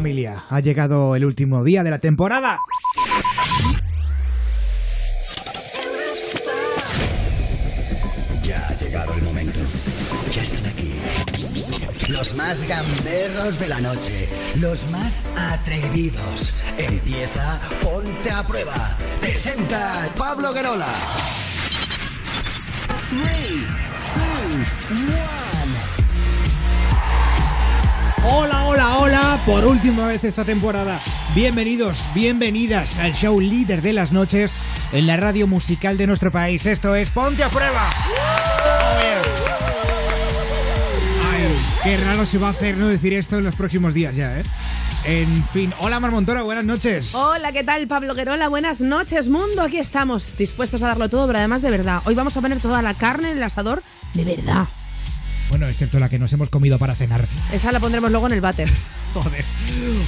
Familia, ha llegado el último día de la temporada. Ya ha llegado el momento. Ya están aquí. Los más gamberros de la noche. Los más atrevidos. Empieza Ponte a Prueba. Presenta Pablo Guerola. Three, two, one. Hola, hola, hola, por última vez esta temporada. Bienvenidos, bienvenidas al show líder de las noches en la radio musical de nuestro país. Esto es Ponte a Prueba. Ay, qué raro se va a hacer no decir esto en los próximos días ya, ¿eh? En fin, hola Mar Montoro, buenas noches. Hola, ¿qué tal? Pablo Guerola, buenas noches, mundo. Aquí estamos, dispuestos a darlo todo, pero además de verdad. Hoy vamos a poner toda la carne en el asador de verdad. Bueno, excepto la que nos hemos comido para cenar. Esa la pondremos luego en el váter. Joder.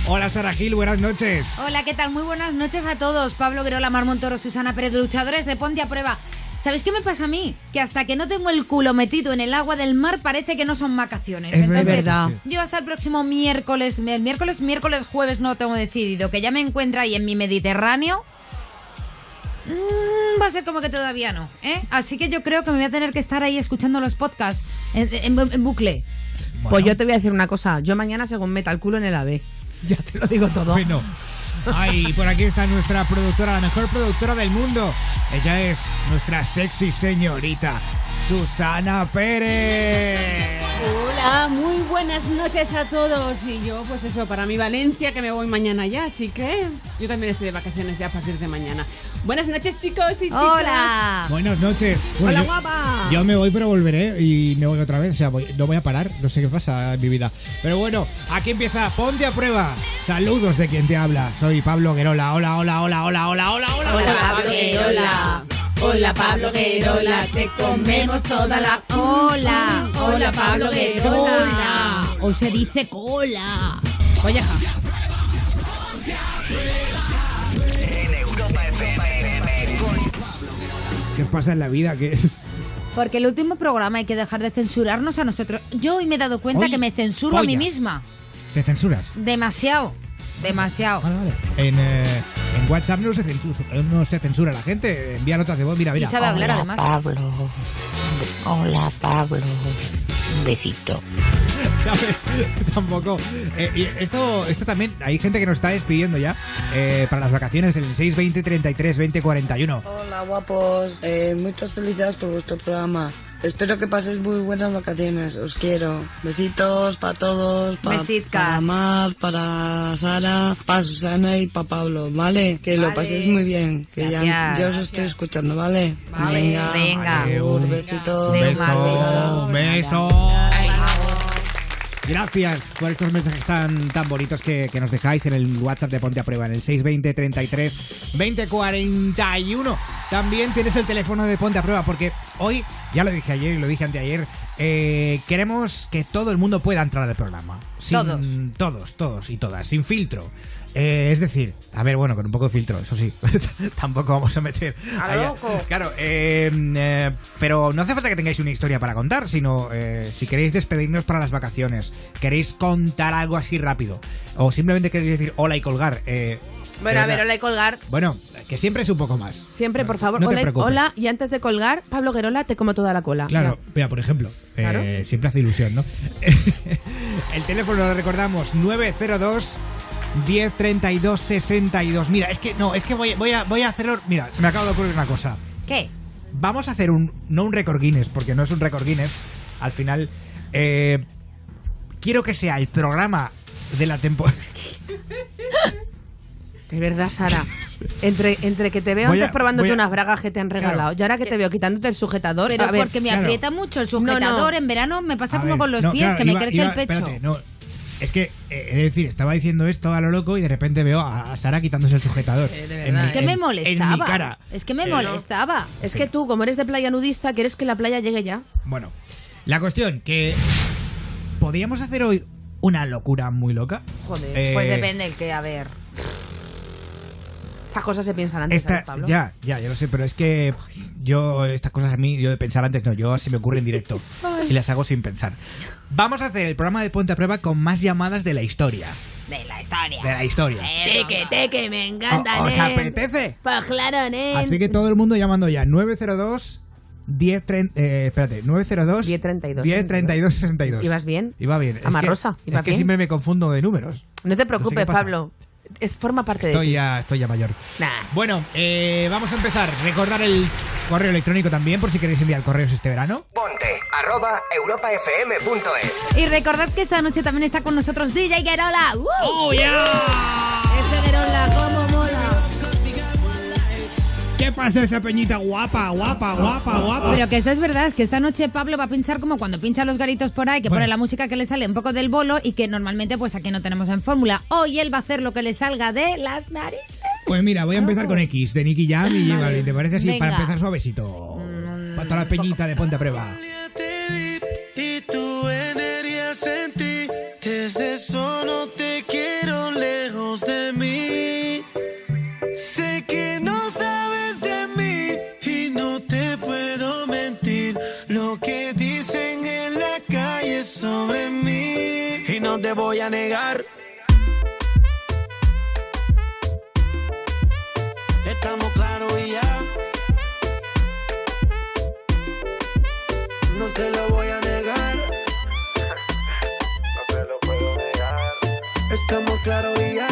Hola Sara Gil, buenas noches. Hola, ¿qué tal? Muy buenas noches a todos. Pablo Guerola, Mar Montoro, Susana Pérez, luchadores de Ponte a Prueba. ¿Sabéis qué me pasa a mí? Que hasta que no tengo el culo metido en el agua del mar parece que no son vacaciones. Es Entonces, verdad. Yo hasta el próximo miércoles, el miércoles, miércoles, jueves no tengo decidido, que ya me encuentra ahí en mi Mediterráneo. Mm, va a ser como que todavía no, ¿eh? Así que yo creo que me voy a tener que estar ahí escuchando los podcasts en, en- en bucle. Pues yo te voy a decir una cosa. Yo mañana, según meta el culo en el AVE. Ya te lo digo todo. Bueno. Ay, por aquí está nuestra productora, la mejor productora del mundo. Ella es nuestra sexy señorita, Susana Pérez. Hola, muy buenas noches a todos. Y yo, pues eso, para mi Valencia, que me voy mañana ya, así que yo también estoy de vacaciones ya a partir de mañana. Buenas noches, chicos y chicas. ¡Hola! Buenas noches. Hola, yo, guapa. Yo me voy, pero volveré y me voy otra vez. O sea, voy- no voy a parar. No sé qué pasa en mi vida. Pero bueno, aquí empieza Ponte a prueba. Saludos de quien te habla. Soy Pablo Guerola. Hola, hola, hola, hola, hola, hola, hola. Hola, Pablo Guerola. Hola, Pablo Guerola. Te comemos toda la cola. Hola, Pablo Guerola. O se dice cola. Oye, En Europa FM con ¿Qué os pasa en la vida? ¿Qué es? Porque el último programa hay que dejar de censurarnos a nosotros. Yo hoy me he dado cuenta Oye, que me censuro a mí misma. ¿Te censuras? Demasiado. Demasiado. Vale, vale. En, eh, en WhatsApp no se, censura, no se censura la gente. Envía notas de voz. Mira, Y mira. sabe hablar Hola además. Pablo. Hola Pablo. Un besito. ¿Sabes? Tampoco. Eh, y esto, esto también, hay gente que nos está despidiendo ya eh, para las vacaciones del 620 33 20 41. Hola guapos, Eh, muchas felicidades por vuestro programa. Espero que paséis muy buenas vacaciones, os quiero. Besitos para todos, pa- para Mar, para Sara, para Susana y para Pablo, ¿vale? Que lo Vale. paséis muy bien, que ya, Gracias. ya os estoy escuchando, ¿vale? Vale, venga. Vale, Agur, un- besitos. Un Venga, beso, un venga. beso. Gracias por estos mensajes tan, tan bonitos que, que nos dejáis en el WhatsApp de Ponte a Prueba, en el 620 33 20 41. También tienes el teléfono de Ponte a Prueba, porque hoy, ya lo dije ayer y lo dije anteayer, eh, queremos que todo el mundo pueda entrar al programa. Sin- Todos. Todos, todos y todas, sin filtro. Eh, es decir, a ver, bueno, con un poco de filtro, eso sí. Tampoco vamos a meter. A allá. loco. Claro, eh, eh, pero no hace falta que tengáis una historia para contar, sino eh, si queréis despedirnos para las vacaciones, queréis contar algo así rápido, o simplemente queréis decir hola y colgar. eh, Bueno, a ver, hola y colgar. Bueno, que siempre es un poco más. Siempre, por favor, No te hola, y- preocupes. hola. Y antes de colgar, Pablo Guerola, te como toda la cola. Claro, mira, por ejemplo, eh, Claro. siempre hace ilusión, ¿no? El teléfono lo recordamos, 902 1032 62. Mira, es que no, es que voy, voy, a, voy a hacerlo. Mira, se me acaba de ocurrir una cosa. ¿Qué? Vamos a hacer un. No un récord Guinness, porque no es un récord Guinness. Al final. eh, quiero que sea el programa de la temporada. Es verdad, Sara. Entre, entre que te veo Voy a- antes probándote a- unas bragas que te han regalado Claro. y ahora que te veo quitándote el sujetador. Pero a ver, porque me claro. aprieta mucho el No, no. sujetador. En verano me pasa A como ver, con los no, pies, claro, que me crece iba- el pecho. Espérate, no. Es que, eh, es decir, estaba diciendo esto a lo loco y de repente veo a, a Sara quitándose el sujetador. Eh, de En verdad. mi- Es que me molestaba. En mi cara. Es que me Eh, molestaba. es que tú, como eres de playa nudista, quieres que la playa llegue ya. Bueno, la cuestión que podríamos hacer hoy una locura muy loca. Joder. Eh, Pues depende el que, a ver. Estas cosas se piensan antes, Esta- ¿sabes, Pablo? ya, ya, yo lo sé, pero es que yo estas cosas a mí, yo de pensar antes no, yo se me ocurre en directo y las hago sin pensar. Vamos a hacer el programa de Ponte a Prueba con más llamadas de la historia. De la historia. De la historia. Teque, teque, me encanta, ¿O- ¿Os nen. apetece? Pues claro, nen. Así que todo el mundo llamando ya 902 10 eh, espérate, 902 1032 1032 62. ¿Ibas bien? Iba bien. Es Ama que- Rosa, Es ¿iba que bien? siempre me confundo de números. No te preocupes. Pablo. Es, forma parte de Estoy ti. ya, estoy ya mayor. Nah. Bueno, eh, vamos a empezar. Recordar el correo electrónico también, por si queréis enviar correos este verano. Ponte arroba europafm.es. Y recordad que esta noche también está con nosotros DJ Gerola. ¡Uh! ¡Oh! Ese Gerola, cómo. ¿Qué pasa esa peñita guapa, guapa, guapa, guapa? Pero que esto es verdad, es que esta noche Pablo va a pinchar como cuando pincha los garitos por ahí, que Bueno. pone la música que le sale un poco del bolo y que normalmente pues aquí no tenemos en fórmula. Hoy él va a hacer lo que le salga de las narices. Pues mira, voy a empezar con X, de Nicky Jam y Vale. ¿Te parece así? Venga. Para empezar suavecito. Para toda la peñita de Ponte a Prueba. y tu energía sentí. Desde eso no te quiero lejos de mí. Sé que no sobre mí y no te voy a negar. Estamos claros y ya. No te lo voy a negar. No te lo puedo negar. Estamos claros y ya.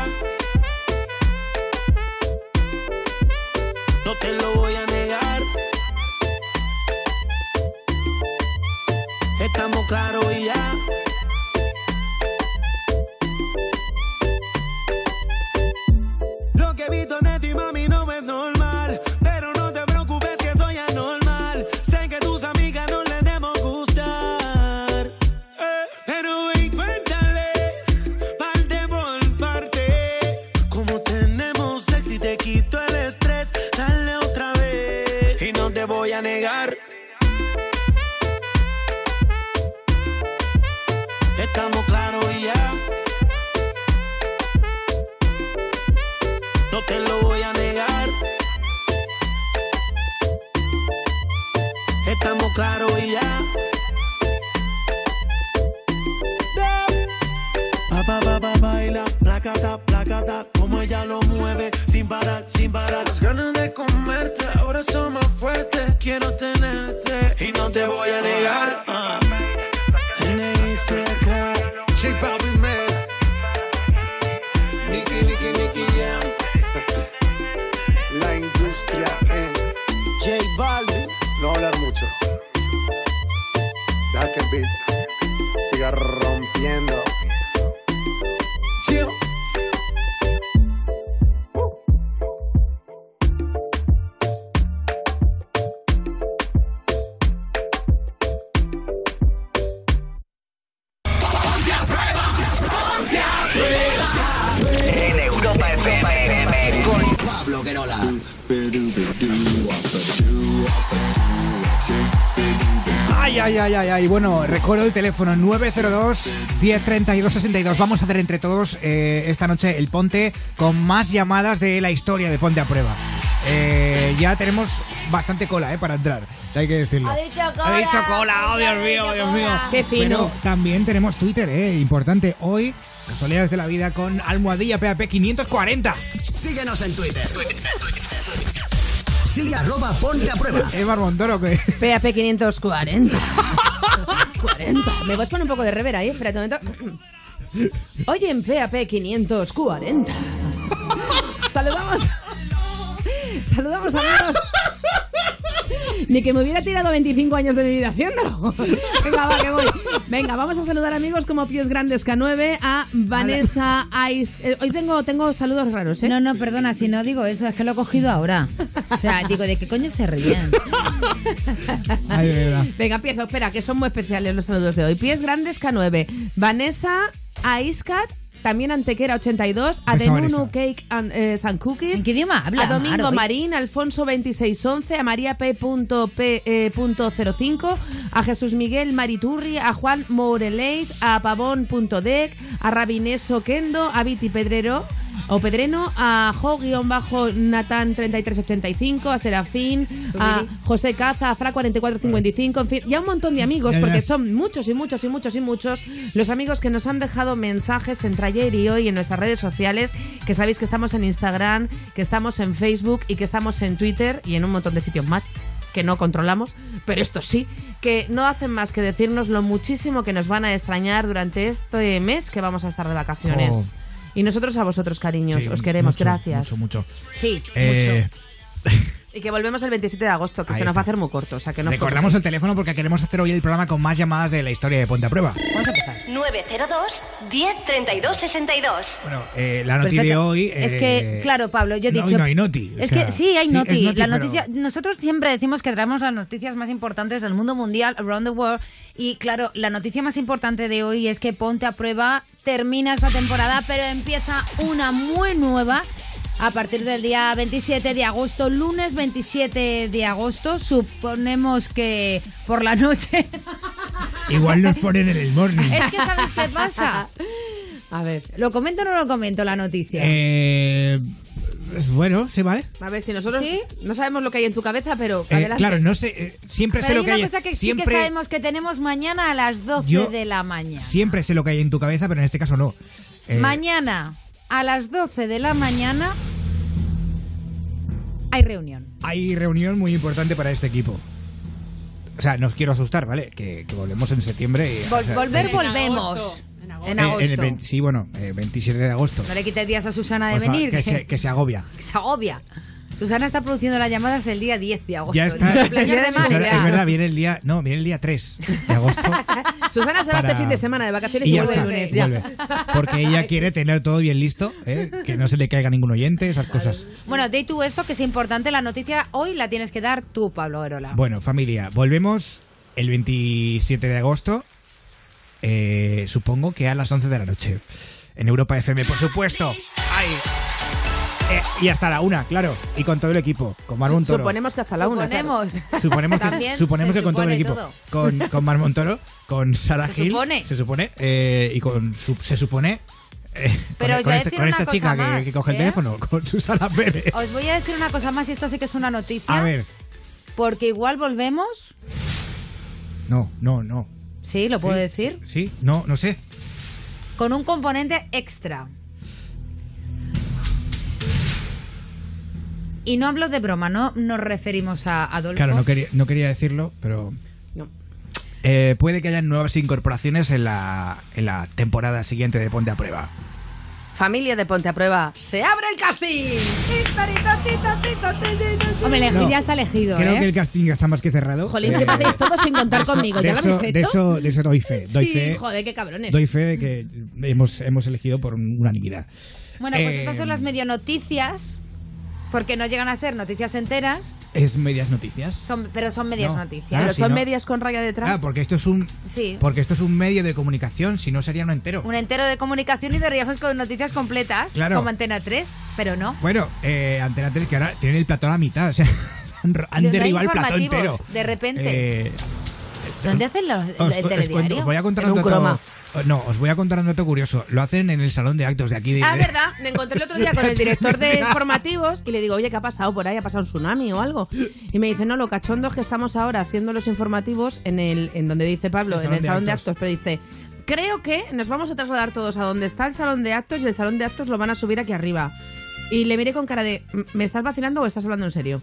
Te lo voy a negar. Estamos claros y ya. Recuerdo el teléfono 902 1032 62. Vamos a hacer entre todos eh, esta noche el Ponte con más llamadas de la historia de Ponte a Prueba. Eh, ya tenemos bastante cola, ¿eh? Para entrar. O sea, hay que decirlo. Ha dicho cola. Ha dicho cola, oh Dios mío, Dios mío. Qué fino. Pero también tenemos Twitter, ¿eh? Importante. Hoy, casualidades de la vida con Almohadilla PAP 540. Síguenos en Twitter. Sigue arroba ponte a prueba. Eva Montoro, que. PAP 540. 40. ¿Me puedes poner un poco de rever ahí? Espérate un momento. Oye, en PAP 540. Saludamos. Saludamos amigos. Ni que me hubiera tirado 25 años de mi vida haciéndolo. Venga, va, que voy. Venga, vamos a saludar amigos como Pies Grandes K9 a Vanessa Ice. eh, hoy tengo, tengo saludos raros, ¿eh? No, no, perdona, si no digo eso, es que lo he cogido ahora. O sea, digo, ¿de qué coño se ríen? Ay, de verdad. Venga, empiezo. Espera, que son muy especiales los saludos de hoy. Pies Grandes K9. Vanessa Aiscat. También Antequera 82, a Denunu Vanessa. Cake and, eh, and Cookies, ¿En qué idioma habla? a Domingo Mar? Marín, a Alfonso 2611, a María P. punto P, eh, punto 05, a Jesús Miguel Mariturri, a Juan Moureleis, a Pavón.dec, a Rabineso Kendo, a Viti Pedrero o Pedreno, a Jo-Natán 3385, a Serafín, a José Caza, a Fra 4455, en fin, ya un montón de amigos, porque son muchos y muchos y muchos y muchos los amigos que nos han dejado mensajes entre ayer y hoy en nuestras redes sociales, que sabéis que estamos en Instagram, que estamos en Facebook y que estamos en Twitter y en un montón de sitios más que no controlamos, pero esto sí, que no hacen más que decirnos lo muchísimo que nos van a extrañar durante este mes que vamos a estar de vacaciones. Oh. Y nosotros a vosotros, cariños, Sí, os queremos, mucho, gracias. Mucho, mucho. Sí, Eh, Y que volvemos el 27 de agosto, que Ahí se nos va a hacer muy corto, o sea que no os recordamos el teléfono porque queremos hacer hoy el programa con más llamadas de la historia de Ponte a Prueba. vamos a empezar. 902 10 32 62. Bueno, eh, la noticia de Perfecto. hoy... Es eh, que, claro, Pablo, yo he no, dicho. no hay noti. o Es sea, que sí, hay noti. es noti, la pero- noticia, nosotros siempre decimos que traemos las noticias más importantes del mundo mundial, around the world. Y claro, la noticia más importante de hoy es que Ponte a Prueba termina esta temporada, pero empieza una muy nueva. A partir del día 27 de agosto, lunes 27 de agosto, suponemos que por la noche. Igual nos ponen en el morning. es que ¿sabes qué pasa? A ver, ¿Lo comento o no lo comento la noticia? Eh, bueno, sí, vale. a ver, si nosotros ¿Sí? no sabemos lo que hay en tu cabeza, pero Eh, adelante. claro, no sé, eh, siempre sé Pero lo hay que una hay. cosa que siempre, sí que sabemos que tenemos mañana a las 12 Yo de la mañana. Siempre sé lo que hay en tu cabeza, pero en este caso no. Eh, Mañana a las 12 de la mañana hay reunión. Hay reunión muy importante para este equipo. O sea, no os quiero asustar, ¿vale? Que, que volvemos en septiembre. y, Vol- o sea, volver, volvemos. agosto, en agosto. En eh, agosto. el 20 sí, bueno, eh, 27 de agosto. No le quites días a Susana de Por favor, venir. que, se, que se agobia. que se agobia. Susana está produciendo las llamadas el día 10 de agosto. Ya el está. cumpleaños de Susana, es verdad, viene el día. No, viene el día 3 de agosto. Susana se va para- este fin de semana de vacaciones y, Y ya vuelve el lunes. ya. vuelve. Porque ella quiere tener todo bien listo, ¿eh? que no se le caiga ningún oyente, esas cosas. Bueno, de tú esto que es importante, la noticia hoy la tienes que dar tú, Pablo Erola. Bueno, familia, volvemos el 27 de agosto, eh, supongo que a las 11 de la noche. En Europa FM, por supuesto. ¡Ay! Eh, y hasta la una, claro. Y con todo el equipo. Con Mar Montoro. Suponemos que hasta la una. claro. Suponemos. Suponemos que, suponemos con todo el equipo. todo. Con, con Mar Montoro, con Sara Se Gil. supone. Se supone. eh, y con su- se supone. eh, Pero con, os con voy a este- decir con una esta cosa chica que- más, que, coge el ¿eh? teléfono, con Susana Pérez. Os voy a decir una cosa más y esto sí que es una noticia. A ver. Porque igual volvemos. No, no, no. Sí, lo puedo Sí, decir. Sí, sí, no, no sé. Con un componente extra. Y no hablo de broma, no nos referimos a Adolfo. Claro, no quería, no quería decirlo, pero. No. Eh, puede que haya nuevas incorporaciones en la, en la temporada siguiente de Ponte a Prueba. Familia de Ponte a Prueba, ¡se abre el casting! Hombre, elegir No. ya está elegido, Creo ¿eh? que el casting ya está más que cerrado. Jolín, Eh, siempre hacéis todo sin contar de eso- conmigo, de ¿ya lo eso- habéis De hecho? eso, de eso doy fe. Doy sí, fe, joder, qué cabrones. doy fe de que hemos, hemos elegido por unanimidad. Bueno, pues Eh, estas son las medio noticias, porque no llegan a ser noticias enteras, Es medias noticias. son, pero son medias No, noticias. claro, Pero si son no- medias con raya detrás. Ah, porque esto es un Sí. porque esto es un medio de comunicación, si no sería no entero. Un entero de comunicación y de riesgos con noticias completas, Claro. como Antena 3, pero no. Bueno, eh, Antena 3 que ahora tienen el plató a la mitad, o sea, han, han No hay derribado el plató informativos, entero. de repente. Eh, ¿Dónde hacen los, os, el os telediario? cuento- os voy a contar En un croma. No, os voy a contar un dato curioso. Lo hacen en el salón de actos de aquí de. Ah, verdad. Me encontré el otro día con el director de informativos y le digo, oye, ¿qué ha pasado por ahí? ¿Ha pasado un tsunami o algo? Y me dice, no, lo cachondo es que estamos ahora haciendo los informativos en el en donde dice Pablo, El en el salón de salón de actos. actos, pero dice, creo que nos vamos a trasladar todos a donde está el salón de actos y el salón de actos lo van a subir aquí arriba. Y le miré con cara de, ¿me estás vacilando o estás hablando en serio?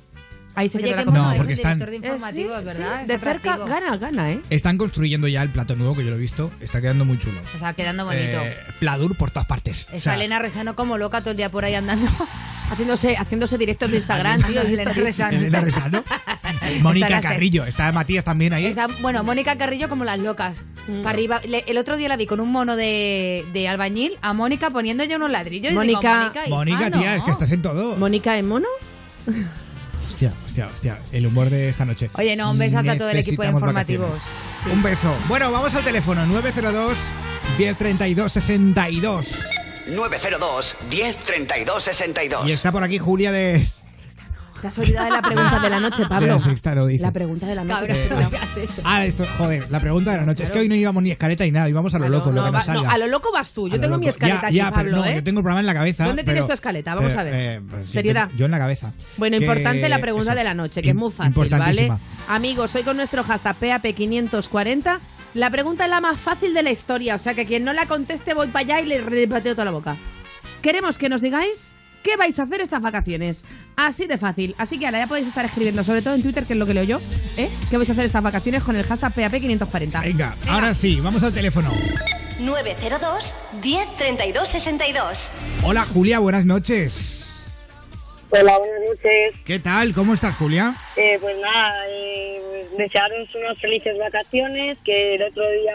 Ahí se Oye, qué cosa. No, es porque un están- director de Eh, sí, informativos, ¿verdad? sí, Es de cerca atractivo. gana, gana, ¿eh? Están construyendo ya el plató nuevo, que yo lo he visto. Está quedando muy chulo. O sea, quedando bonito. Eh, Pladur por todas partes. O Está sea, Elena Resano como loca todo el día por ahí andando. Haciéndose, haciéndose directos de Instagram, tío. Elena Resano. Elena Resano. Mónica Carrillo. Está Matías también ahí. Está- bueno, Mónica Carrillo como las locas. para arriba. Le- el otro día la vi con un mono de, de albañil a Mónica poniendo ya unos ladrillos. y digo, Mónica- Mónica, tía, no. es que estás en todo. ¿Mónica en mono? Hostia, hostia, hostia. El humor de esta noche. Oye, no, un besazo a todo el equipo de informativos. vacaciones. Un beso. Bueno, vamos al teléfono. 902 1032 62. 902 1032 62. Y está por aquí Julia de... Te has olvidado de la pregunta de la noche, Pablo. la sexta, lo dice. La pregunta de la noche. Cabrón, Eh, no digas eso. Ah, esto, joder, la pregunta de la noche. Es que hoy no íbamos ni escaleta ni nada, íbamos a lo Claro, loco, lo no, que nos va- no, salga. a lo loco vas tú. A Yo lo tengo mi escaleta ya, aquí, ya, Pablo, pero no, ¿eh? yo tengo el programa en la cabeza. ¿Dónde tienes tu escaleta? Vamos a ver. pues yo Seriedad. tengo- Yo en la cabeza. Bueno, Que- importante la pregunta eso, de la noche, que es muy fácil, ¿vale? importantísima. Amigos, hoy con nuestro hashtag PAP540, la pregunta es la más fácil de la historia, o sea que quien no la conteste voy para allá y le repateo toda la boca. Queremos que nos digáis qué vais a hacer estas vacaciones. Así de fácil. Así que ahora ya podéis estar escribiendo, sobre todo en Twitter, que es lo que leo yo, ¿eh? ¿Qué vais a hacer estas vacaciones con el hashtag PAP540? Venga, ahora sí, vamos al teléfono. 902 1032 62. Hola Julia, buenas noches. Hola, buenas noches. ¿Qué tal? ¿Cómo estás, Julia? Eh, pues nada, eh, desearos unas felices vacaciones, que el otro día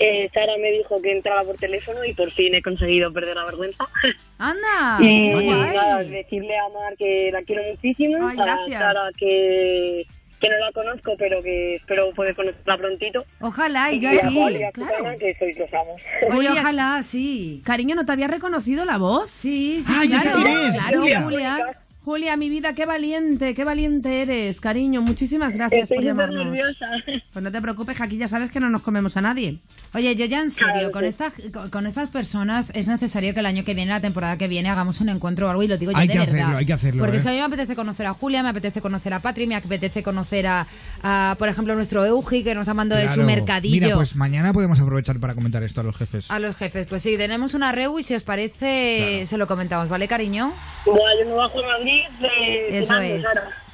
eh, Sara me dijo que entraba por teléfono y por fin he conseguido perder la vergüenza. Anda, y nada, decirle a Mar que la quiero muchísimo, Ay, a. Sara que, que no la conozco, pero que espero poder conocerla prontito. Ojalá, y yo y a aquí. Juan y a claro. Susana, que sois los amos. Oye, ojalá, sí. Cariño, ¿no te había reconocido la voz? Sí, sí, Ah, ya sé claro. quién es, Claro, Julia. Julia. Julia, mi vida, qué valiente, qué valiente eres, cariño. Muchísimas gracias Estoy por llamarnos. nerviosa. Pues no te preocupes, aquí ya sabes que no nos comemos a nadie. Oye, yo ya en serio, Claro, con sí. estas, con, con estas personas es necesario que el año que viene, la temporada que viene, hagamos un encuentro o algo y lo digo yo Hay de que verdad. hacerlo, hay que hacerlo, Porque ¿eh? es que a mí me apetece conocer a Julia, me apetece conocer a Patri, me apetece conocer a, a, por ejemplo, nuestro Eugi que nos ha mandado de su mercadillo. Mira, pues mañana podemos aprovechar para comentar esto a los jefes. A los jefes, pues sí, tenemos una reu y si os parece, Claro. se lo comentamos, ¿vale, cariño? Bueno, yo me bajo a Madrid, eh, Eso es.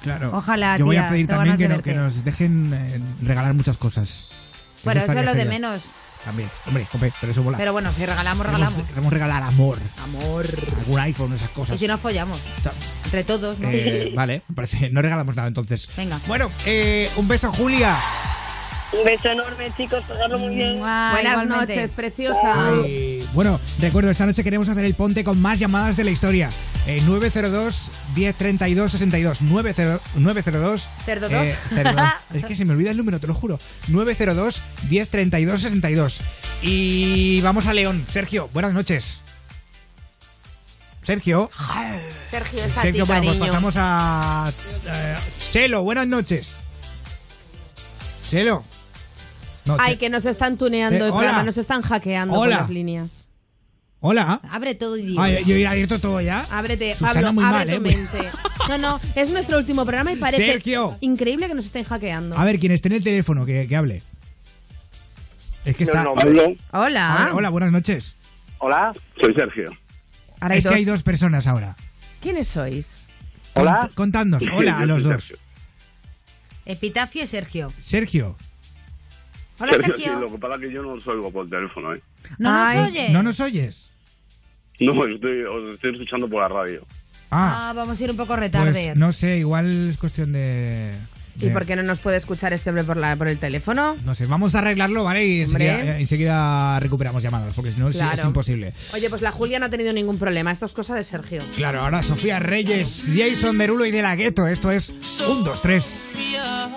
Claro. Ojalá, Yo voy tía, a pedir también que, de no- que nos dejen eh, regalar muchas cosas. Bueno, eso es lo de menos. También. Hombre, jope, pero eso mola. Pero bueno, si regalamos, regalamos. Queremos regalar amor. Amor. Algún iPhone, esas cosas. Y si nos follamos, entre todos, ¿no? Eh, vale, me parece. No regalamos nada entonces. Venga. Bueno, eh, un beso, Julia. Un beso enorme, chicos, pasadlo muy bien. Buenas igualmente. noches, preciosa. Ay, bueno, recuerdo, esta noche queremos hacer el ponte con más llamadas de la historia. Eh, 902 1032 62. 90 902 Cerdo eh, dos. cerdo. Es que se me olvida el número, te lo juro. 902 1032 62. Y vamos a León. Sergio, buenas noches. Sergio. Sergio, es a Sergio, ti, bueno, pues cariño. pasamos a. eh, Chelo, buenas noches. Chelo. No, Ay, que nos están tuneando el hola. programa, nos están hackeando con Hola. las líneas. Hola. Abre todo y Ay, yo he abierto todo ya. Ábrete, Susana Pablo, muy abre mal, tu ¿eh? mente. No, no, es nuestro último programa y parece Sergio. increíble que nos estén hackeando. A ver, quien esté en el teléfono, que, que hable. Es que está. Hola. A ver, hola, buenas noches. Hola, soy Sergio. Ahora hay es dos. que hay dos personas ahora. ¿Quiénes sois? Hola. Cont- contadnos. Hola a los dos. Epitafio y Sergio. Sergio. Hola, Sergio, Sergio. sí, lo que pasa es que yo no os oigo por teléfono, ¿eh? ¿No Ay, nos oye? ¿No nos oyes? No, estoy, os estoy escuchando por la radio. Ah, Ah, vamos a ir un poco retarde. pues no sé, igual es cuestión de. ¿Y de- por qué no nos puede escuchar este hombre por, la, por el teléfono? No sé, vamos a arreglarlo, ¿vale? Y Hombre. enseguida, eh, enseguida recuperamos llamadas, porque si no es- imposible. Oye, pues la Julia no ha tenido ningún problema. Esto es cosa de Sergio. Claro, ahora Sofía Reyes, Jason Derulo y De La Gueto. Esto es 1, 2, 3. Oh,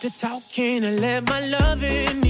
to talking and let my loving ease your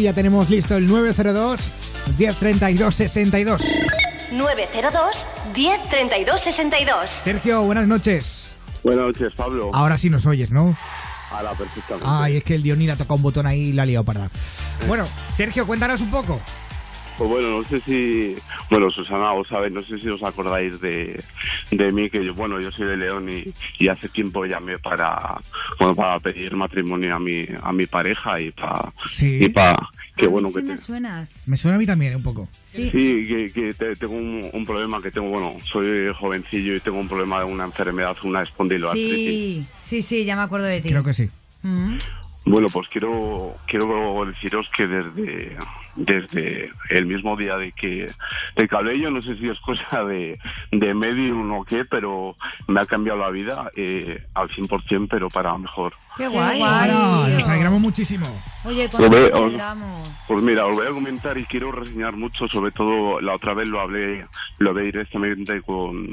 sí, ya tenemos listo el 902 1032 62. 902 1032 62. Sergio, buenas noches. Buenas noches, Pablo. Ahora sí nos oyes, ¿no? A la perfectamente. Ay, es que el Diony le ha tocado un botón ahí y la ha liado para. Bueno, Sergio, cuéntanos un poco. Pues bueno, no sé si, bueno, Susana, os sabéis, no sé si os acordáis de, de mí, que yo, bueno, yo soy de León y, y hace tiempo llamé para, bueno, para pedir matrimonio a mi, a mi pareja y para, Sí. y para, que bueno, Sí que me te- suenas. Me suena a mí también un poco. Sí. Sí, que, que te- tengo un, un problema, que tengo, bueno, soy jovencillo y tengo un problema de una enfermedad, una espondiloartritis. Sí, sí, sí, ya me acuerdo de ti. Creo que sí. Mm. Bueno, pues quiero quiero deciros que desde desde el mismo día de que de que hablé yo, no sé si es cosa de, de medium o qué, pero me ha cambiado la vida eh, al 100%, pero para mejor. Qué guay. Nos alegramos muchísimo. Oye, Lo ¿cuánto nos os- alegramos? Pues mira, os voy a comentar y quiero reseñar mucho, sobre todo la otra vez lo hablé, lo hablé directamente con,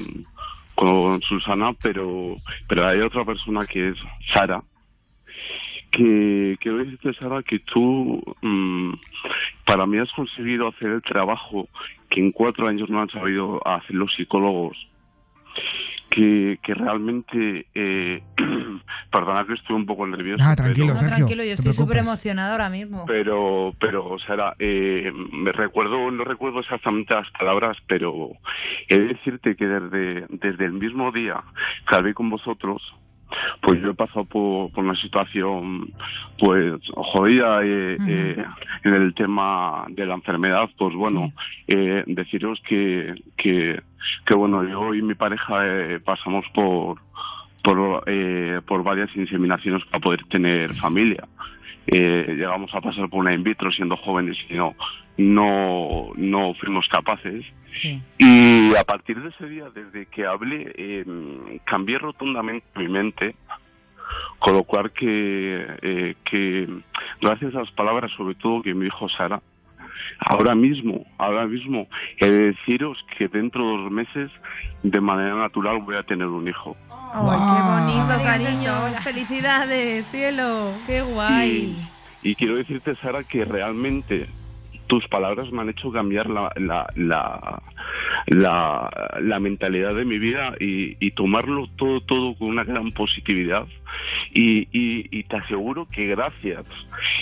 con Susana, pero, pero hay otra persona que es Sara, que quiero decirte, Sara, que tú mm, para mí has conseguido hacer el trabajo que en cuatro años no han sabido hacer los psicólogos. Que, que realmente, eh, perdona que estoy un poco nervioso. Ah, tranquilo, No, pero- Sergio. tranquilo, yo estoy súper emocionada ahora mismo. pero pero Sara eh, me recuerdo no recuerdo exactamente las palabras pero he de decirte que desde desde el mismo día que hablé con vosotros pues yo he pasado por, por una situación pues jodida eh, eh, en el tema de la enfermedad pues bueno eh, deciros que que que bueno yo y mi pareja eh, pasamos por por, eh, por varias inseminaciones para poder tener familia. Eh, llegamos a pasar por una in vitro siendo jóvenes y no, no, no fuimos capaces. Sí. Y a partir de ese día, desde que hablé, eh, cambié rotundamente mi mente, con lo cual que, eh, que gracias a las palabras, sobre todo que me dijo Sara, ahora mismo, ahora mismo, he de deciros que dentro de dos meses, de manera natural, voy a tener un hijo. Guau. qué bonito, cariño. Felicidades, cielo. Qué guay. Y, y quiero decirte, Sara, que realmente tus palabras me han hecho cambiar la, la, la, la, la mentalidad de mi vida y, y tomarlo todo, todo con una gran positividad. Y, y, y te aseguro que gracias.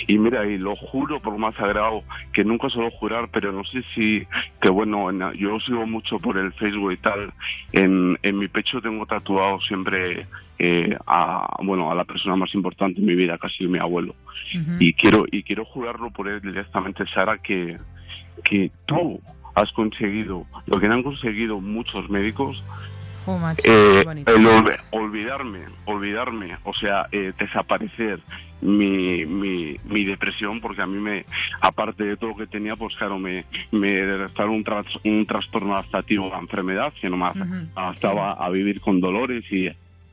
Y mira, y lo juro por más sagrado, que nunca suelo jurar, pero no sé si, que bueno, en- yo sigo mucho por el Facebook y tal. En, en mi pecho tengo tatuado siempre eh, a, bueno, a la persona más importante en mi vida, casi mi abuelo y quiero y quiero jurarlo por él directamente Sara que que tú has conseguido lo que no han conseguido muchos médicos Oh, eh, el olvidarme olvidarme o sea eh, desaparecer mi, mi, mi depresión porque a mí me aparte de todo lo que tenía pues claro me me un, tras- un trastorno adaptativo a la enfermedad que no me Ujú. adaptaba a vivir con dolores y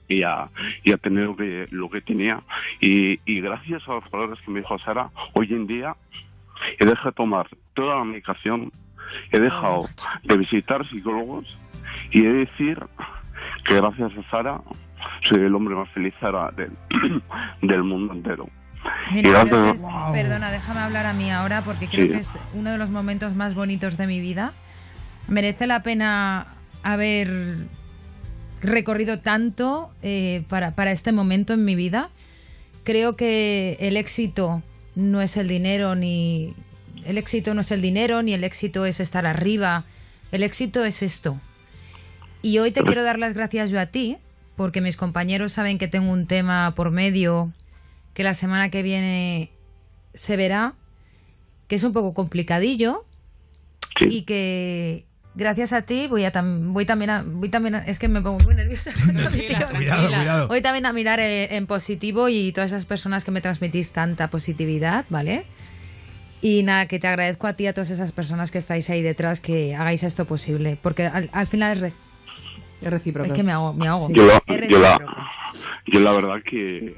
y a, y a tener lo que, lo que tenía. Y, y gracias a las palabras que me dijo Sara, hoy en día he dejado de tomar toda la medicación, he dejado de visitar psicólogos y he de decir que gracias a Sara soy el hombre más feliz Sara del, del mundo entero. Mira, que perdona, déjame hablar a mí ahora porque creo Sí. que es uno de los momentos más bonitos de mi vida. Merece la pena haber recorrido tanto eh, para, para este momento en mi vida. Creo que el éxito no es el dinero ni el éxito no es el dinero ni el éxito es estar arriba. El éxito es esto. Y hoy te quiero dar las gracias yo a ti porque mis compañeros saben que tengo un tema por medio que la semana que viene se verá, que es un poco complicadillo y que gracias a ti voy a tam- voy también a, voy también a- es que me pongo muy nerviosa. Cuidado, cuidado. Voy también a mirar eh, en positivo y todas esas personas que me transmitís tanta positividad, ¿vale? Y nada, que te agradezco a ti y a todas esas personas que estáis ahí detrás que hagáis esto posible, porque al, al final es, re- Es recíproco. es que me hago, me hago. Yo la, Es yo, la, recíproco. yo la verdad que,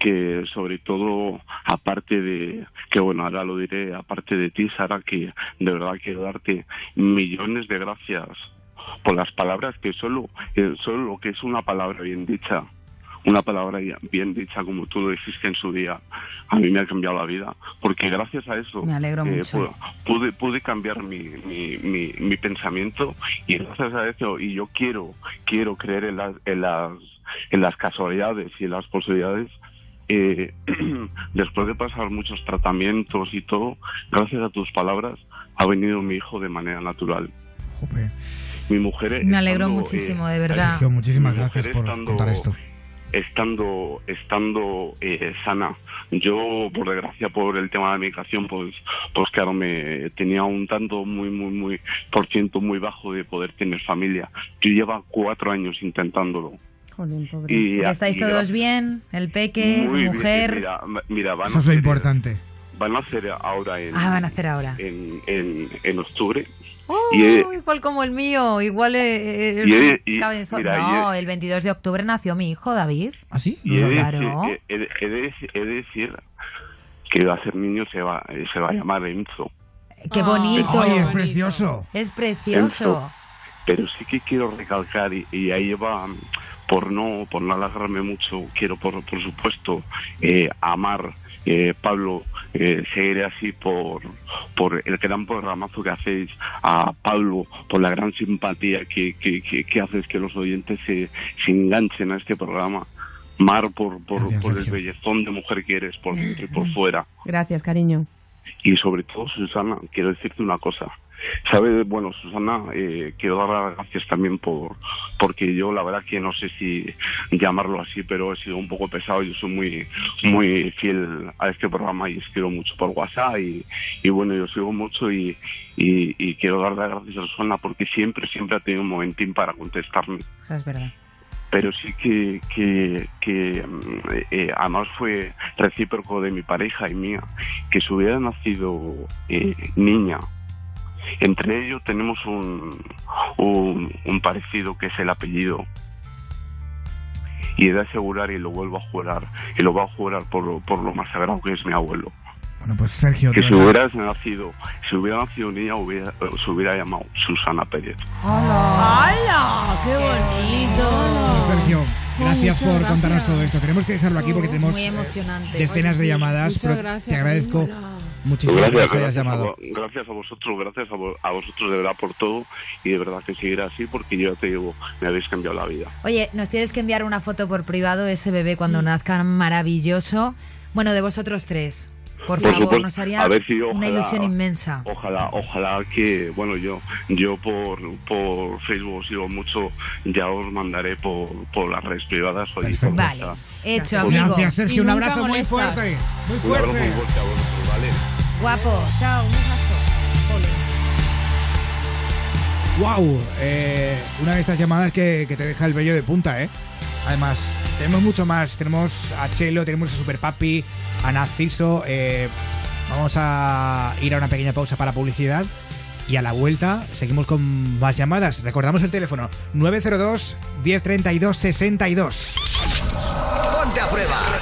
que sobre todo, aparte de, que bueno, ahora lo diré, aparte de ti, Sara, que de verdad quiero darte millones de gracias por las palabras que solo, solo lo que es una palabra bien dicha, una palabra bien- bien dicha como tú lo dijiste en su día, a mí me ha cambiado la vida, porque gracias a eso Me alegro eh, mucho. pu- pude, pude cambiar mi, mi, mi, mi pensamiento y gracias a eso, y yo quiero, quiero creer en las, en las, en las casualidades y en las posibilidades, eh, después de pasar muchos tratamientos y todo, gracias a tus palabras, ha venido mi hijo de manera natural. Mi mujer. Me alegro estando, muchísimo, eh, de verdad. Sergio, muchísimas gracias por estando- contar esto. Estando estando eh, sana yo por desgracia por el tema de la medicación pues pues claro me tenía un tanto muy muy muy por ciento muy bajo de poder tener familia yo llevo cuatro años intentándolo Jolín, pobre. y, ¿Y ¿Estáis y todos bien? ¿El peque, bien, mujer? mira, mira van Eso es lo hacer- importante. van a hacer ahora en Ah, van a hacer ahora. en, en, en octubre Oh, y igual como el mío, igual eh, el y- cabezón. mira, y No, el 22 de octubre nació mi hijo, David. ¿Ah, sí? Y he de, Claro. decir, he, de- he de decir- he de decir que va a ser niño se va se va a llamar Enzo Qué bonito. Ay, es precioso. Es precioso. pero sí que quiero recalcar y, y ahí va por no por no alargarme mucho quiero por por supuesto eh, amar eh, Pablo eh, seguiré así por por el gran programazo que hacéis a Pablo por la gran simpatía que que, que, que haces que los oyentes se, se enganchen a este programa Mar por por, por el bellezón de mujer que eres por dentro y por fuera Gracias, cariño. y sobre todo, Susana, quiero decirte una cosa. ¿Sabes? Bueno, Susana, eh, quiero dar las gracias también por porque yo la verdad que no sé si llamarlo así, pero he sido un poco pesado. Yo soy muy muy fiel a este programa y escribo mucho por WhatsApp y, y bueno, yo sigo mucho y, y, y quiero dar las gracias a Susana porque siempre, siempre ha tenido un momentín para contestarme Eso es verdad. pero sí que, que, que mm, eh, además fue recíproco de mi pareja y mía, que si hubiera nacido eh, niña, entre ellos tenemos un, un, un parecido que es el apellido. Y he de asegurar, y lo vuelvo a jurar, y lo voy a jurar por, lo- por lo más sagrado que es mi abuelo. Bueno, pues Sergio, Que si hubieras nacido, si hubiera nacido niña, hubiera, se hubiera llamado Susana Pérez. ¡Hala! ¡Qué bonito! Sergio, gracias muchas por gracias. contarnos todo esto. Tenemos que dejarlo aquí porque tenemos decenas de llamadas, muchas pero gracias, te agradezco. Muchísimas gracias, gracias, a gracias a vosotros, gracias a, a vosotros de verdad por todo y de verdad que seguir así porque yo ya te digo, me habéis cambiado la vida. Oye, nos tienes que enviar una foto por privado, ese bebé Mm. cuando nazca maravilloso. Bueno, de vosotros tres. Por, Por favor, supuesto. nos haría A ver si una ilusión inmensa. Ojalá, ojalá que, bueno, yo yo por, por Facebook os sigo mucho, ya os mandaré por, por las redes privadas. oye, por Vale, hecho, amigo. Gracias, Sergio. Y Un abrazo muy fuerte. Muy Un abrazo fuerte. muy fuerte a vosotros, ¿vale? Guapo, chao, un besazo. Wow, eh, una de estas llamadas que, que te deja el vello de punta, ¿eh? Además, tenemos mucho más. Tenemos a Chelo, tenemos a Super Papi, a Narciso. eh, vamos a ir a una pequeña pausa para publicidad. Y a la vuelta seguimos con más llamadas. Recordamos el teléfono 902 1032 62. Ponte a prueba.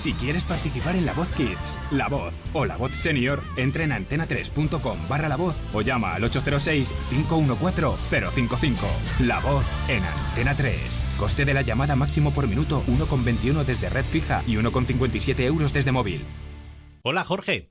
Si quieres participar en La Voz Kids, La Voz o La Voz Senior, entra en antena3.com barra La Voz o llama al 806-514-055. La Voz en Antena 3. Coste de la llamada máximo por minuto 1,21 desde red fija y 1,57 euros desde móvil. Hola Jorge.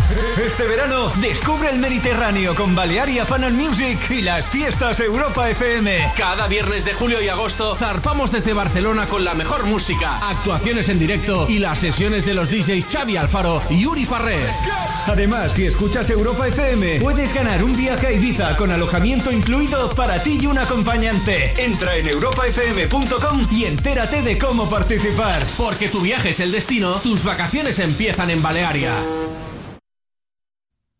Este verano descubre el Mediterráneo con Balearia Fan and Music y las fiestas Europa FM. Cada viernes de julio y agosto zarpamos desde Barcelona con la mejor música, actuaciones en directo y las sesiones de los DJs Xavi Alfaro y Uri Farrés. Además, si escuchas Europa FM, puedes ganar un viaje a Ibiza con alojamiento incluido para ti y un acompañante. Entra en europafm.com y entérate de cómo participar. Porque tu viaje es el destino, tus vacaciones empiezan en Balearia.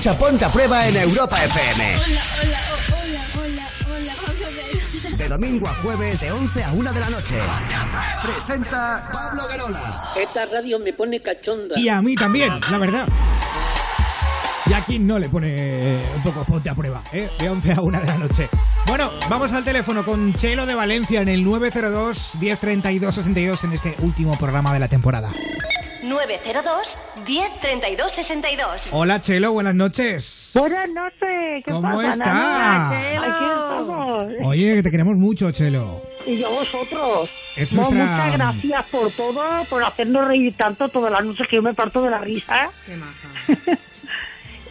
Escucha Ponte a Prueba en Europa FM. Hola, hola, hola, hola, hola, vamos a ver. De domingo a jueves, de 11 a 1 de la noche. Presenta Pablo Guerola. Esta radio me pone cachonda. Y a mí también, la verdad. Y aquí no le pone un poco ponte a prueba, ¿eh? De 11 a 1 de la noche. Bueno, vamos al teléfono con Chelo de Valencia en el 902 1032 62 en este último programa de la temporada. 902 10 32 62. Hola, Chelo, buenas noches. Buenas noches, ¿qué ¿Cómo pasa? está? Aquí estamos. Oye, que te queremos mucho, Chelo. Y yo vosotros. Es No, nuestra- Muchas gracias por todo, por hacernos reír tanto todas las noches que yo me parto de la risa. Qué maja.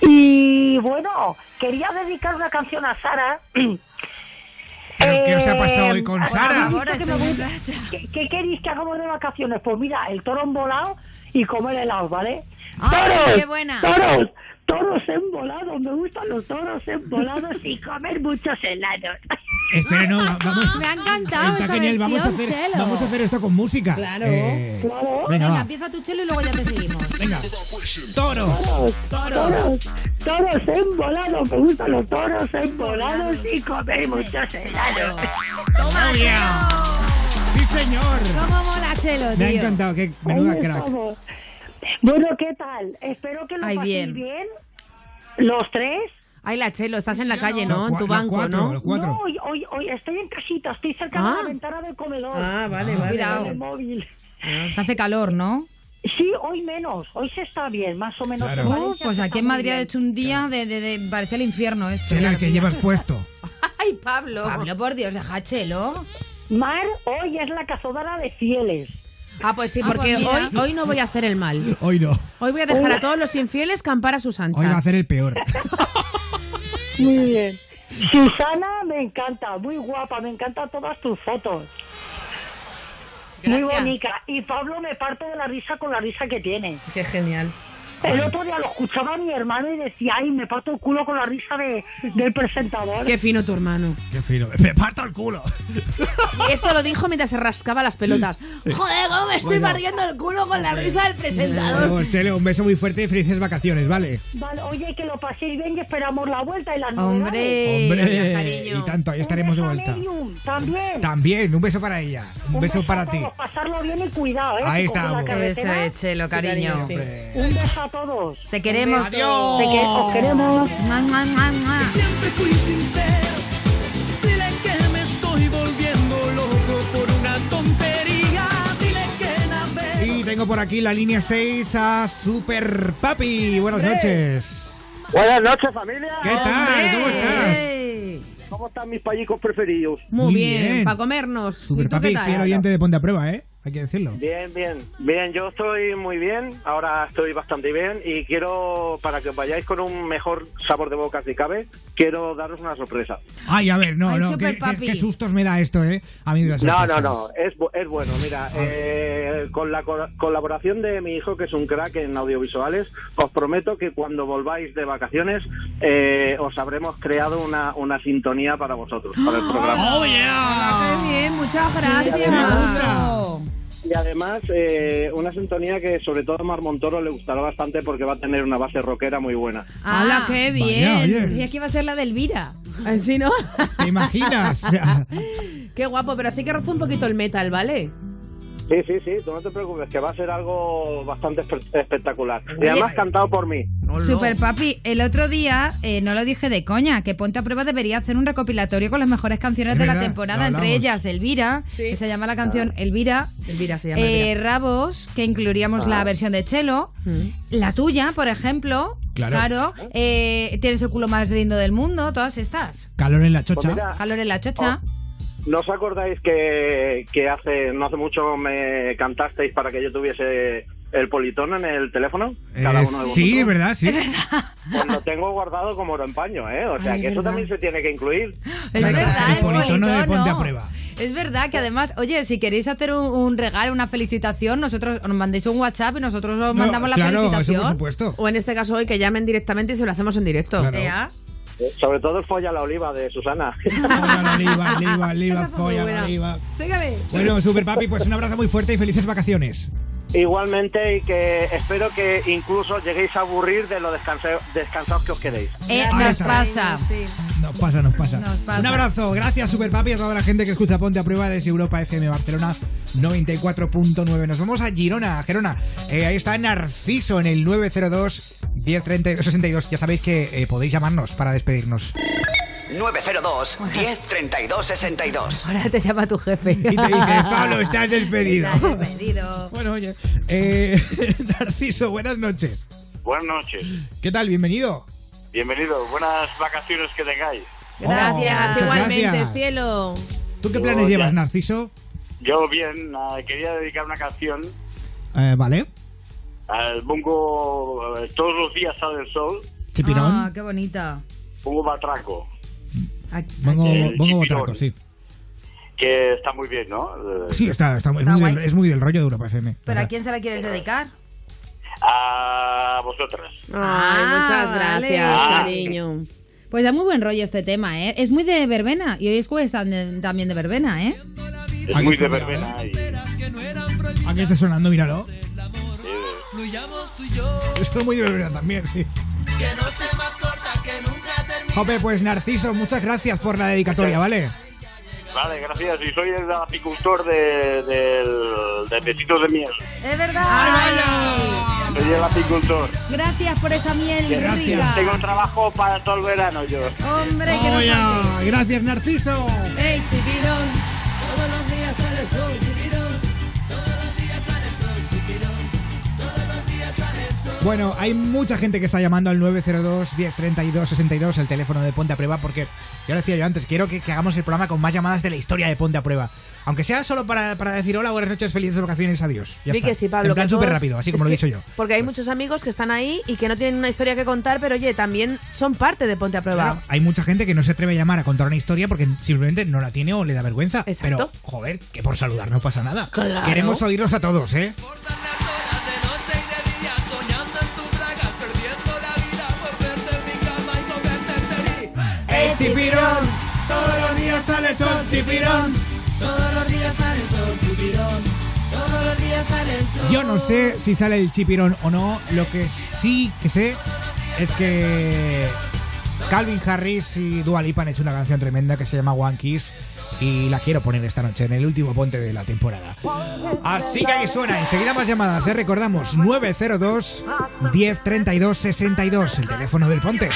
Y bueno, quería dedicar una canción a Sara. ¿Pero qué os ha pasado Eh, hoy con ¿habéis Sara? Ahora que ¿Qué, qué queréis que hagamos de vacaciones? Pues mira, el toro embolado y comer helados, ¿vale? ¡Ay, ¡Toros! qué buena! ¡Toros! ¡Toros embolados! Me gustan los toros embolados y comer muchos helados. Espera, no, va- vamos. Me ha encantado Está esta genial, vamos a, hacer, Chelo. vamos a hacer esto con música. Claro, Eh, claro. Venga, empieza tu chelo y luego ya te seguimos. Venga. Toros. Toros, toros embolados, me gustan los toros embolados y comer muchos helados. ¡Toma, Sí, señor. ¿Cómo mola Chelo, tío? Me ha encantado, qué menuda Ahí crack. estamos. Bueno, ¿qué tal? Espero que lo Ay, paséis bien. bien. ¿Los tres? Ay, la Chelo, estás en la calle, ¿no? En tu los banco, cuatro, ¿no? los cuatro. No, hoy, hoy, hoy estoy en casita, estoy cerca Ah. de la ventana del comedor. Ah, vale, Ah. vale. Cuidado. En el móvil. Se hace calor, ¿no? Sí, hoy menos, hoy se está bien, más o menos. Claro. Uh, pues aquí en Madrid ha hecho un día de, de, de- parecía el infierno esto. Chelo, el que llevas puesto. Ay, Pablo. Pablo, por Dios, deja Chelo. Mar, hoy es la cazadora de fieles. Ah, pues sí, Ah, porque pues mira. hoy, hoy no voy a hacer el mal. Hoy no. Hoy voy a dejar a todos los infieles campar a sus anchas. Hoy va a hacer el peor. Muy bien. Susana me encanta, muy guapa, me encantan todas tus fotos. Muy bonita. Y Pablo me parte de la risa con la risa que tiene. Qué genial. El otro día lo escuchaba mi hermano y decía, ay, me parto el culo con la risa de, del presentador. Qué fino tu hermano. Qué fino. Me parto el culo. Y esto lo dijo mientras se rascaba las pelotas. Joder, cómo me estoy Bueno. partiendo el culo con la risa del presentador. Bueno, Chelo, un beso muy fuerte y felices vacaciones, ¿vale? Vale, oye, que lo paséis bien y esperamos la vuelta y las novedades. Hombre, Hombre, cariño. y tanto, ahí estaremos de beso a vuelta. Medium, también. También, un beso para ella. Un, beso, a para ti. todos, Pasarlo bien y cuidado, ¿eh? Ahí Si coges la estamos. Eso carretera, es, Chelo, cariño. cariño, sí. Hombre. Un beso a todos. Te queremos. Adiós. Te que- os queremos. Mua, mua, mua, mua. Siempre fui sincero. Dile que me estoy volviendo loco por una tontería. Dile que navego. Y tengo por aquí la línea 6 a Super Papi. Buenas noches. Buenas noches, familia. ¿Qué tal? ¿Cómo estás? ¿Cómo están mis payicos preferidos? Muy, Muy bien, bien. para comernos. Super ¿Y tú Papi, qué tal? fiel oyente de Ponte a Prueba, ¿eh? Hay que decirlo. Bien, bien. Bien, yo estoy muy bien. Ahora estoy bastante bien. Y quiero, para que os vayáis con un mejor sabor de boca si cabe, quiero daros una sorpresa. Ay, a ver, no, Ay, no. Qué, qué- Papi. qué sustos me da esto, ¿eh? A mí de las No, no, no. Es, bu- es bueno. Mira, eh, con la co- colaboración de mi hijo, que es un crack en audiovisuales, os prometo que cuando volváis de vacaciones eh, os habremos creado una, una sintonía para vosotros, para el programa. ¡Oh, yeah! Ah, qué bien, muchas gracias. Sí, me gusta. Y además, eh, una sintonía que sobre todo a Mar Montoro le gustará bastante porque va a tener una base rockera muy buena. ¡Hala, qué bien! Y aquí va a ser la de Elvira. ¿Sí, no? ¿Te imaginas? Qué guapo, pero sí que roza un poquito el metal, ¿vale? Sí, sí, sí, tú no te preocupes, que va a ser algo bastante espe- espectacular. Y además cantado por mí. Super Papi, el otro día, eh, no lo dije de coña, que Ponte a Prueba debería hacer un recopilatorio con las mejores canciones Es de la temporada, entre ellas Elvira, que se llama la canción Elvira, Elvira se llama. eh, Elvira. Rabos, que incluiríamos la versión de Chelo, Mm. la tuya, por ejemplo, Claro. eh, tienes el culo más lindo del mundo, todas estas. calor en la chocha. Pues mira, Calor en la chocha. ¿No os acordáis que, que hace no hace mucho me cantasteis para que yo tuviese el politono en el teléfono? Cada Eh, uno de sí, vosotros. es verdad, sí. Pues lo tengo guardado como oro en paño, ¿eh? O sea, Ay, que eso verdad. también se tiene que incluir. Es Claro, verdad, el politono de. Ponte a Prueba. Es verdad que además, oye, si queréis hacer un, un regalo, una felicitación, nosotros nos mandéis un WhatsApp y nosotros os No, mandamos la claro, eso felicitación. por supuesto. O en este caso hoy que llamen directamente y se lo hacemos en directo. Claro. Ea. Sobre todo el folla la oliva de Susana. Folla la oliva, oliva, oliva, folla la oliva. Sígame. Bueno, Super Papi, pues un abrazo muy fuerte y felices vacaciones. Igualmente y que espero que incluso lleguéis a aburrir de lo descansados que os quedéis. Eh, nos pasa. Sí. Nos pasa, nos pasa. Nos pasa. Un abrazo, gracias Super Papi a toda la gente que escucha Ponte a Prueba desde Europa FM Barcelona 94.9. Nos vamos a Girona, Gerona. Eh, ahí está Narciso en el 902 1032 62. Ya sabéis que eh, podéis llamarnos para despedirnos. 902 10 32 62. Ahora te llama tu jefe. Y te dices, Pablo, estás despedido. Estás despedido. Bueno, oye. Eh, Narciso, buenas noches. Buenas noches. ¿Qué tal? Bienvenido. Bienvenido. Buenas vacaciones que tengáis. Gracias, muchas igualmente, gracias. cielo. ¿Tú qué Yo planes ya- llevas, Narciso? Yo bien, ah, quería dedicar una canción Eh, vale. Al bongo eh, Todos los días sale el sol, Chipirón. Ah, qué bonita. bongo batraco, Bongo, el bongo chipirón. botraco, sí. que está muy bien, ¿no? Eh, Sí, está, está, es, muy del, es muy del rollo de Europa FM. ¿Pero a quién se la quieres dedicar? A vosotras. Ay, Ah, muchas gracias, Ah. cariño. Pues da muy buen rollo este tema, ¿eh? Es muy de verbena. Y hoy es jueves tam- también de verbena, ¿eh? Es muy de verbena y Aquí está sonando, míralo. Eh, Esto es muy de verdad también, sí. Jope, pues Narciso, muchas gracias por la dedicatoria, ¿vale? Vale, gracias. Y soy el apicultor de, del, de besitos de miel. Es verdad. Soy el apicultor. Gracias por esa miel Que rica. Tengo trabajo para todo el verano yo. Hombre, que no gracias Narciso. ¡Ey, chipirón! Todos los días sale el sol, Bueno, hay mucha gente que está llamando al 902 1032 62, el teléfono de Ponte a Prueba, porque ya lo decía yo antes, quiero que, que hagamos el programa con más llamadas de la historia de Ponte a Prueba. Aunque sea solo para, para decir hola, buenas noches, felices vacaciones, adiós. Ya está. que sí, Pablo. En plan súper rápido, así como lo he dicho yo. Porque hay muchos amigos que están ahí y que no tienen una historia que contar, pero oye, también son parte de Ponte a Prueba. Claro, hay mucha gente que no se atreve a llamar a contar una historia porque simplemente no la tiene o le da vergüenza. Pero, joder, que por saludar no pasa nada. Claro. Queremos oírlos a todos, ¿eh? Chipirón! Todos los días sale el sol, chipirón. Todos los días sale el sol, chipirón. Todos los días sale el sol. Yo no sé si sale el chipirón o no. Lo que sí que sé es que Calvin Harris y Dua Lipa han hecho una canción tremenda que se llama One Kiss y la quiero poner esta noche en el último ponte de la temporada. Así que ahí suena. Enseguida más llamadas, ¿eh? Recordamos 902 1032 62, el teléfono del ponte.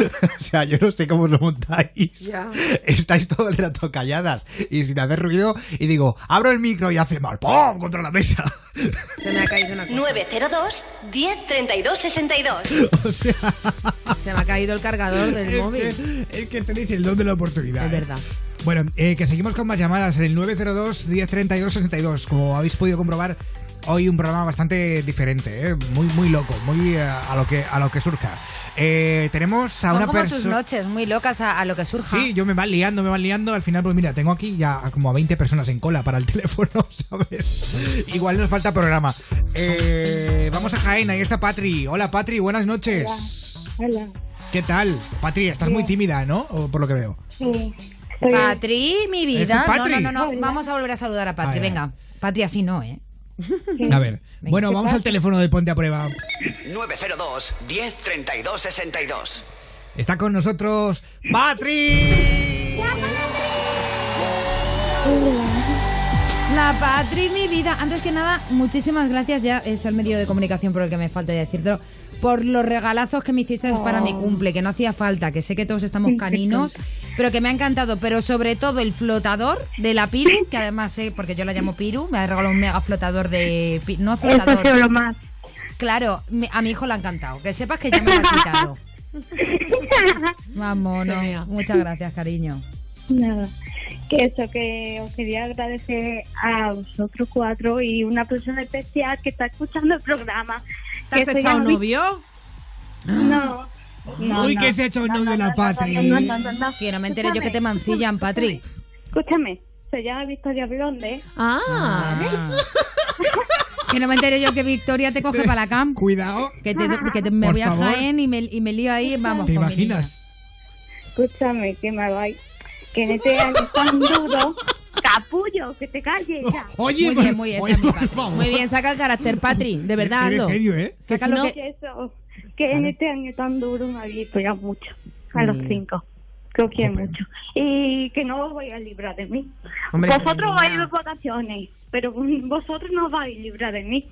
o sea, yo no sé cómo os lo montáis. Estáis todo el rato calladas y sin hacer ruido. Y digo, abro el micro y hace mal. ¡Pum! Contra la mesa. Se me ha caído una cosa. 902 10 32 62. Se me ha caído el cargador del Es móvil. que, es que tenéis el don de la oportunidad. Es ¿eh? verdad. Bueno, eh, que seguimos con más llamadas en el 902 1032 62. Como habéis podido comprobar, hoy un programa bastante diferente, ¿eh? muy muy loco, muy eh, a lo que a lo que surja. Eh, tenemos a Son una como tus persona. noches, muy locas a, a lo que surja. Sí, yo me van liando, me van liando. Al final, pues mira, tengo aquí ya como a 20 personas en cola para el teléfono, ¿sabes? Igual nos falta programa. Eh, vamos a Jaén, ahí está Patri. Hola Patri, buenas noches. Hola. ¿Qué tal? Patri, estás muy tímida, ¿no? O por lo que veo. Sí. Patri, mi ¿Este vida. es Patri? No, no, no, no. Vamos a volver a saludar a Patri. Ay. Venga, Patri así no, ¿eh? A ver. Bueno, ¿Qué vamos al teléfono de Ponte a Prueba. 902 10 32 62. Está con nosotros Patri. La Patri, mi vida. Antes que nada, muchísimas gracias. Ya es el medio de comunicación por el que me falta decirlo. Por los regalazos que me hiciste para mi cumple, que no hacía falta, que sé que todos estamos caninos, pero que me ha encantado. Pero sobre todo el flotador de la Piru, que además sé, porque yo la llamo Piru, me ha regalado un mega flotador de. No Eso flotador. sido lo más. Claro, me- a mi hijo le ha encantado. Que sepas que ya me lo ha quitado. Vamos, no. Muchas gracias, cariño. Nada. Que eso, que os quería agradecer a vosotros cuatro y una persona especial que está escuchando el programa. ¿Te has echado llama- novio? No. no, Uy, no. que se ha hecho No, novio no, la no, Patri. no, no, no, no, no. Que no me enteré yo que te mancillan, Patri. Escúchame, se llama Victoria Blonde. Ah. Que no me enteré yo que Victoria te coge para la camp. Cuidado. Que, te, que te- me Por voy a favor. Jaén y me, y me lío ahí, vamos. ¿Te imaginas? Escúchame, que me vais. Que en este año tan duro. Capullo, que te calles ya. Oye, Muy bien, muy bien, oye, esa es mi por Patri. favor. Muy bien, saca el carácter, Patri. De verdad, Eres ando. genio, ¿eh? Que Que, si no- que eso, que en este año tan duro me habéis ya mucho. A los Mm. cinco. Que os quiero mucho. Y que no os vais a librar de mí. Hombre, vosotros vais de vacaciones, pero vosotros no vais a librar de mí.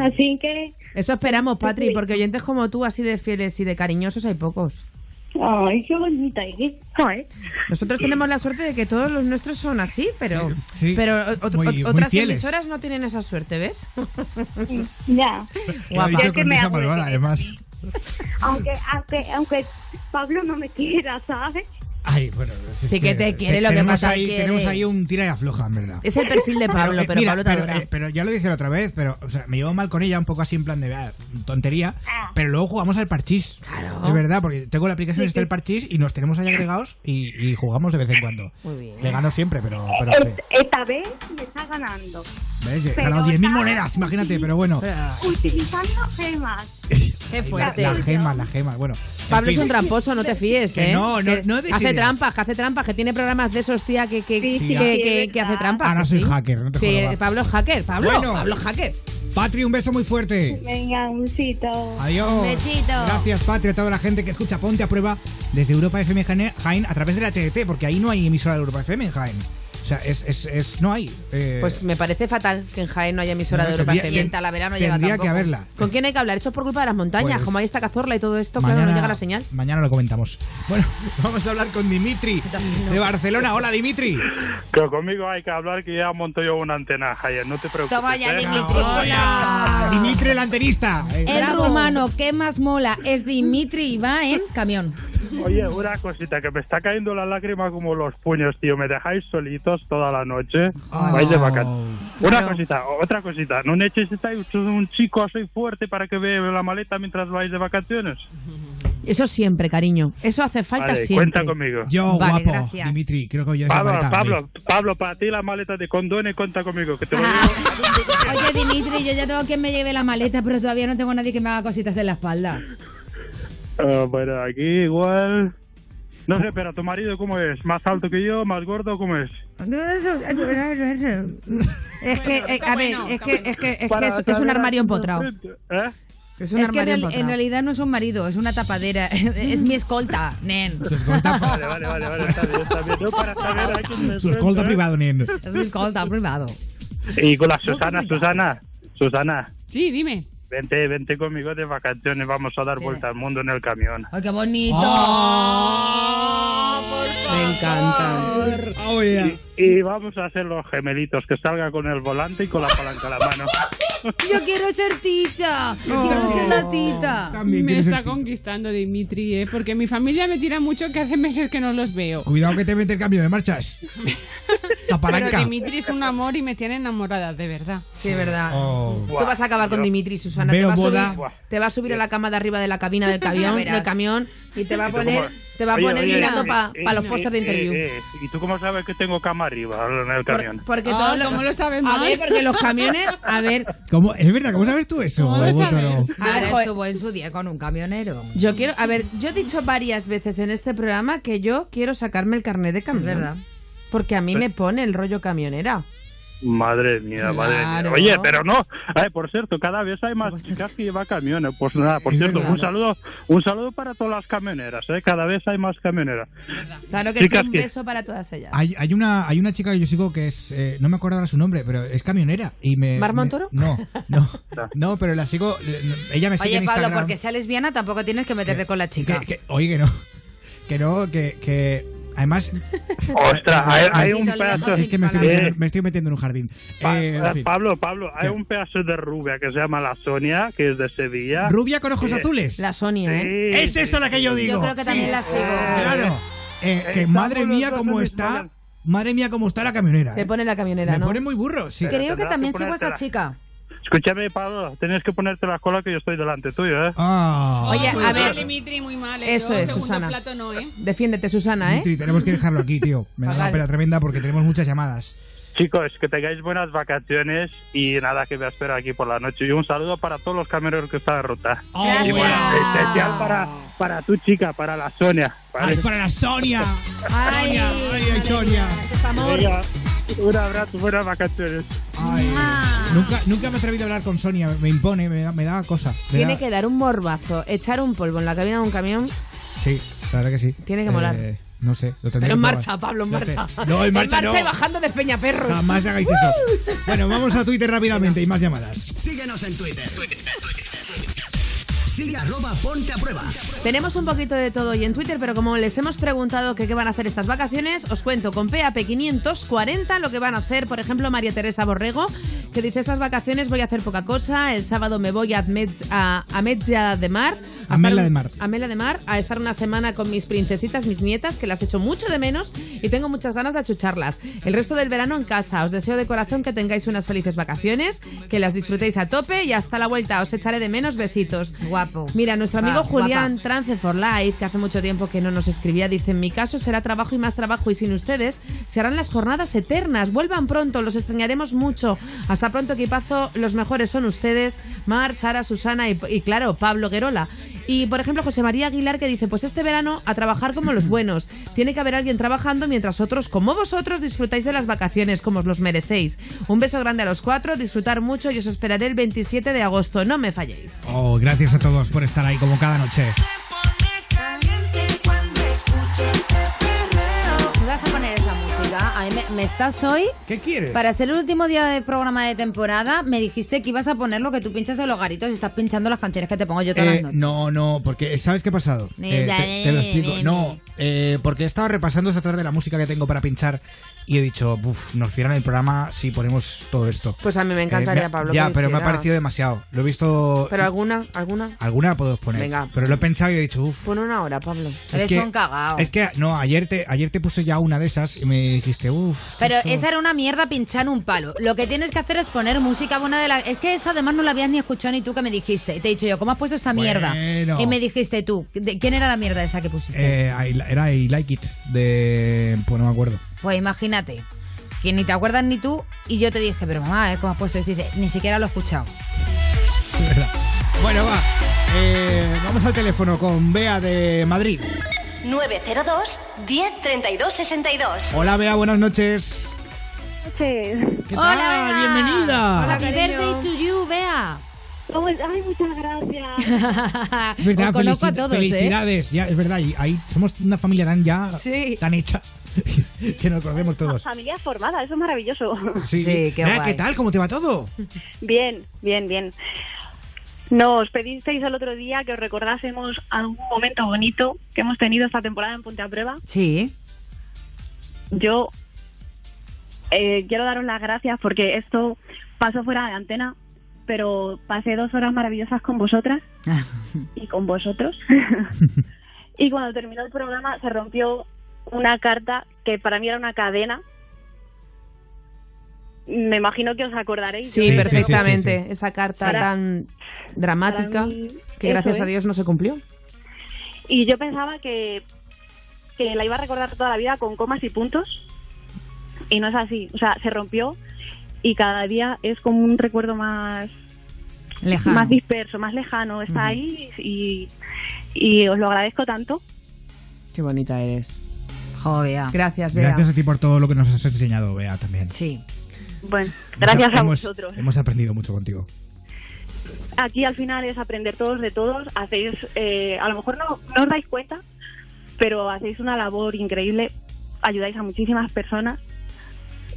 Así que, Eso esperamos, Patri, porque oyentes como tú, así de fieles y de cariñosos, hay pocos. Ay, qué bonita es. Joder. Nosotros tenemos la suerte de que todos los nuestros son así, pero, Sí, sí. pero Muy- muy otras emisoras no tienen esa suerte, ¿ves? Ya. Ha Ya que me malvada, además. Aunque, aunque, aunque Pablo no me quiera, ¿sabes? Ay, bueno, si es Sí que te quiere, lo que pasa ahí, es que tenemos ahí un tira y afloja, en verdad. Es el perfil de Pablo, eh, pero mira, Pablo te pero, eh, pero ya lo dije la otra vez, pero o sea, me llevo mal con ella un poco así en plan de ah, tontería, Ah. pero luego jugamos al parchís. Claro. De verdad, porque tengo la aplicación Sí, está el parchís y nos tenemos ahí agregados y, y jugamos de vez en cuando. Muy bien. Le gano siempre, pero, Es-. Esta vez me está ganando. ¿Ves? He ganado 10.000 está- monedas, imagínate, pero bueno. Utilizando gemas. Qué La, fuerte. la gema, la gema, bueno. en Pablo es un tramposo, no te fíes, Que ¿eh? no, no- Que no des hace ideas. trampas, que hace trampas, que tiene programas de esos, tía, que, que, Sí, sí, que, que- que hace trampas. Ahora que soy sí. hacker, no te Sí, jodas. Pablo es hacker, Pablo, Bueno. Pablo es hacker. Patri, un beso muy fuerte. Venga, un besito. Adiós. Un besito. Gracias, Patria, a toda la gente que escucha Ponte a Prueba desde Europa FM Jaén Jaén a través de la TDT, porque ahí no hay emisora de Europa FM en Jaén. Sea, es, es, es- no hay. eh, Pues me parece fatal que en Jaén no haya emisora No, de Europa tendría- FM. Y en Talavera no llega tampoco. que haberla. ¿Con quién hay que hablar? Eso es por culpa de las montañas, Pues, como hay esta cazorla y todo esto, claro, no llega la señal. Mañana lo comentamos. Bueno, vamos a hablar con Dimitri de Barcelona. Hola, Dimitri. Que conmigo hay que hablar que ya monto yo una antena, Javier, no te preocupes. Toma ya, ¿eh? Dimitri. Hola. Dimitri, el antenista. El rumano que más mola es Dimitri y va en camión. Oye, una cosita, que me está cayendo la lágrima como los puños, tío. Me dejáis solitos toda la noche. Ah. Vais de vacaciones. Una cosita, otra cosita. ¿No necesitáis un chico así fuerte para que vea la maleta mientras vais de vacaciones? Eso siempre, cariño. Eso hace falta Vale, siempre. cuenta conmigo. Yo, Vale, guapo, gracias. Dimitri, creo que yo esa Pablo, maleta, Pablo, Pablo, para ti la maleta de condones, cuenta conmigo, que te lo digo. Oye, Dimitri, yo ya tengo quien me lleve la maleta, pero todavía no tengo nadie que me haga cositas en la espalda. Ah, bueno, aquí igual... No sé, pero tu marido, ¿cómo es? ¿Más alto que yo? ¿Más gordo? ¿Cómo es? Es que, eh, a ver, es que, es que, es, que es, es un armario empotrado. ¿Eh? Es un Es que en, realidad no es un marido, es una tapadera. Es mi escolta, nen. Su escolta, Vale, vale, vale, vale, está bien, está bien. Yo para saber a quién me su escolta ¿eh? privado, nen. Es mi escolta privado. Y con la Susana, Susana, Susana, Sí, dime. Vente, vente conmigo de vacaciones, vamos a dar vuelta al mundo en el camión. ¡Ay, qué bonito! Me encanta. Oh, yeah. Y, vamos a hacer los gemelitos, que salga con el volante y con la palanca a la mano. Yo quiero ser tita. Yo quiero ser la tita. También me está conquistando Dimitri, ¿eh? Porque mi familia me tira mucho que hace meses que no los veo. Cuidado que te mete el cambio de marchas. La Pero palanca. Dimitri es un amor y me tiene enamorada, de verdad. Sí, verdad. Oh. Tú vas a acabar con Dimitri, Susana. Veo te, va a boda. te va a subir a la cama de arriba de la cabina del camión, del camión y te va a ¿Y tú poner, te va a Oye, poner oye, mirando eh, para eh, los eh, puestos de interview. eh, ¿Y tú cómo sabes que tengo cama arriba en el Por- camión? porque Ah, todos los- ¿cómo lo sabes A ver, porque los camiones, a ver, ¿Cómo? ¿Es verdad? ¿Cómo sabes tú eso? ¿Cómo lo sabes? a ver, Ahora joder, estuvo en su día con un camionero. yo quiero, a ver, yo he dicho varias veces en este programa que yo quiero sacarme el carnet de Es camión. verdad. Porque a mí me pone el rollo camionera. Madre mía, madre mía. Oye, pero no. Ay, por cierto, cada vez hay más chicas que llevan camiones. Pues nada, por cierto, un saludo, un saludo para todas las camioneras, ¿eh? Cada vez hay más camioneras. Claro que sí, Chicas un que- beso para todas ellas. Hay, hay una hay una chica que yo sigo que es eh, no me acuerdo ahora su nombre pero es camionera y me ¿Mar me- Montoro? no no no pero la sigo eh, ella me sigue Oye, en Pablo, Instagram porque sea lesbiana tampoco tienes que meterte con la chica. que, que- oye que no que no que, que además Ostras, hay, hay un pedazo. es que me estoy, Eh, metiendo, me estoy metiendo en un jardín Pa- Eh, en eh, fin. Pablo, Pablo, hay ¿Qué? un pedazo de rubia que se llama la Sonia, que es de Sevilla. rubia con ojos Eh, azules La Sonia, ¿eh? Sí, es sí, esa la que yo digo Yo creo que también Sí. la sigo. claro Eh, que Estamos madre mía cómo está madre mía cómo está la camionera Te eh. pone la camionera, me ¿no? pone muy burro sí Creo que también que sigo a esa chica. Escúchame, Pablo, tienes que ponerte la cola que yo estoy delante tuyo, ¿eh? Ah. Oye, a ver, Dimitri, muy mal. ¿eh? Eso Yo es, segundo Susana. plato no, ¿eh? Defiéndete, Susana, ¿eh? Dimitri, tenemos que dejarlo aquí, tío. Me da una pena tremenda porque tenemos muchas llamadas. Chicos, que tengáis buenas vacaciones y nada, que me espero aquí por la noche. Y un saludo para todos los camioneros que están en ruta. Oh, Y bueno, especial para, para tu chica, para la Sonia. ¿vale? Ay, para la Sonia. Ay, Sonia, ay, ay, Sonia. Venga, un abrazo, buenas vacaciones. Ay, nunca, nunca me he atrevido a hablar con Sonia. Me impone, me da, me da cosa. Me Tiene da- que dar un morbazo, echar un polvo en la cabina de un camión. Sí, la verdad que sí. Tiene que molar. No sé, lo tendré Pero en que probar. marcha, Pablo, en marcha. No, en marcha no. y bajando de Peñaperros. Jamás hagáis eso. Bueno, vamos a Twitter rápidamente y más llamadas. Síguenos en Twitter. Sigue arroba ponte a prueba. Tenemos un poquito de todo hoy en Twitter, pero como les hemos preguntado qué van a hacer estas vacaciones, os cuento con PAP 540 lo que van a hacer, por ejemplo, María Teresa Borrego, que dice estas vacaciones voy a hacer poca cosa, el sábado me voy a, Admet- a, a Metja de Mar. a estar un- de Mar. A Mela de Mar, a estar una semana con mis princesitas, mis nietas, que las echo mucho de menos y tengo muchas ganas de achucharlas. El resto del verano en casa. Os deseo de corazón que tengáis unas felices vacaciones, que las disfrutéis a tope y hasta la vuelta. Os echaré de menos. Besitos. Guapo. Mira, nuestro amigo Ah, Julián guapa. Trance for Life, que hace mucho tiempo que no nos escribía, dice: En mi caso será trabajo y más trabajo, y sin ustedes serán las jornadas eternas. Vuelvan pronto, los extrañaremos mucho. Hasta pronto, equipazo. Los mejores son ustedes: Mar, Sara, Susana y, y claro, Pablo Guerola. Y por ejemplo, José María Aguilar, que dice: Pues este verano a trabajar como los buenos. Tiene que haber alguien trabajando mientras otros, como vosotros, disfrutáis de las vacaciones como os los merecéis. Un beso grande a los cuatro, disfrutar mucho y os esperaré el 27 de agosto. No me falléis. Oh, gracias a todos por estar ahí como cada noche. Me vas a poner A mí me, me estás hoy. ¿Qué quieres? Para ser el último día de programa de temporada, me dijiste que ibas a poner lo que tú pinchas en los garitos y estás pinchando las canciones que te pongo yo todas Eh, las noches. no, no, porque ¿sabes qué ha pasado? Eh, ya, te, te lo explico. No, eh, porque estaba repasando esta tarde la música que tengo para pinchar y he dicho, uff, nos cierran el programa si ponemos todo esto. Pues a mí me encantaría, Eh, me- Pablo. Ya, que pero me ha parecido demasiado. Lo he visto. Pero alguna, alguna. Alguna puedo poner. Venga. Pero lo he pensado y he dicho, uff. Pon una hora, Pablo. Eres que- un cagao. Es que, no, ayer te, ayer te puse ya una de esas y me dijiste, uff. Pero esa era una mierda pinchar un palo. Lo que tienes que hacer es poner música buena de la... Es que esa además no la habías ni escuchado ni tú que me dijiste. Y te he dicho yo, ¿cómo has puesto esta mierda? Bueno. Y me dijiste tú, ¿de- ¿quién era la mierda esa que pusiste? Eh, I- era I Like It, de. Pues no me acuerdo. Pues imagínate, que ni te acuerdas ni tú, y yo te dije, pero mamá, ver cómo has puesto. Y dice, ni siquiera lo he escuchado. Es verdad. Bueno, va. Eh, vamos al teléfono con Bea de Madrid. 902 10 32 62. Hola, Bea, buenas noches. ¿Qué Hola, tal? Bea. Bienvenida. Happy birthday to you, Bea. Ay, muchas gracias. Es verdad, Os conozco a todos, ¿eh? felicidades. Ya, es verdad, y ahí somos una familia tan ya Sí. tan hecha que nos conocemos todos. Familia formada, eso es maravilloso. Sí, qué Bea, guay. ¿qué tal? ¿Cómo te va todo? Bien, bien, bien. Nos pedisteis el otro día que os recordásemos algún momento bonito que hemos tenido esta temporada en Ponte a Prueba. Sí. Yo eh, quiero daros las gracias porque esto pasó fuera de antena, pero pasé dos horas maravillosas con vosotras y con vosotros. y cuando terminó el programa se rompió una carta que para mí era una cadena. Me imagino que os acordaréis. Sí, perfectamente. Esa carta tan dramática mí, que gracias a. Dios no se cumplió. Y yo pensaba que, que la iba a recordar toda la vida con comas y puntos. Y no es así. O sea, se rompió y cada día es como un recuerdo más, Lejano. más disperso, más lejano. Está ahí y, y os lo agradezco tanto. Qué bonita eres. Joder. Gracias, Bea. Gracias a ti por todo lo que nos has enseñado, Bea, también. Sí. Bueno, gracias a vosotros. Hemos aprendido mucho contigo. Aquí al final es aprender todos de todos. Hacéis, eh, a lo mejor no, no os dais cuenta, pero hacéis una labor increíble. Ayudáis a muchísimas personas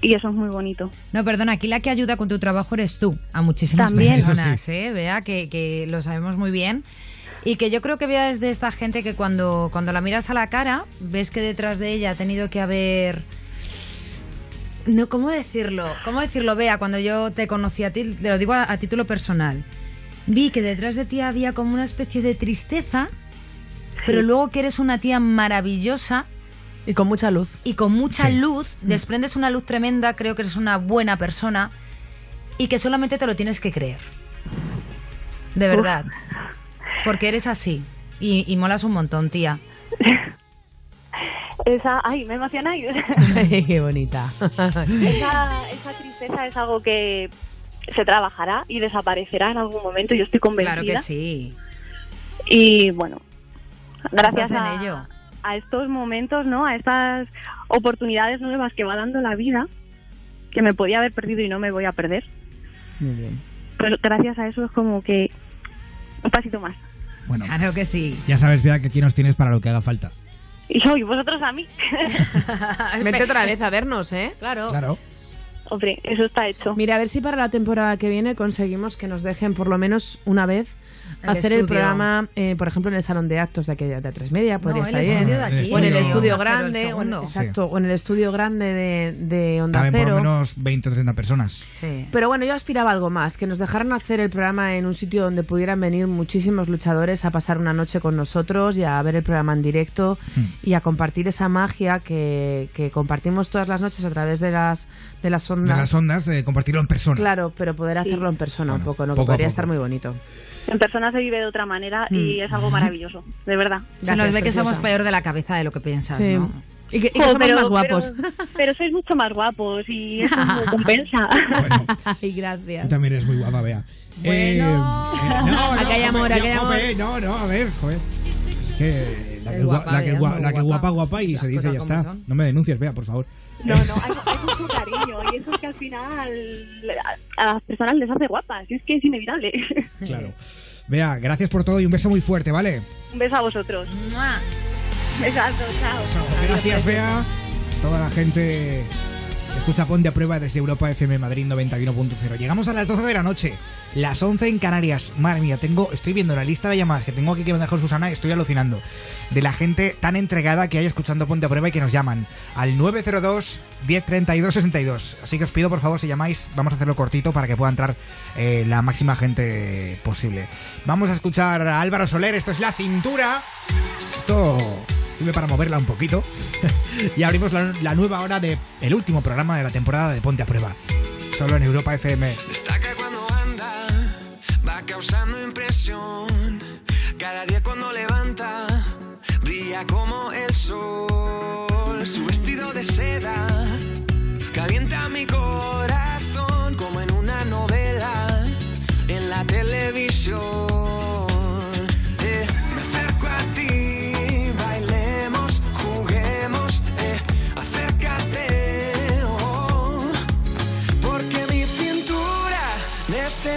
y eso es muy bonito. No, perdona, aquí la que ayuda con tu trabajo eres tú, a muchísimas También. personas, Eso ¿eh? Vea, que, que lo sabemos muy bien. Y que yo creo que Bea es de esta gente que cuando, cuando la miras a la cara, ves que detrás de ella ha tenido que haber... No, ¿Cómo decirlo? ¿Cómo decirlo, Bea? Cuando yo te conocí a ti, te lo digo a, a título personal, vi que detrás de ti había como una especie de tristeza, pero luego que eres una tía maravillosa. Y con mucha luz. Y con mucha Sí. luz, desprendes una luz tremenda, creo que eres una buena persona y que solamente te lo tienes que creer. De Uf. verdad. Porque eres así. Y, y molas un montón, tía. Esa, ay, me emocionáis. Qué bonita. esa, esa tristeza es algo que se trabajará y desaparecerá en algún momento, yo estoy convencida. Claro que sí. Y bueno, gracias a, ello. a estos momentos, ¿no? A estas oportunidades nuevas que va dando la vida, que me podía haber perdido y no me voy a perder. Muy bien. Pues gracias a eso es como que un pasito más. Bueno, Claro que sí. ya sabes, Bea, que aquí nos tienes para lo que haga falta. Y yo, y vosotros a mí. Vente otra vez a vernos, ¿eh? Claro. Claro. Hombre, eso está hecho. Mira, a ver si para la temporada que viene conseguimos que nos dejen por lo menos una vez El hacer el estudio. programa, eh, por ejemplo, en el salón de actos de aquella de tres media, podría el estar bien. estudio de aquí. O en el El estudio grande, el o en- exacto, o en el estudio grande de, de Onda Caben por Cero. lo menos 20 o 30 personas. Sí. Pero bueno, yo aspiraba a algo más, que nos dejaran hacer el programa en un sitio donde pudieran venir muchísimos luchadores a pasar una noche con nosotros y a ver el programa en directo Hmm. y a compartir esa magia que, que compartimos todas las noches a través de las, de las De ondas. las ondas, de compartirlo en persona. Claro, pero poder hacerlo en persona un poco, ¿no? poco que podría poco. estar muy bonito. En persona se vive de otra manera y Mm. es algo maravilloso, de verdad. Se nos ve que estamos peor de la cabeza de lo que piensas, Sí. ¿no? Y que, y que Jo, somos más guapos. Pero, pero sois mucho más guapos y eso me compensa. Ay, gracias. Tú también eres muy guapa, Bea. Bueno. Eh, eh, no, no, Acá hay amor, acá hay amor. No, no, a ver, joder. Que la que, guapa, la que, Bea, gua- muy la que guapa. guapa, guapa y Las se dice ya está. son. No me denuncies, Bea, por favor. No, no, hay, hay mucho cariño y eso es que al final a, a las personas les hace guapas, y es que es inevitable. Claro. Bea, gracias por todo y un beso muy fuerte, ¿vale? Un beso a vosotros. ¡Mua! Besazo, chao. Gracias, Bea. toda la gente escucha Ponte a Prueba desde Europa FM Madrid 91.0. Llegamos a las 12 de la noche, las 11 en Canarias. Madre mía, tengo, estoy viendo la lista de llamadas que tengo aquí que me dejó Susana estoy alucinando. De la gente tan entregada que hay escuchando Ponte a Prueba y que nos llaman al 902 1032 62. Así que os pido por favor si llamáis, vamos a hacerlo cortito para que pueda entrar eh, la máxima gente posible. Vamos a escuchar a Álvaro Soler, esto es La Cintura. Esto sirve para moverla un poquito. y abrimos la, la nueva hora el último programa de la temporada de Ponte a Prueba. Solo en Europa FM. Destaca cuando anda, va causando impresión. Cada día cuando levanta, brilla como el sol. Su vestido de seda calienta mi corazón como en una novela en la televisión.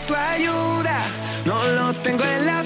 tu ayuda. No lo tengo en las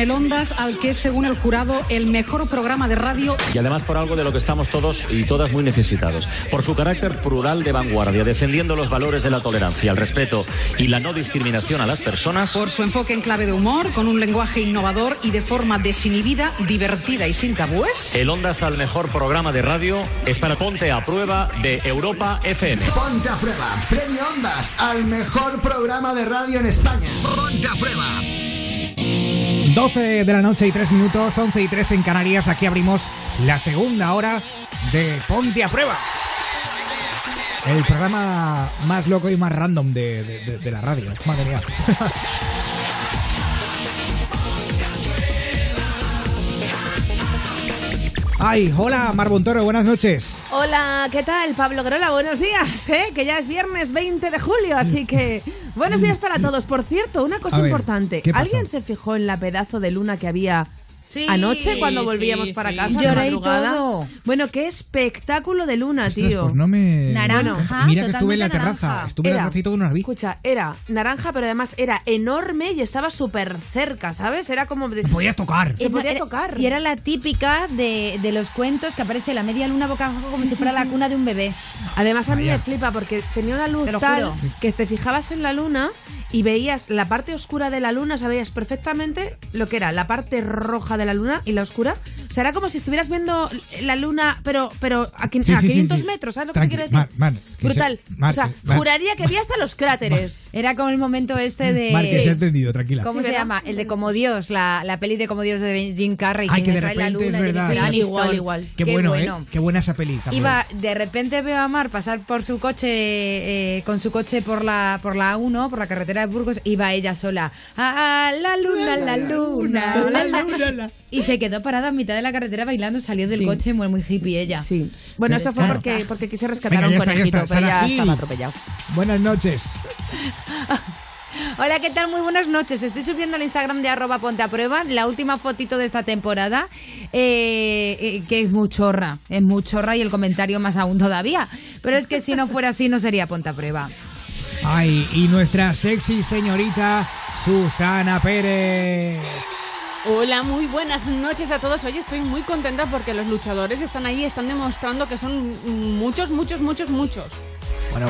el Ondas, al que es, según el jurado, el mejor programa de radio. Y además por algo de lo que estamos todos y todas muy necesitados. Por su carácter plural de vanguardia, defendiendo los valores de la tolerancia, el respeto y la no discriminación a las personas. Por su enfoque en clave de humor, con un lenguaje innovador y de forma desinhibida, divertida y sin tabúes. El Ondas al mejor programa de radio es para Ponte a Prueba de Europa FM. Ponte a prueba, premio Ondas al mejor programa de radio en España. Ponte a prueba. 12 de la noche y 3 minutos, 11 y 3 en Canarias. Aquí abrimos la segunda hora de Ponte a Prueba. El programa más loco y más random de, la radio. Madre mía. Ay, hola, Mar Montoro, buenas noches. Hola, ¿qué tal? Pablo Grola, buenos días, ¿eh? Que ya es viernes 20 de julio, así que buenos días para todos. Por cierto, una cosa ver, importante. ¿Alguien se fijó en la pedazo de luna que había Anoche cuando Sí, volvíamos sí, para sí. casa. de Lloré y madrugada. todo. Bueno, qué espectáculo de luna, Ostras, tío. pues no me... Naranja, Mira que estuve en la totalmente terraza. naranja. Estuve en la terraza y todo no la vi. Escucha, era naranja, pero además era enorme y estaba súper cerca, ¿sabes? Era como... de- podías tocar. Se podía Era- tocar. Y era la típica de, de los cuentos que aparece la media luna boca abajo como Sí, si sí, fuera la sí. cuna de un bebé. Además a mí Vaya. me flipa porque tenía una luz Te tal juro. que te fijabas en la luna y veías la parte oscura de la luna, sabías perfectamente lo que era la parte roja de la luna y la oscura. O sea, era como si estuvieras viendo la luna, pero pero a, quin- Sí, a sí, sí, 500 sí. metros, ¿sabes lo que Tranqui- te quiero decir? Mar, Mar, que Brutal. se- Mar, o sea, que- Mar- juraría que vi hasta los cráteres. Era como el momento este de... Mar, que se ha entendido, tranquila. ¿Cómo Sí, se ¿verdad? llama? El de Como Dios, la, la peli de Como Dios de Jim Carrey. Ay, que de la repente es verdad. Igual, igual. Qué, bueno, ¿eh? Qué buena esa peli. también. Iba, de repente veo a Mar pasar por su coche, eh, con su coche por la por la 1, por la carretera de Burgos, iba ella sola. ¡Ah, la luna, la luna, la luna! Y se quedó parada a mitad de la carretera bailando, salió del Sí. coche muy, muy hippie ella. Sí. Bueno, eso fue porque, porque quise rescatar Venga, a un conejito, está. pero Sara ya Gil. estaba atropellado. Buenas noches. Hola, ¿qué tal? Muy buenas noches. Estoy subiendo al Instagram de arroba ponte a prueba la última fotito de esta temporada, eh, eh, que es muy chorra, es muy chorra y el comentario más aún todavía. Pero es que si no fuera así no sería ponte a prueba. Ay, y nuestra sexy señorita Susana Pérez. Hola, muy buenas noches a todos. Hoy estoy muy contenta porque los luchadores están ahí, están demostrando que son muchos, muchos, muchos, muchos. Bueno,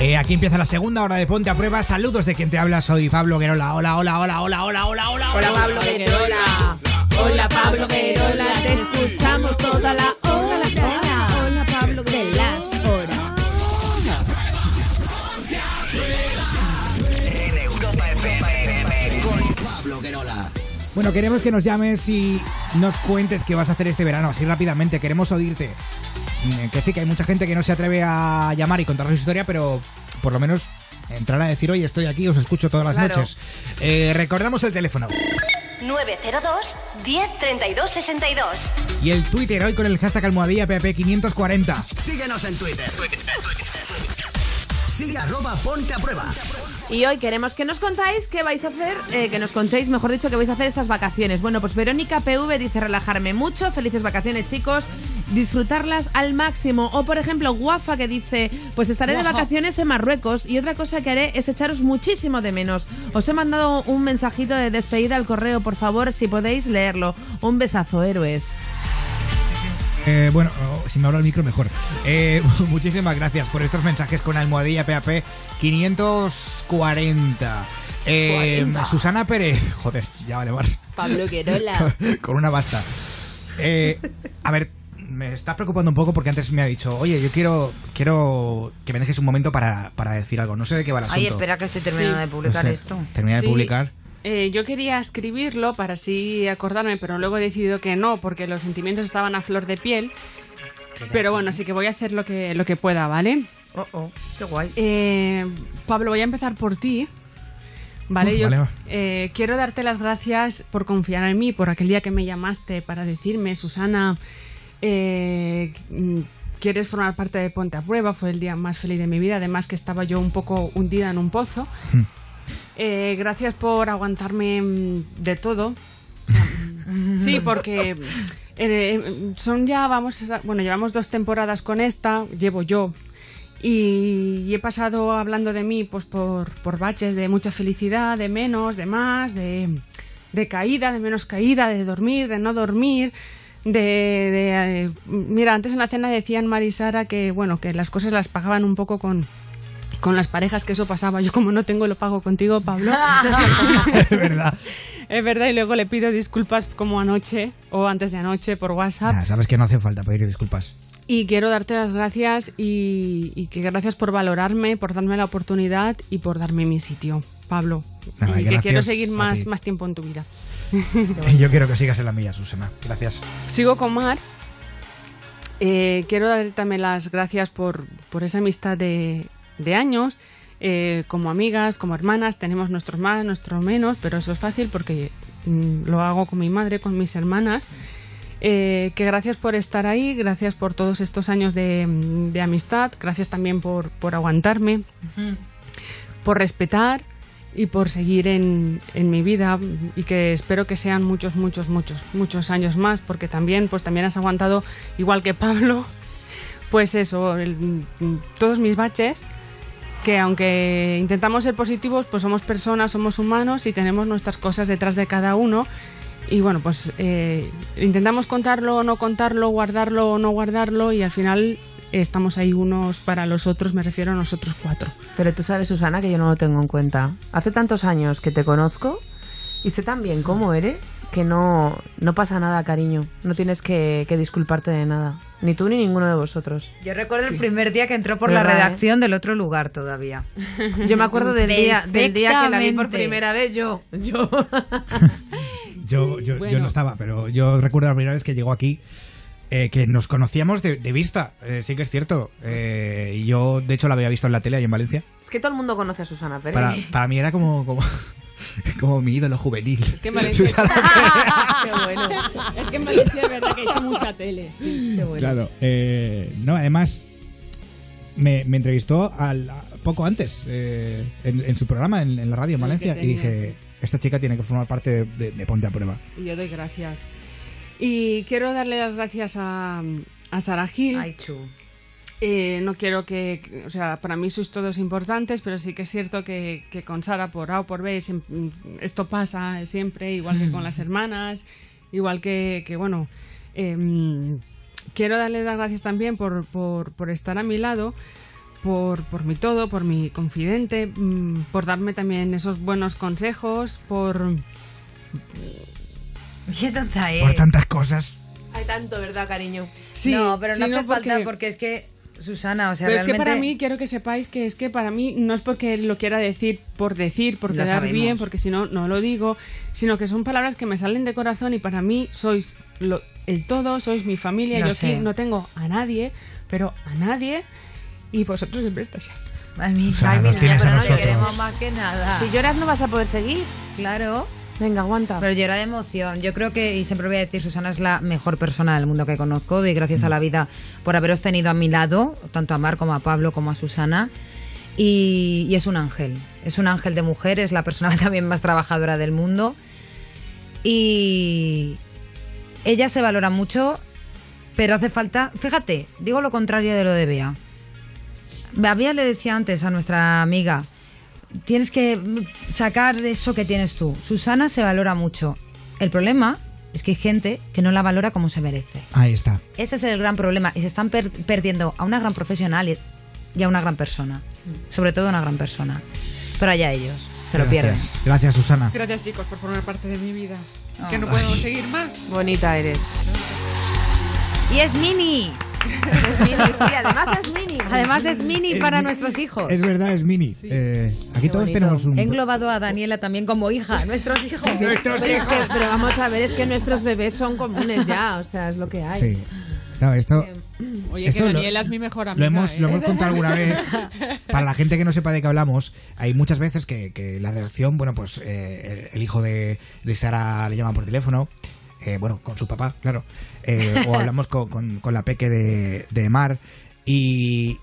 eh, aquí empieza la segunda hora de Ponte a Prueba. Saludos de quien te habla, soy Pablo Guerola. Hola, hola, hola, hola, hola, hola, hola. Hola Pablo Querola. Hola Pablo Querola. Te escuchamos toda la hora. Hola Pablo De Bueno, queremos que nos llames y nos cuentes qué vas a hacer este verano, así rápidamente. Queremos oírte. Mm, Que sí, que hay mucha gente que no se atreve a llamar y contar su historia, pero por lo menos entrar a decir, oye, estoy aquí, os escucho todas las Claro. noches. Eh, recordamos el teléfono. 902 10 32 62. Y el Twitter hoy con el hashtag almohadilla PP540. Síguenos en Twitter. Sigue arroba ponte a prueba. Y hoy queremos que nos contáis qué vais a hacer, eh, que nos contéis, mejor dicho, qué vais a hacer estas vacaciones. Bueno, pues Verónica PV dice relajarme mucho, felices vacaciones chicos, disfrutarlas al máximo. O por ejemplo, Guafa que dice, pues estaré de vacaciones en Marruecos y otra cosa que haré es echaros muchísimo de menos. Os he mandado un mensajito de despedida al correo, por favor, si podéis leerlo. Un besazo, héroes. Eh, bueno, oh, si me habla el micro mejor. Eh, muchísimas gracias por estos mensajes con almohadilla PAP 540. Eh, 40. Susana Pérez, joder, ya vale, Mar. Pablo Querola. con una basta. Eh, a ver, me está preocupando un poco porque antes me ha dicho, oye, yo quiero quiero que me dejes un momento para, para decir algo. No sé de qué va el asunto. Ay, espera que estoy terminando Sí. de publicar No sé, esto. Termina de publicar. Eh, yo quería escribirlo para así acordarme, pero luego he decidido que no, porque los sentimientos estaban a flor de piel. Pero bueno, así que voy a hacer lo que, lo que pueda, ¿vale? Oh, oh, qué guay. Eh, Pablo, voy a empezar por ti. Vale, yo vale. eh, quiero darte las gracias por confiar en mí, por aquel día que me llamaste para decirme, Susana, eh, mm, quieres formar parte de Ponte a Prueba, fue el día más feliz de mi vida, además que estaba yo un poco hundida en un pozo. Hmm. Eh, gracias por aguantarme mm, de todo. Sí, porque eh, son ya, vamos, bueno, llevamos dos temporadas con esta, llevo yo, y, y he pasado hablando de mí pues por, por baches de mucha felicidad, de menos, de más, de, de caída, de menos caída, de dormir, de no dormir. De, de, eh, mira, antes en la cena decían Mari y Sara que bueno que las cosas las pagaban un poco con, con las parejas, que eso pasaba. Yo como no tengo lo pago contigo, Pablo. es verdad. Es verdad, y luego le pido disculpas como anoche o antes de anoche por WhatsApp. Nah, sabes que no hace falta pedir disculpas. Y quiero darte las gracias y, y que gracias por valorarme, por darme la oportunidad y por darme mi sitio, Pablo. Nada, y que quiero seguir más, más tiempo en tu vida. Yo quiero que sigas en la mía, Susana. Gracias. Sigo con Mar. Eh, quiero darte también las gracias por, por esa amistad de, de años. Eh, como amigas, como hermanas, tenemos nuestros más, nuestros menos, pero eso es fácil porque mm, lo hago con mi madre, con mis hermanas. Eh, que gracias por estar ahí, gracias por todos estos años de, de amistad, gracias también por, por aguantarme, por respetar y por seguir en, en mi vida y que espero que sean muchos, muchos, muchos, muchos años más, porque también, pues también has aguantado, igual que Pablo, pues eso, el- todos mis baches, que aunque intentamos ser positivos, pues somos personas, somos humanos y tenemos nuestras cosas detrás de cada uno. Y bueno, pues eh, intentamos contarlo o no contarlo, guardarlo o no guardarlo y al final estamos ahí unos para los otros, me refiero a nosotros cuatro. Pero tú sabes, Susana, que yo no lo tengo en cuenta. Hace tantos años que te conozco y sé tan bien cómo eres que no, no pasa nada, cariño. No tienes que, que disculparte de nada. Ni tú ni ninguno de vosotros. Yo recuerdo el primer día que entró por la ¿eh? redacción del otro lugar todavía. Yo me acuerdo del día, del día que la vi por primera vez, yo. yo. Yo, yo, no estaba, pero yo recuerdo la primera vez que llegó aquí. eh, que nos conocíamos de, de vista, eh, sí que es cierto. Eh, y yo, de hecho, la había visto en la tele ahí en Valencia. Es que todo el mundo conoce a Susana Pérez. Para, para mí era como, como, como mi ídolo juvenil. Es que en Valencia, Susana Qué bueno. es que en Valencia es verdad que hizo mucha tele. Sí, qué bueno. Claro, eh, no, además me, me entrevistó al, a- poco antes eh, en, en su programa en, en la radio en El Valencia y dije, esta chica tiene que formar parte de, de- de Ponte a Prueba. Y yo doy gracias. Y quiero darle las gracias a, a Sara Gil. Eh, no quiero que, o sea, para mí sois todos importantes, pero sí que es cierto que, que con Sara por A o por B esto pasa siempre, igual que con las hermanas, igual que, que bueno, em, quiero darle las gracias también por, por, por estar a mi lado, por, por mi todo, por mi confidente, mm, por darme también esos buenos consejos, por... Qué tonta es. Por tantas cosas. Hay tanto, ¿verdad, cariño? no, pero no sí, hace falta porque es que, Susana, o sea, Pero es que realmente... para mí, quiero que sepáis que es que para mí no es porque lo quiera decir por decir, por Lo quedar sabemos. bien, porque si no, no lo digo, sino que son palabras que me salen de corazón y para mí sois lo- el todo, sois mi familia. Lo Yo aquí no tengo a nadie, pero a nadie y vosotros siempre estáis ahí. Ay, mi Susana, ay, mi nos tienes a no te queremos más que nada. Si lloras no vas a poder seguir. Claro. Venga, aguanta. Pero llora de emoción. Yo creo que, y siempre voy a decir, Susana es la mejor persona del mundo que conozco. Doy gracias a la vida por haberos tenido a mi lado, tanto a Mar como a Pablo como a Susana. Y, y es un ángel. Es un ángel de mujer, es la persona también más trabajadora del mundo. Y ella se valora mucho, pero hace falta. Fíjate, digo lo contrario de lo de Bea. Bea le decía antes a nuestra amiga, tienes que mm, sacar de eso que tienes tú. Susana se valora mucho. El problema es que hay gente que no la valora como se merece. Ahí está. Ese es el gran problema y se están per- perdiendo a una gran profesional y, a una gran persona. Sobre todo a una gran persona. Pero allá ellos, se lo pierden. Gracias. Gracias, Susana. Gracias chicos por formar parte de mi vida. Que no Ay. puedo seguir más. Bonita eres. Y es mini. Es mini, sí, además es mini. Además es mini Es para mi- nuestros hijos. Es verdad, es mini. Eh, aquí todos bonito. tenemos un... He englobado a Daniela también como hija. Nuestros hijos. Nuestros Pero, es que- pero vamos a ver, es que nuestros bebés son comunes ya, o sea, es lo que hay. Sí. Claro, esto... Oye, Esto que lo- Daniela es mi mejor Lo amiga. hemos, ¿eh? lo hemos contado alguna vez. Para la gente que no sepa de qué hablamos, hay muchas veces que, que la redacción, bueno, pues eh, el, el hijo de, de Sara le llama por teléfono, eh, bueno, con su papá, claro, eh, o hablamos con, con- con la peque de, de Mar y,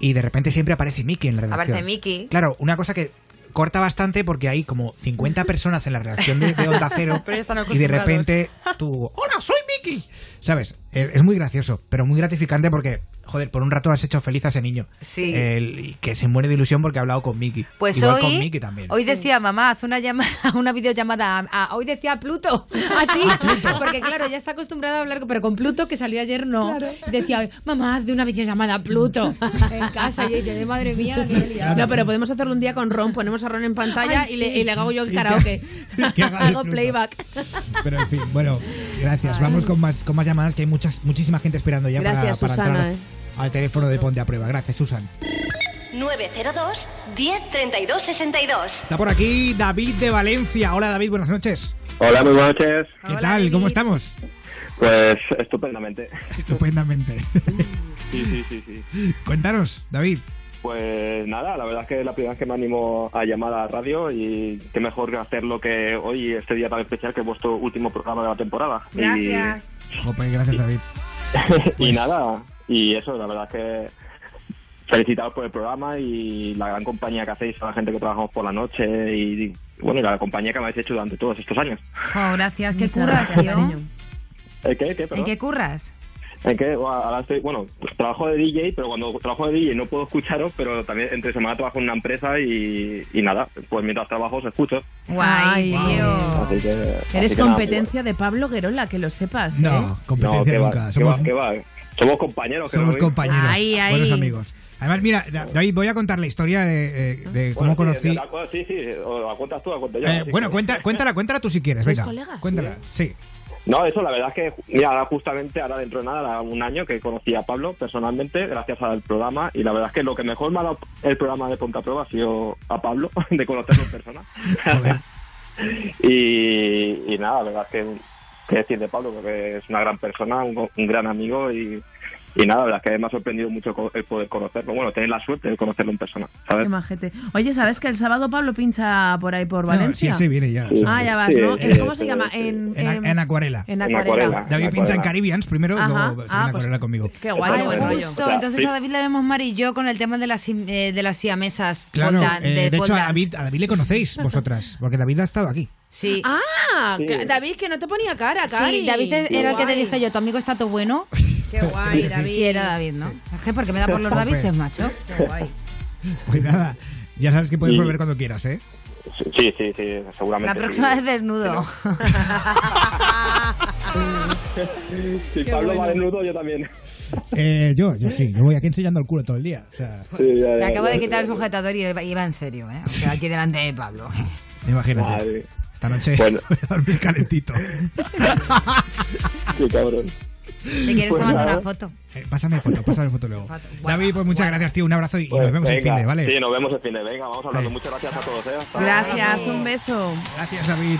y de repente siempre aparece Miki en la redacción. Aparece Miki. Claro, una cosa que corta bastante porque hay como 50 personas en la redacción de, de Onda Cero Pero ya están y de repente tú, hola, soy Miki. ¿Sabes? Es, es muy gracioso, pero muy gratificante porque, joder, por un rato has hecho feliz a ese niño. Sí. El- que se muere de ilusión porque ha hablado con Miki. Pues Igual hoy, con Miki también. hoy decía mamá, haz una llamada, una videollamada. a- a- hoy decía a Pluto, a ti, porque claro, ya está acostumbrado a hablar, pero con Pluto que salió ayer no. Decía, mamá, haz de una videollamada a Pluto en casa. Y dice, madre mía, la que he liado". No, pero podemos hacerlo un día con Ron, ponemos a Ron en pantalla Ay, y, le, y le hago yo el que- karaoke. que haga hago Pluto. playback. Pero en fin, bueno, gracias. Vamos con más, con más llamadas que hay muchas, muchísima gente esperando ya Gracias, para, para Susana, entrar eh. al teléfono de Ponte a Prueba. Gracias, Susan. 902 10 32 62. Está por aquí David de Valencia. Hola, David, buenas noches. Hola, muy buenas noches. ¿Qué tal? ¿Cómo estamos? Pues estupendamente. Estupendamente. Sí, sí, sí, sí. Cuéntanos, David. Pues nada, la verdad es que es la primera vez que me animo a llamar a la radio y qué mejor que hacerlo que hoy, este día tan especial, que es vuestro último programa de la temporada. Jope, gracias, David. Y, y nada, y eso, la verdad es que felicitaros por el programa y la gran compañía que hacéis a la gente que trabajamos por la noche y, bueno, y la compañía que me habéis hecho durante todos estos años. Oh, gracias. ¿Qué Muchas curras, gracias, tío? cariño. ¿El qué? ¿Qué? ¿En qué curras? ¿En qué? Bueno, Ahora estoy, bueno, trabajo de DJ, pero cuando trabajo de DJ no puedo escucharos, pero también entre semana trabajo en una empresa y, y nada, pues mientras trabajo os escucho. Ay, Guay, tío. Así que, así Eres que nada, competencia de Pablo Guerola, que lo sepas. ¿eh? No, No, competencia que va, nunca. que Somos, va, que va. Somos compañeros. que somos no compañeros, buenos amigos. Además, mira, Da- David, voy a contar la historia de, eh, de cómo Bueno, sí, conocí. la Sí, sí, o la cuentas tú, la cuento yo. Eh, bueno, que- cuenta, cuéntala, cuéntala tú si quieres, ¿Sois venga. colegas? Cuéntala, sí. No, eso la verdad es que, mira, justamente, ahora dentro de nada, hará un año que conocí a Pablo personalmente, gracias al programa, y la verdad es que lo que mejor me ha dado el programa de Ponta Prueba ha sido a Pablo, de conocerlo en persona. y, y nada, la verdad es que, que decir de Pablo, porque es una gran persona, un, un gran amigo, y, y nada, la verdad es que me ha sorprendido mucho el poder conocerlo, bueno, tener la suerte de conocerlo en persona, ¿sabes? Qué majete. Oye, ¿sabes que el sábado Pablo pincha por ahí por No, Valencia? sí, sí, viene ya. Sí. Ah, ya vas, Sí, ¿no? sí, ¿En- ¿Cómo sí, se llama? sí. En, En, en acuarela. En En acuarela. David pincha en. Caribbeans primero, Ajá. luego viene Ah, pues- acuarela conmigo. Qué guay, Ay, qué buen rollo. justo. O sea, Entonces sí. a David le vemos mar y yo con el tema de las, eh, de las siamesas. Claro, dan- eh, de, hecho a. David, a David le conocéis vosotras, porque David ha estado aquí. Sí. Ah, Sí. David, que no te ponía cara, Cari. Sí, David era el que te dije yo, tu amigo está todo bueno. Qué guay, Sí, David. Sí, era David, ¿no? Es que porque me da por los. Davids, macho. Qué guay. Pues nada, ya sabes que puedes Y- volver cuando quieras, ¿eh? Sí, sí, sí, seguramente. La próxima sí. vez desnudo. Si Pablo bueno. va desnudo, yo también. Eh, yo, yo sí, yo voy aquí enseñando el culo todo el día. O sea, Sí, ya, Le ya, acabo ya, de quitar el ya. sujetador y iba iba en serio, ¿eh? O sea, aquí delante de Pablo. imagínate. Madre, Esta noche Bueno. voy a dormir calentito. qué cabrón. ¿Te quieres Pues tomar nada. una foto? Eh, pásame foto, pásame foto luego. Foto. David, pues muchas gracias, tío. Un abrazo y, y Pues nos vemos el venga, fin de, ¿vale? Sí, nos vemos el fin de. Venga, vamos hablando. Muchas gracias a todos, ¿eh? Hasta luego. Gracias, un beso. Gracias, David.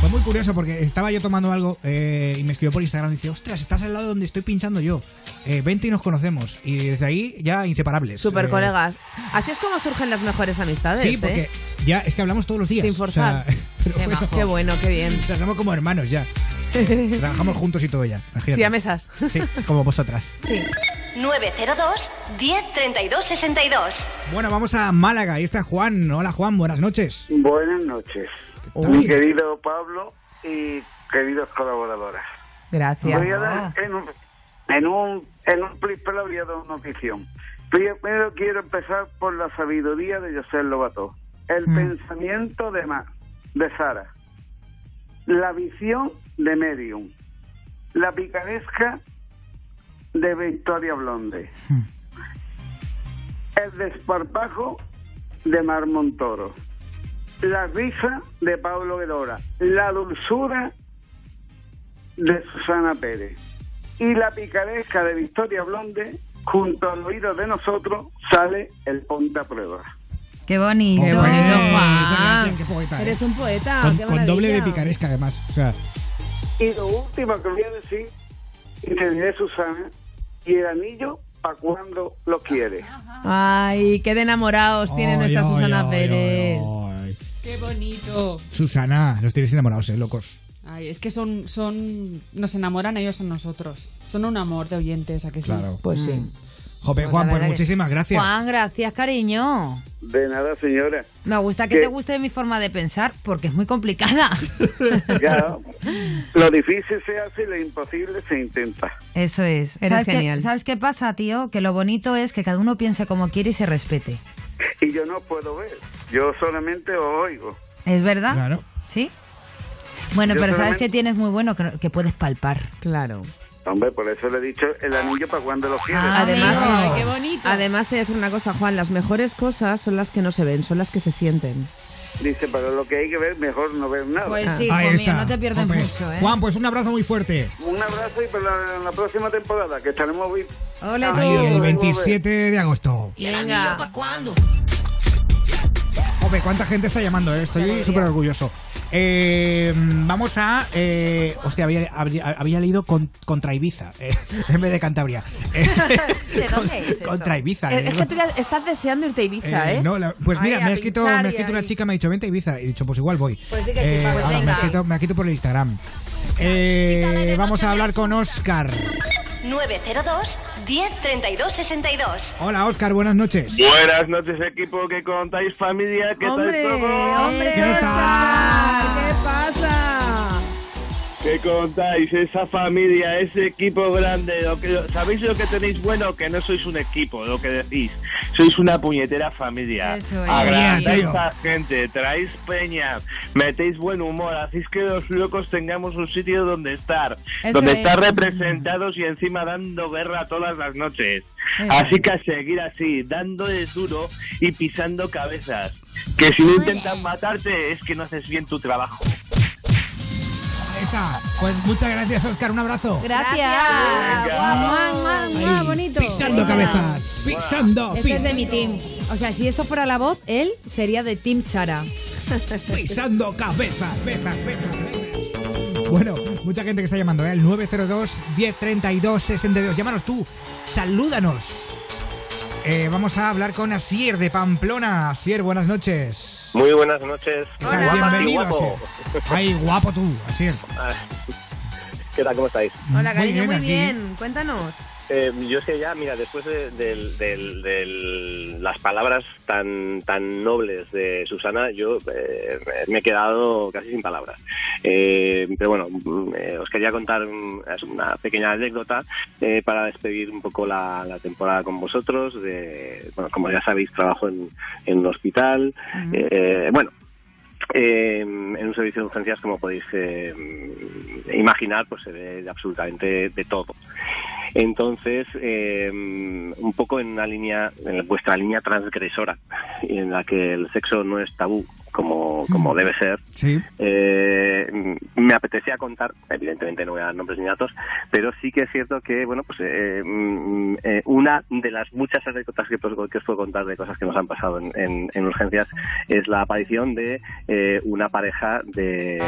Fue muy curioso porque estaba yo tomando algo eh, y me escribió por Instagram y dice, ostras, estás al lado donde estoy pinchando yo. Eh, vente y nos conocemos. Y desde ahí ya inseparables. Super Eh, colegas. Así es como surgen las mejores amistades. Sí, ¿eh? porque ya es que hablamos todos los días. Sin forzar. O sea, pero Qué bueno. Qué bueno, qué bien. somos como hermanos ya. Trabajamos juntos y todo ya. imagínate. Sí, a mesas. Sí, como vosotras. Sí. 902 10 32 62. Bueno, vamos a Málaga. Ahí está Juan. Hola, Juan. Buenas noches. Buenas noches, mi querido Pablo y queridos colaboradores. Gracias. Voy a dar en un, en un, en un voy a dar una notición. Primero quiero empezar por la sabiduría de José Lobato, el Mm. pensamiento de Ma, de Sara, la visión de Medium, la picaresca de Victoria Blonde, Hmm. el desparpajo de Mar Montoro, la risa de Pablo Guedora, la dulzura de Susana Pérez y la picaresca de Victoria Blonde, junto al oído de nosotros, sale el ponte a prueba. Qué bonito. Qué bonito, Eh, Juan. qué poeta, ¿eh? Eres un poeta. Con, qué con doble de picaresca, además. O sea, Y lo último que voy a decir, y te diré Susana, y el anillo para cuando lo quiere. Ay, qué de enamorados tiene nuestra Susana Pérez. ¡Qué bonito! Susana, los tienes enamorados, eh, locos. Ay, es que son, son, nos enamoran ellos a nosotros. Son un amor de oyentes, ¿a que sí? Claro. Pues sí. Jope, Pues Juan, pues muchísimas gracias. Juan, gracias, cariño. De nada, señora. Me gusta que ¿Qué? te guste mi forma de pensar, porque es muy complicada. Ya, lo difícil se hace y lo imposible se intenta. Eso es. Eres ¿Sabes qué, genial. ¿Sabes qué pasa, tío? Que lo bonito es que cada uno piense como quiere y se respete. Y yo no puedo ver, yo solamente os oigo. ¿Es verdad? Claro. ¿Sí? Bueno, Yo pero ¿sabes qué tienes muy bueno? Que, que puedes palpar. Claro. Hombre, por eso le he dicho el anillo para cuando lo quiere. Ah, Además, amigo. Ay, qué bonito. además te voy a decir una cosa, Juan. Las mejores cosas son las que no se ven, son las que se sienten. Dice, pero lo que hay que ver, mejor no ver nada. Pues sí, Ahí hijo mío, está. no te pierdes Jope. mucho, ¿eh? Juan, pues un abrazo muy fuerte. Un abrazo y para la, próxima temporada, que estaremos Ay, tú. Ahí, el Venga. 27 de agosto. Venga. Jope, cuánta gente está llamando, eh? estoy súper orgulloso. Eh, vamos a. Eh, hostia, había, había, había leído con- contra Ibiza eh, en vez de Cantabria. Eh, ¿De dónde es contra Ibiza. Es, eh, es que tú ya estás deseando irte a Ibiza, ¿eh? no, la- pues mira, me ha escrito, pinchar me ha y escrito una chica, me ha dicho, vente a Ibiza. Y he dicho, pues igual voy. Pues sí que pues ahora, me, ha escrito, me ha escrito por el Instagram. Vamos a hablar con Oscar. 902 10 32 62. Hola, Oscar, buenas noches. Buenas noches, equipo, que contáis familia, ¿qué ¡Hombre! tal todo? ¡Hombre! ¿Qué Oscar! ¿Qué pasa? ¿Qué contáis? Esa familia, ese equipo grande, lo que, ¿sabéis lo que tenéis bueno? Que no sois un equipo, lo que decís. Sois una puñetera familia. Eso es. Agrandáis a gente, traéis peña, metéis buen humor, hacéis que los locos tengamos un sitio donde estar, Eso donde es. estar representados y encima dando guerra todas las noches. Eso Así que a seguir así, dándole duro y pisando cabezas. Que si no intentan matarte es que no haces bien tu trabajo. Está. Pues muchas gracias, Oscar. Un abrazo. Gracias. Ahí, bonito. Pisando cabezas. Pisando. Este es de mi team. O sea, si esto fuera la voz, él sería de Team Sara. Pisando cabezas, bezas, bezas, bezas. Bueno, mucha gente que está llamando, ¿eh? El 902 1032 62. Llámanos tú, salúdanos. Eh, vamos a hablar con Asier de Pamplona. Asier, buenas noches. Muy buenas noches. ¿Qué tal? Bienvenido, Asier. Ay, guapo tú, Asier. ¿Qué tal? ¿Cómo estáis? Hola, Muy cariño, bien, muy aquí. bien. Cuéntanos. Eh, yo sé ya, mira, después de, las palabras tan tan nobles de Susana, yo eh, me he quedado casi sin palabras. Eh, pero bueno, eh, os quería contar un- una pequeña anécdota eh, para despedir un poco la, la temporada con vosotros. De, bueno, como ya sabéis, trabajo en, en un hospital. Eh, bueno, eh, en un servicio de urgencias, como podéis eh, imaginar, pues se ve absolutamente de todo. Entonces, eh, un poco en una línea, en vuestra línea transgresora, en la que el sexo no es tabú, como, como debe ser, Sí. eh, me apetecía contar, evidentemente no voy a dar nombres ni datos, pero sí que es cierto que, bueno, pues eh, mm, eh, una de las muchas anécdotas que, os- que os puedo contar de cosas que nos han pasado en, en- en urgencias es la aparición de eh, una pareja de,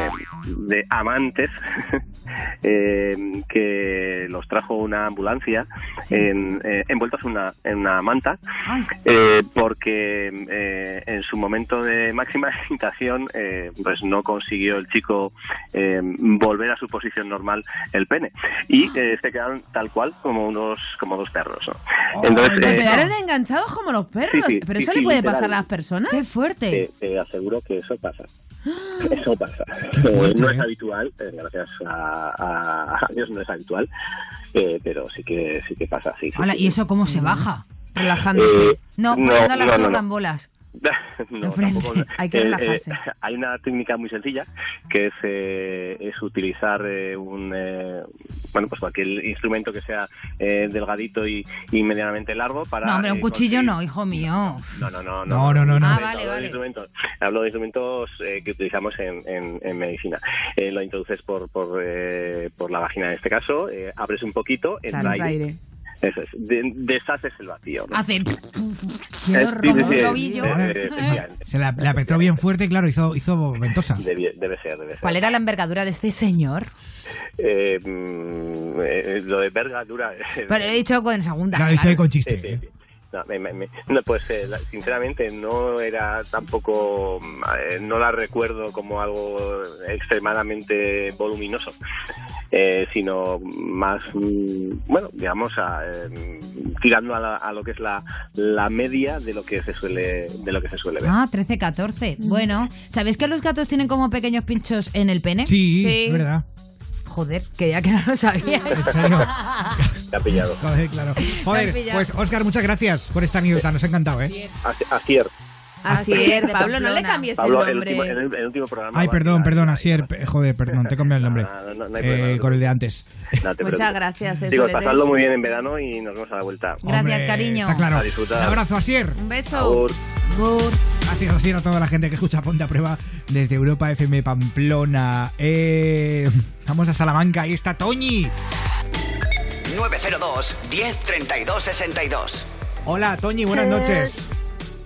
de amantes eh, que los trajo una ambulancia en- envueltos en una, en una manta eh, porque en su momento de máxima excitación eh, pues no consiguió el chico eh, volver a su posición normal el pene y eh, se quedaron tal cual como unos como dos perros ¿no? entonces Se eh, quedaron enganchados como los perros. Sí, sí, ¿Pero sí, eso sí, le puede literal. pasar a las personas? ¡Qué fuerte! te, te aseguro que eso pasa eso pasa fuerte, Eh, no es habitual eh, gracias a, a- a Dios no es habitual eh, pero sí que sí que pasa sí, sí, Hola, sí. ¿y eso cómo se baja? Eh, No, no, no, no, no. rambolas. No, tampoco. Hay que Eh, relajarse. eh, hay una técnica muy sencilla que es, eh, es utilizar eh, un eh, bueno pues cualquier instrumento que sea eh, delgadito y, y medianamente largo para No, hombre, un eh, cuchillo conseguir- no, hijo mío. no, no, no, No, no, no, no. Ah, Hablo vale, de instrumentos, hablo de instrumentos eh, que utilizamos en, en- en medicina. Eh, lo introduces por por, eh, por la vagina en este caso, eh, abres un poquito, entra aire. aire. Eso es, de- deshaces el vacío. ¿no? Hace... Eh, Qué sí, horror, sí, sí, un tobillo. efectivamente. Se la, la apretó bien fuerte y claro, hizo, hizo ventosa. Debe, debe ser, debe ser. ¿Cuál era la envergadura de este señor? Eh, mm, eh, lo de envergadura. eh, Pero he dicho con segunda. Lo ha dicho ahí con chiste. ¿eh? Sí. No, me- me- me- no, pues eh, sinceramente no era tampoco, mm, eh, no la recuerdo como algo extremadamente voluminoso, eh, sino más, mm, bueno, digamos, a, eh, tirando a, la- a lo que es la, la media de lo que se suele, de lo que se suele ver. Ah, 13, 14. Bueno, ¿sabéis que los gatos tienen como pequeños pinchos en el pene? Sí, es verdad. Joder, que ya que no lo sabía. ¿En serio? Te ha pillado. Joder, claro. Joder, pillado. pues Oscar, muchas gracias por esta anécdota. Nos ha encantado, ¿eh? Así- Asier. De Pablo, no le cambies Pablo, el el nombre. último, en el, el último programa. Ay, perdón, perdón, Asier. Joder, perdón, te he cambiado el nombre. No, no, no hay Eh, con el de antes. No Muchas gracias, eso Digo, pasadlo muy bien en verano y nos vemos a la vuelta. Gracias, Hombre, cariño. Está claro. A disfrutar. Un abrazo, Asier. Un beso. Agur. Gracias, Asier, a toda la gente que escucha Ponte a Prueba desde Europa FM Pamplona. Eh, vamos a Salamanca. Ahí está Toñi. 902 10 32 62. Hola, Toñi, buenas Eh, noches.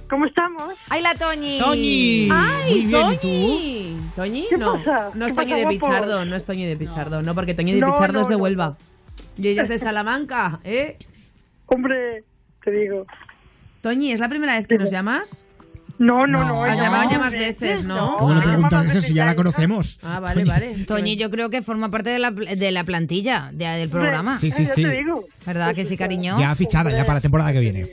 ¿Cómo estamos? ¡Ay, la Toñi! Toñi. ¡Ay, Muy bien, ¿y tú? Toñi! ¿Toñi? ¿Qué no, pasa? no es ¿Qué Toñi pasa, de? Pichardo, no es Toñi de Pichardo, no, porque Toñi de No, Pichardo no, es de no, Huelva. Y ella es de Salamanca, ¿eh? Hombre, te digo. Toñi, ¿es la primera vez que nos llamas? No, no, no. Has llamado ya más veces, ¿no? ¿Cómo le preguntas eso si ya la conocemos? Ah, vale, vale. Toñi, yo creo que forma parte de la, de la plantilla de- del programa. Sí, sí, sí. ¿Verdad que sí, cariño? Ya fichada, ya para la temporada que viene.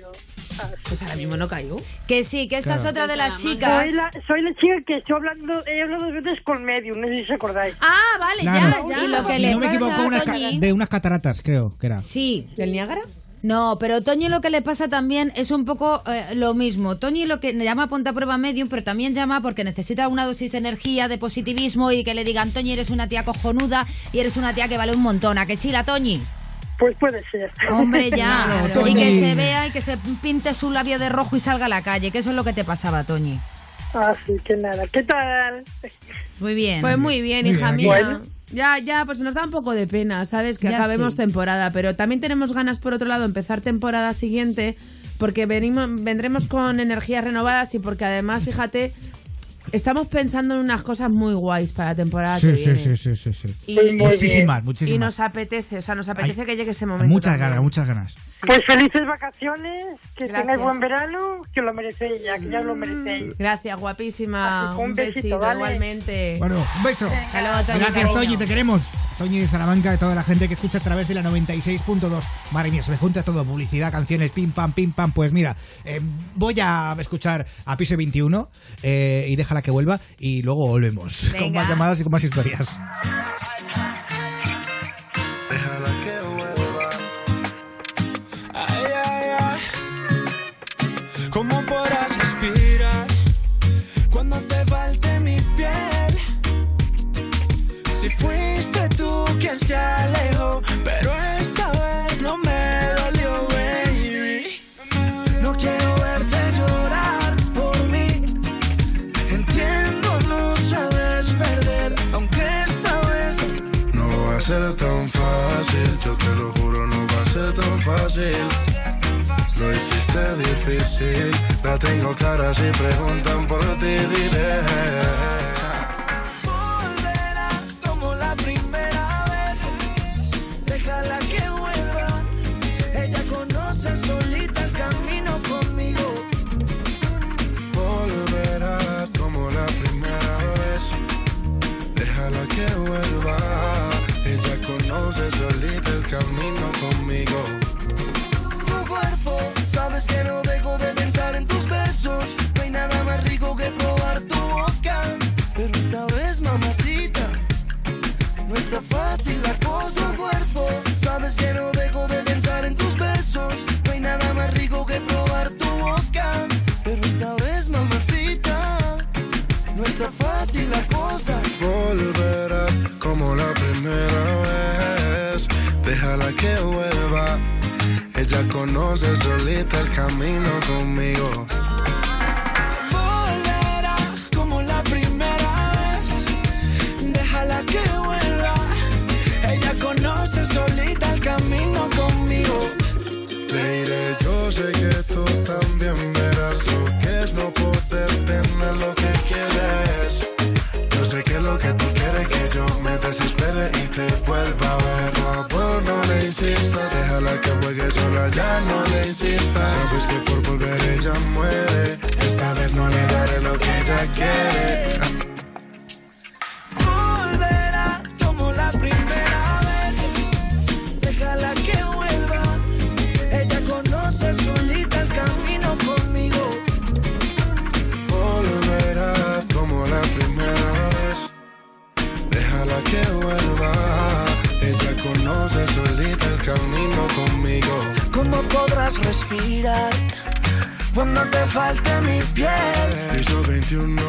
Pues ahora mismo no caigo. Que sí, que esta es otra de las chicas. Soy la, soy la chica que estoy hablando, he hablado dos veces con Medium, no sé si os acordáis. Ah, vale, Claro. ya, ya. Y lo que si le no me equivoco, a unas ca- Toñi- de unas cataratas, creo que era. Sí. ¿Del Niágara? No, pero Toñi lo que le pasa también es un poco eh, lo mismo. Toñi lo que le llama ponte a prueba medium, pero también llama porque necesita una dosis de energía, de positivismo y que le digan, Toñi, eres una tía cojonuda y eres una tía que vale un montón. ¿A que sí, la Toñi? Pues puede ser. Hombre, ya. Claro, y que se vea y que se pinte su labio de rojo y salga a la calle, que eso es lo que te pasaba, Toñi. Así que nada, ¿qué tal? Muy bien. Pues muy bien, hija bien, mía. Bueno. Ya, ya, pues nos da un poco de pena, ¿sabes? Que Ya acabemos sí. temporada, pero también tenemos ganas, por otro lado, empezar temporada siguiente, porque venimos, vendremos con energías renovadas y porque además, fíjate, estamos pensando en unas cosas muy guays para la temporada Sí, que sí, viene. sí, sí, sí, sí. Y- Muchísimas, Y muchísimas. nos apetece, o sea, nos apetece Hay- que llegue ese momento. muchas también. ganas, muchas ganas. Pues felices vacaciones, que Gracias. tengáis buen verano, que lo merecéis ya, que ya lo merecéis. Gracias, guapísima. Un un besito, besito, ¿vale? igualmente. Bueno, un beso. Saludos, Toñi, Gracias. Toñi, te queremos. Toñi de Salamanca, de toda la gente que escucha a través de la 96.2. Madre mía, se me junta todo, publicidad, canciones, pim, pam, pim, pam. Pues mira, eh, voy a escuchar a Piso 21 eh, y déjala que vuelva y luego volvemos con Venga. más llamadas y con más historias. Déjala que vuelva. Ay, ay, ay. ¿Cómo podrás respirar cuando te falte mi piel? Si fuiste tú quien se alejó, pero fácil. Lo hiciste difícil, la tengo clara si preguntan por ti, diré. volverá como la primera vez. Déjala que vuelva. Ella conoce solita el camino conmigo. Volverá como la primera vez. Déjala que vuelva. Ella conoce solita el camino Ella conoce solita el camino conmigo. Ya no le insistas. Sabes que por volver ella muere. Respirar cuando te falte mi piel? Piso 21.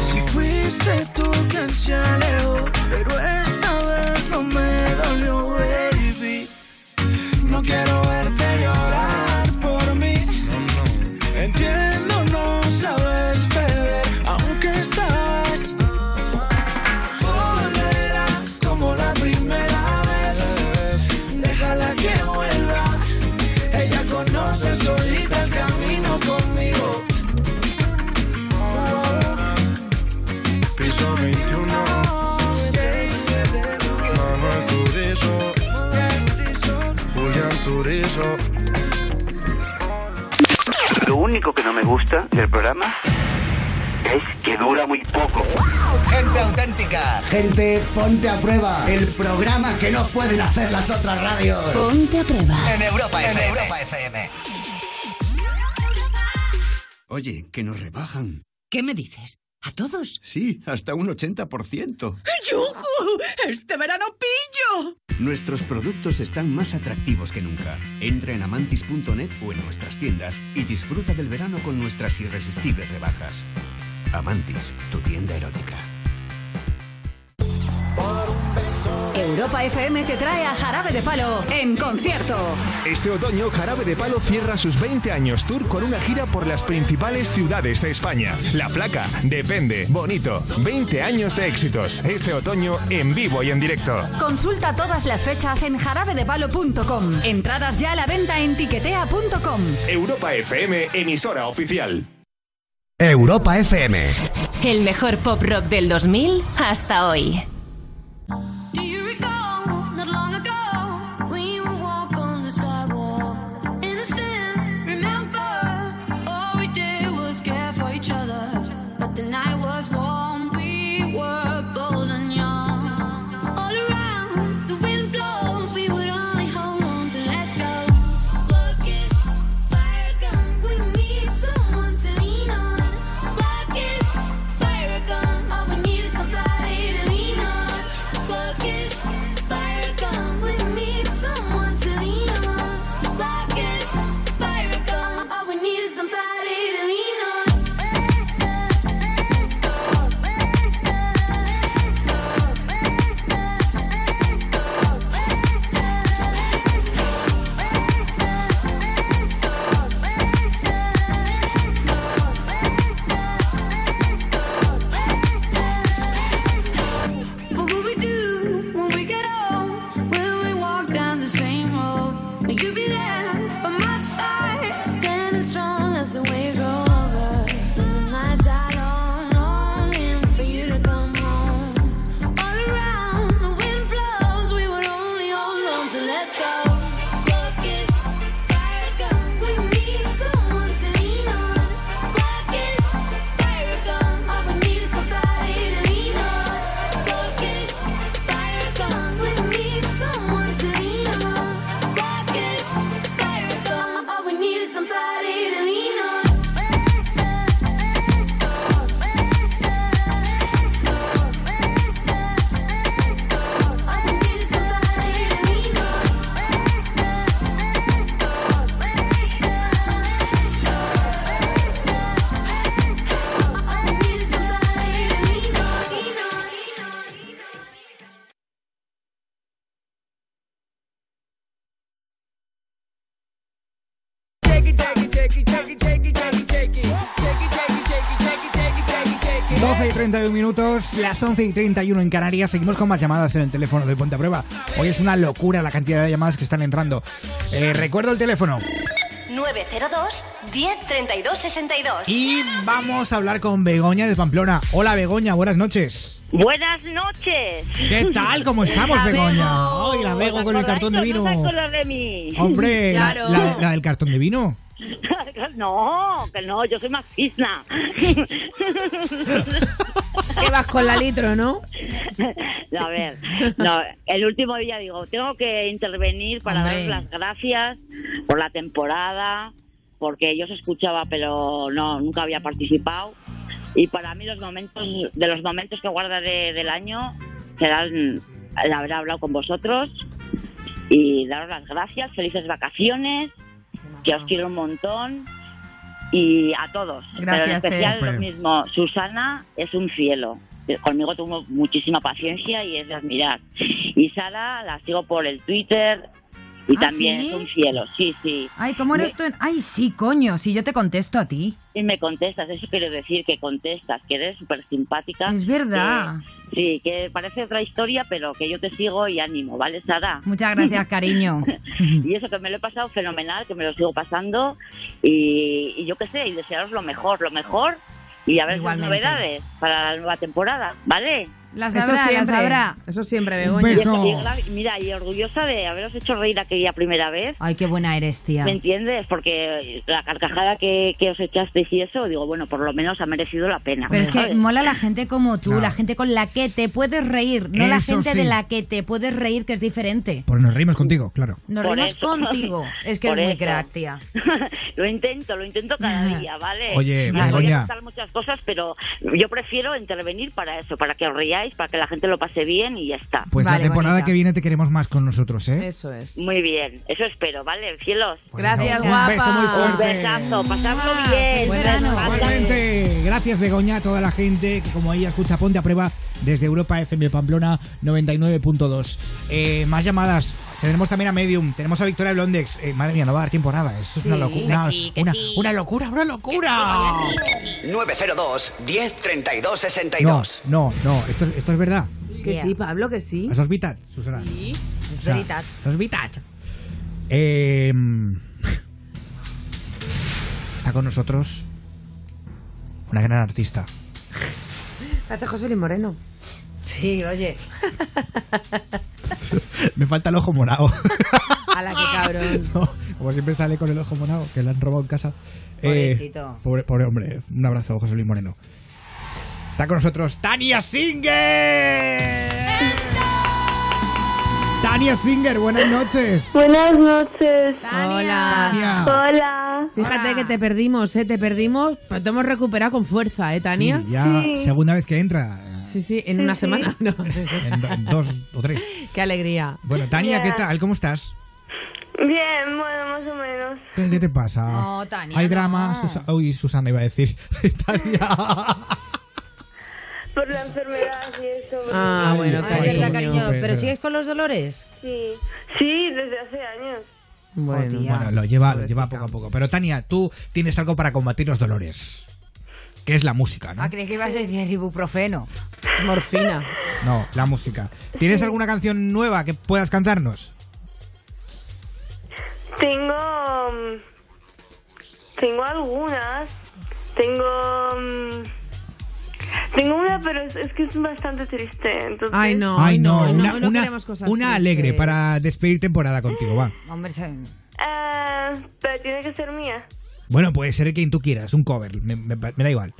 Si fuiste tú quien se alejó, pero esta vez no me dolió, baby. No quiero gusta del programa es que dura muy poco. Gente auténtica, gente ponte a prueba. El programa que no pueden hacer las otras radios. Ponte a prueba. En Europa En FM. Europa FM. Oye, que nos rebajan. ¿Qué me dices? ¿A todos? Sí, hasta un 80%. ¡Yujú! ¡Este verano pillo! Nuestros productos están más atractivos que nunca. Entra en amantis.net o en nuestras tiendas y disfruta del verano con nuestras irresistibles rebajas. Amantis, tu tienda erótica. Europa FM te trae a Jarabe de Palo en concierto. Este otoño, Jarabe de Palo cierra sus 20 años tour con una gira por las principales ciudades de España. La placa, depende, bonito. 20 años de éxitos. Este otoño en vivo y en directo. Consulta todas las fechas en jarabedepalo.com. Entradas ya a la venta en tiquetea.com. Europa FM, emisora oficial. Europa FM. El mejor pop rock del 2000 hasta hoy. 41 minutos, las 11 y 31 en Canarias. Seguimos con más llamadas en el teléfono de Ponte a Prueba. Hoy es una locura la cantidad de llamadas que están entrando. Eh, recuerdo el teléfono. 902 1032 62. Y vamos a hablar con Begoña de Pamplona. Hola Begoña, buenas noches. Buenas noches. ¿Qué tal? ¿Cómo estamos, la Begoña? Hoy la Bego con el cartón de vino. No de mí. Hombre, claro. la, la, la del cartón de vino. no, que no, yo soy más fisna. Que vas con la litro, ¿no? A ver, no, el último día digo, tengo que intervenir para Hombre. daros las gracias por la temporada, porque yo os escuchaba, pero no, nunca había participado. Y para mí los momentos, de los momentos que guardaré del año, serán el haber hablado con vosotros y daros las gracias, felices vacaciones, que os quiero un montón y a todos. Pero en Gracias, especial eh. lo mismo, Susana es un cielo. Conmigo tuvo muchísima paciencia y es de admirar. Y Sara la sigo por el Twitter y ¿Ah, también sí? es un cielo, sí, sí. Ay, ¿cómo eres tú? en- Ay, sí, coño, si yo te contesto a ti. Y me contestas, eso quiero decir que contestas, que eres súper simpática. Es verdad. Que- sí, que parece otra historia, pero que yo te sigo y ánimo, ¿vale, Sara? Muchas gracias, cariño. y eso que me lo he pasado fenomenal, que me lo sigo pasando y, y yo qué sé, y desearos lo mejor, lo mejor y a ver Igualmente. novedades para la nueva temporada, ¿vale? Las Eso habrá, las siempre. habrá. Eso siempre, Un Begoña. beso. Y gra- mira, y orgullosa de haberos hecho reír aquella primera vez. Ay, qué buena eres, tía. ¿Me entiendes? Porque la carcajada que, que os echasteis y eso, digo, bueno, por lo menos ha merecido la pena. Pero es que ¿sabes? mola la gente como tú, No. la gente con la que te puedes reír, no la Eso gente sí. de la que te puedes reír, que es diferente. Pues nos reímos contigo, claro. Nos Por reímos eso. contigo. Es que Por eres muy eso. crack, tía. lo intento, lo intento cada día, ¿vale? Oye, Begoña. contar muchas cosas, pero yo prefiero intervenir para eso, para que os para que la gente lo pase bien y ya está. Pues Vale, la temporada bonita. que viene te queremos más con nosotros, ¿eh? Eso es. Muy bien, eso espero, ¿vale? Cielos. Gracias, Un guapa. beso muy Un fuerte. besazo, pasadlo bien. Buen verano. Igualmente, gracias Begoña a toda la gente que como ella escucha Ponte a Prueba desde Europa FM Pamplona 99.2. Eh, más llamadas. Tenemos también a Medium, tenemos a Victoria Blondex. Eh, madre mía, no va a dar tiempo a nada. Esto es una Sí. locura. Que Una, sí, que una- sí. una locura, una locura. 902 10 32 No, 62. no, no, esto, es- esto es verdad. Que Yeah. sí, Pablo, que sí. Eso es Vitat, Susana. Sí. Es O sea, veritat. Eso es Vitat. Eh, está con nosotros una gran artista. Gracias, José Luis Moreno. Sí, oye. Me falta el ojo morado. A la que cabrón. No, como siempre sale con el ojo morado, que le han robado en casa. Eh, Pobrecito. pobre, pobre hombre. Un abrazo, José Luis Moreno. Está con nosotros Tania Singer. Tania Singer, buenas noches. Buenas noches. Hola. Tania. Hola. Fíjate Hola. que te perdimos, ¿eh? Te perdimos, pero te hemos recuperado con fuerza, ¿eh, Tania? Sí, ya Sí. segunda vez que entra. Sí, sí, en una Sí, semana. No. En, do- en dos o tres. Qué alegría. Bueno, Tania, Ya. ¿qué tal? ¿Cómo estás? Bien, bueno, más o menos. ¿Qué, qué te pasa? No, Tania, Hay drama. no. Susa- Uy, Susana iba a decir. Tania. Por la enfermedad y eso. Ah, Ay, bueno, ay, Ay, cariño. verdad, cariño. ¿Pero sigues con los dolores? Sí. Sí, desde hace años. Bueno. Bueno, lo lleva, lo lleva poco a poco. Pero Tania, tú tienes algo para combatir los dolores. Que es la música, ¿no? Ah, creí que ibas a decir ibuprofeno. morfina. No, la música. ¿Tienes alguna canción nueva que puedas cantarnos? Tengo. mm, Tengo algunas. Tengo. mm, Tengo una, pero es, es que es bastante triste. Entonces... Ay, no, Ay, no, no, una, no, no una- queremos cosas una alegre para despedir temporada contigo, va. Hombre, Ah, pero tiene que ser mía. Bueno, puede ser quien tú quieras, un cover, me, me- me da igual.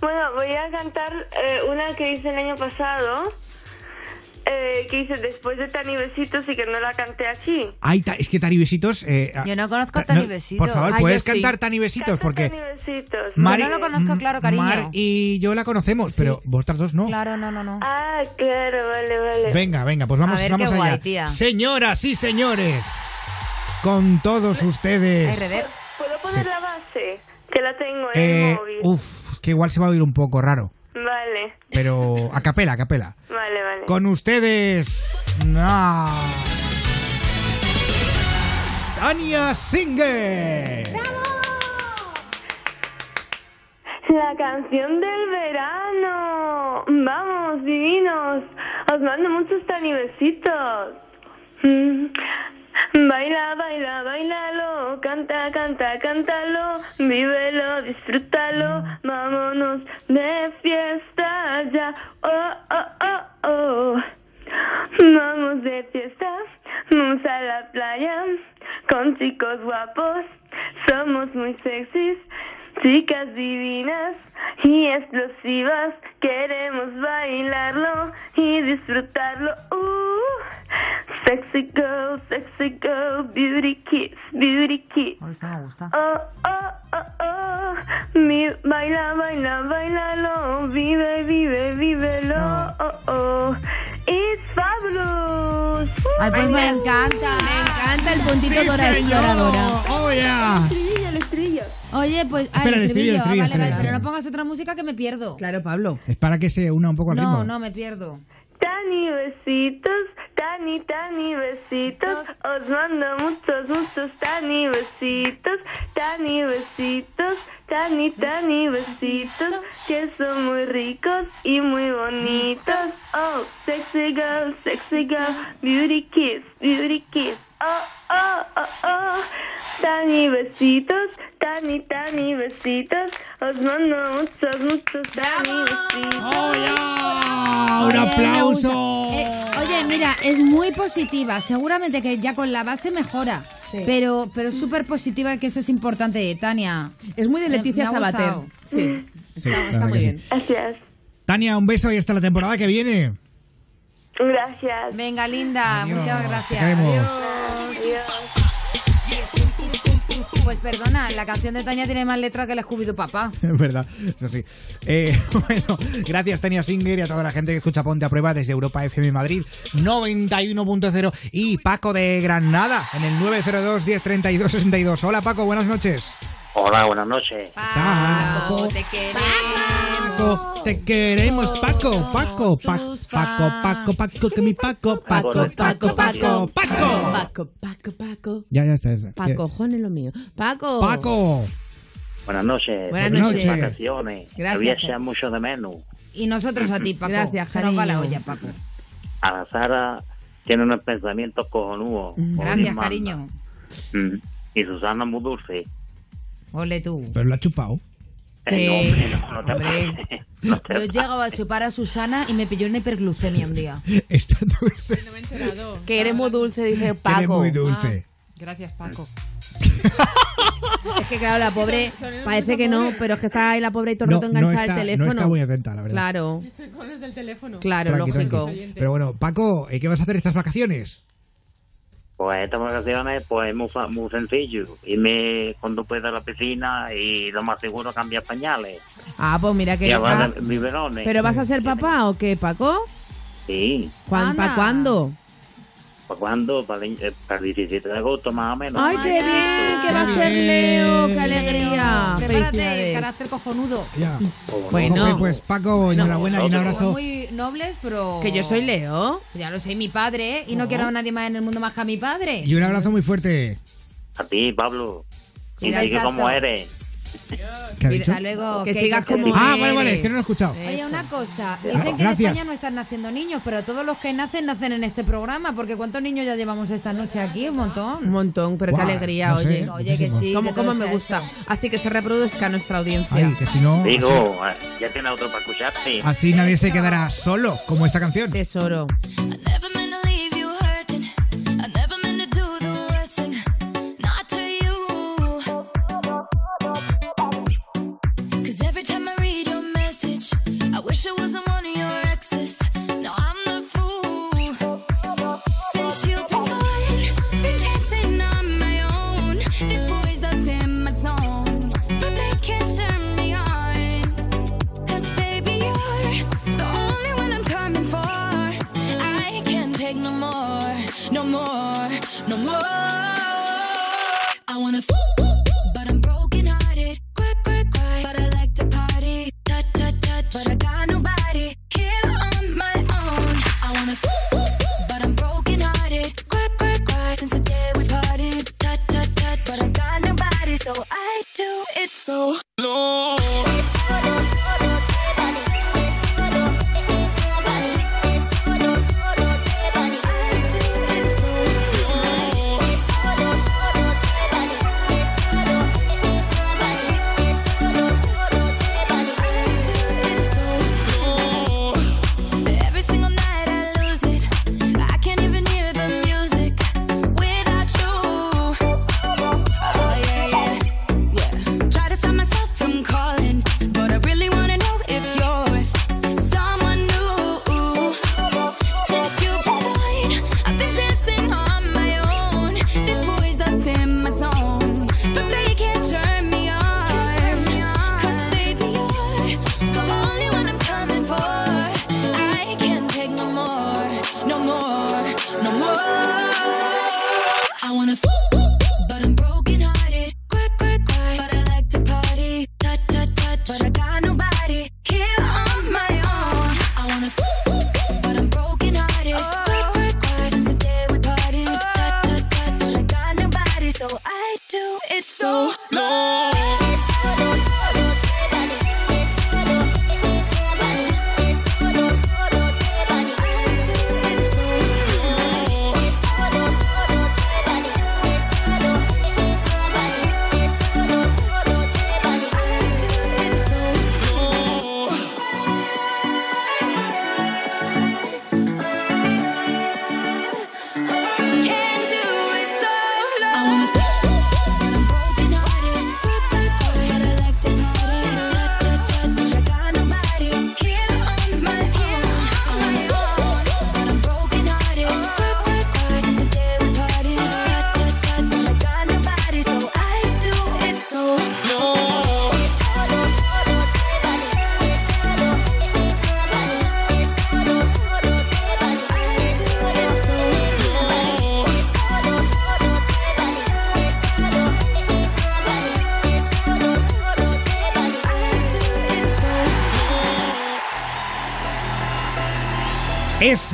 Bueno, voy a cantar eh, una que hice el año pasado. eh, que hice después de Tani Besitos y que no la canté aquí. Ay, ta- es que Tani Besitos... eh, Yo no conozco ta- Tani Besitos. Por favor, Ay, ¿puedes yo sí. cantar Tani Besitos? Porque Tani Besitos. Mari- Yo no lo conozco, claro, cariño. Mar y yo la conocemos, pero vosotras dos no. Claro, no, no, no. Ah, claro, vale, vale. Venga, venga, pues vamos, A ver, vamos qué allá. guay, tía. Señoras y señores, con todos ustedes. RD. ¿Puedo poner Sí. la base? Que la tengo en Eh, el móvil. uf, es que igual se va a oír un poco raro, Vale, pero a capela, a capela. vale, vale. Con ustedes, no. Tania Singer. La canción del verano. Vamos, divinos. Os mando muchos tanibesitos. Mm. Baila, baila, bailalo, canta, canta, cántalo, vívelo, disfrútalo, vámonos de fiesta ya, oh, oh, oh, oh. Vamos de fiesta, vamos a la playa, con chicos guapos, somos muy sexys, chicas divinas y explosivas, queremos bailarlo y disfrutarlo. Uh, sexy girl, sexy girl, beauty kiss, beauty kiss. Esto me gusta. Oh, oh, oh, oh. Mi- baila, baila, bailalo, vive, vive, vívelo. Oh, oh. It's fabulous. Ay, pues me encanta. Me encanta el puntito Sí, doradora. Oh, yeah. El estribillo, el estribillo. Oye, pues. Ah, Espera, el estribillo, el estribillo. estribillo, vale, vale, estribillo. pero no pongas otra música que me pierdo. Claro, Pablo. Es para que se una un poco al ritmo. No, no, me pierdo. Tani besitos, tani, tani besitos. Os mando muchos, muchos tani besitos. Tani besitos, tani, tani besitos. Que son muy ricos y muy bonitos. Oh, sexy girl, sexy girl. Beauty kiss, beauty kiss. Oh, oh, oh, oh. Tani, besitos. Tani, Tani, besitos. Os mando muchos, muchos Tani, besitos. ¡Un Oye, me aplauso! Eh, oye, mira, es muy positiva. Seguramente que ya con la base mejora. Pero, pero es súper positiva que eso es importante, Tania. Es muy de Me- Leticia me ha Sabater. Sí. Sí, Está, está muy bien. sí. Gracias. Tania, un beso y hasta la temporada que viene. Gracias. Venga, linda, Adiós, muchas te gracias. queremos. Adiós. Pues perdona, la canción de Tania tiene más letra que el Scooby-Doo papá. Es verdad, eso sí. Eh, bueno, gracias Tania Singer y a toda la gente que escucha Ponte a Prueba desde Europa FM Madrid 91.0 y Paco de Granada en el 902 1032 62. Hola Paco, buenas noches. Hola, buenas noches. Paco, te queremos. Paco, te queremos Paco, Paco, Paco, Paco, Paco, Paco, que mi Paco, Paco, Paco, Paco, Paco. Paco, Paco, Paco. Ya, ya está. esa. Paco, jones lo mío. Paco. Paco. Buenas noches. Buenas noches. vacaciones. Gracias. Había mucho de menos. Y nosotros a ti, Paco. Gracias, Se nos va la cariño. olla, Paco. A la Sara tiene unos pensamientos cojonudos. Gracias, cariño. Mm. Y Susana muy dulce. Ole tú. Pero lo ha chupado. Eh, no, hombre, no, no te Hombre. pases. No te Yo pases. llegaba a chupar a Susana y me pilló una hiperglucemia un día. Está dulce. No me he enterado. Que eres muy dulce, dice Que eres Paco. muy dulce. Gracias, Paco. Es que claro, la pobre Son- son el parece que no, pero es que está ahí la pobre y todo el No, rato no enganchada al teléfono. no está muy atenta, la verdad. Claro, Estoy con los del teléfono. claro, lógico. tranqui. Pero bueno, Paco, ¿eh, ¿qué vas a hacer estas vacaciones? Pues estas vacaciones, pues muy, fa- muy sencillo. Irme cuando pueda a la piscina y lo más seguro cambiar pañales. Ah, pues mira que Y hablar de biberones. ¿Pero vas a ser papá o qué, Paco? Sí. ¿Cuán-. ¿Para cuándo? ¿Para cuándo? Para el, eh, para el 17 de agosto, más o menos. ¡Ay, qué bien! ¡Que va a ser Leo! ¡Qué alegría! Prepárate, carácter cojonudo. Ya. Bueno. Pues Paco, enhorabuena y un abrazo. Muy nobles, pero... Que yo soy Leo. Ya lo sé, mi padre, ¿eh? Y no quiero a nadie más en el mundo más que a mi padre. Y un abrazo muy fuerte. A ti, Pablo. Y sigue como eres. ¿Qué ha dicho? Hasta luego. Que hay sigas como Ah, vale, vale, que no lo he escuchado. Oye, una cosa. Ah, Dicen que en gracias. España no están naciendo niños, pero todos los que nacen, nacen en este programa. Porque ¿cuántos niños ya llevamos esta noche aquí? Un montón. Un montón, pero qué alegría, no sé, oye. Oye, que sí. Como, que como me gusta. eso. Así que se reproduzca nuestra audiencia. Ay, que si no, Digo, eh, ya tiene otro para escucharte. así nadie se quedará solo, como esta canción. Tesoro. Never meant to leave you I wish it so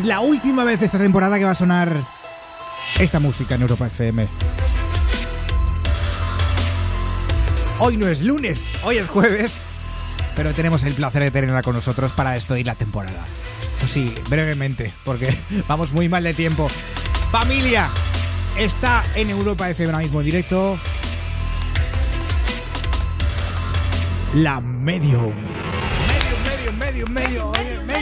la última vez esta temporada que va a sonar esta música en Europa FM. Hoy no es lunes, hoy es jueves, pero tenemos el placer de tenerla con nosotros para despedir la temporada. Pues sí, brevemente, porque vamos muy mal de tiempo. Familia, está en Europa FM ahora mismo en directo. La Medium.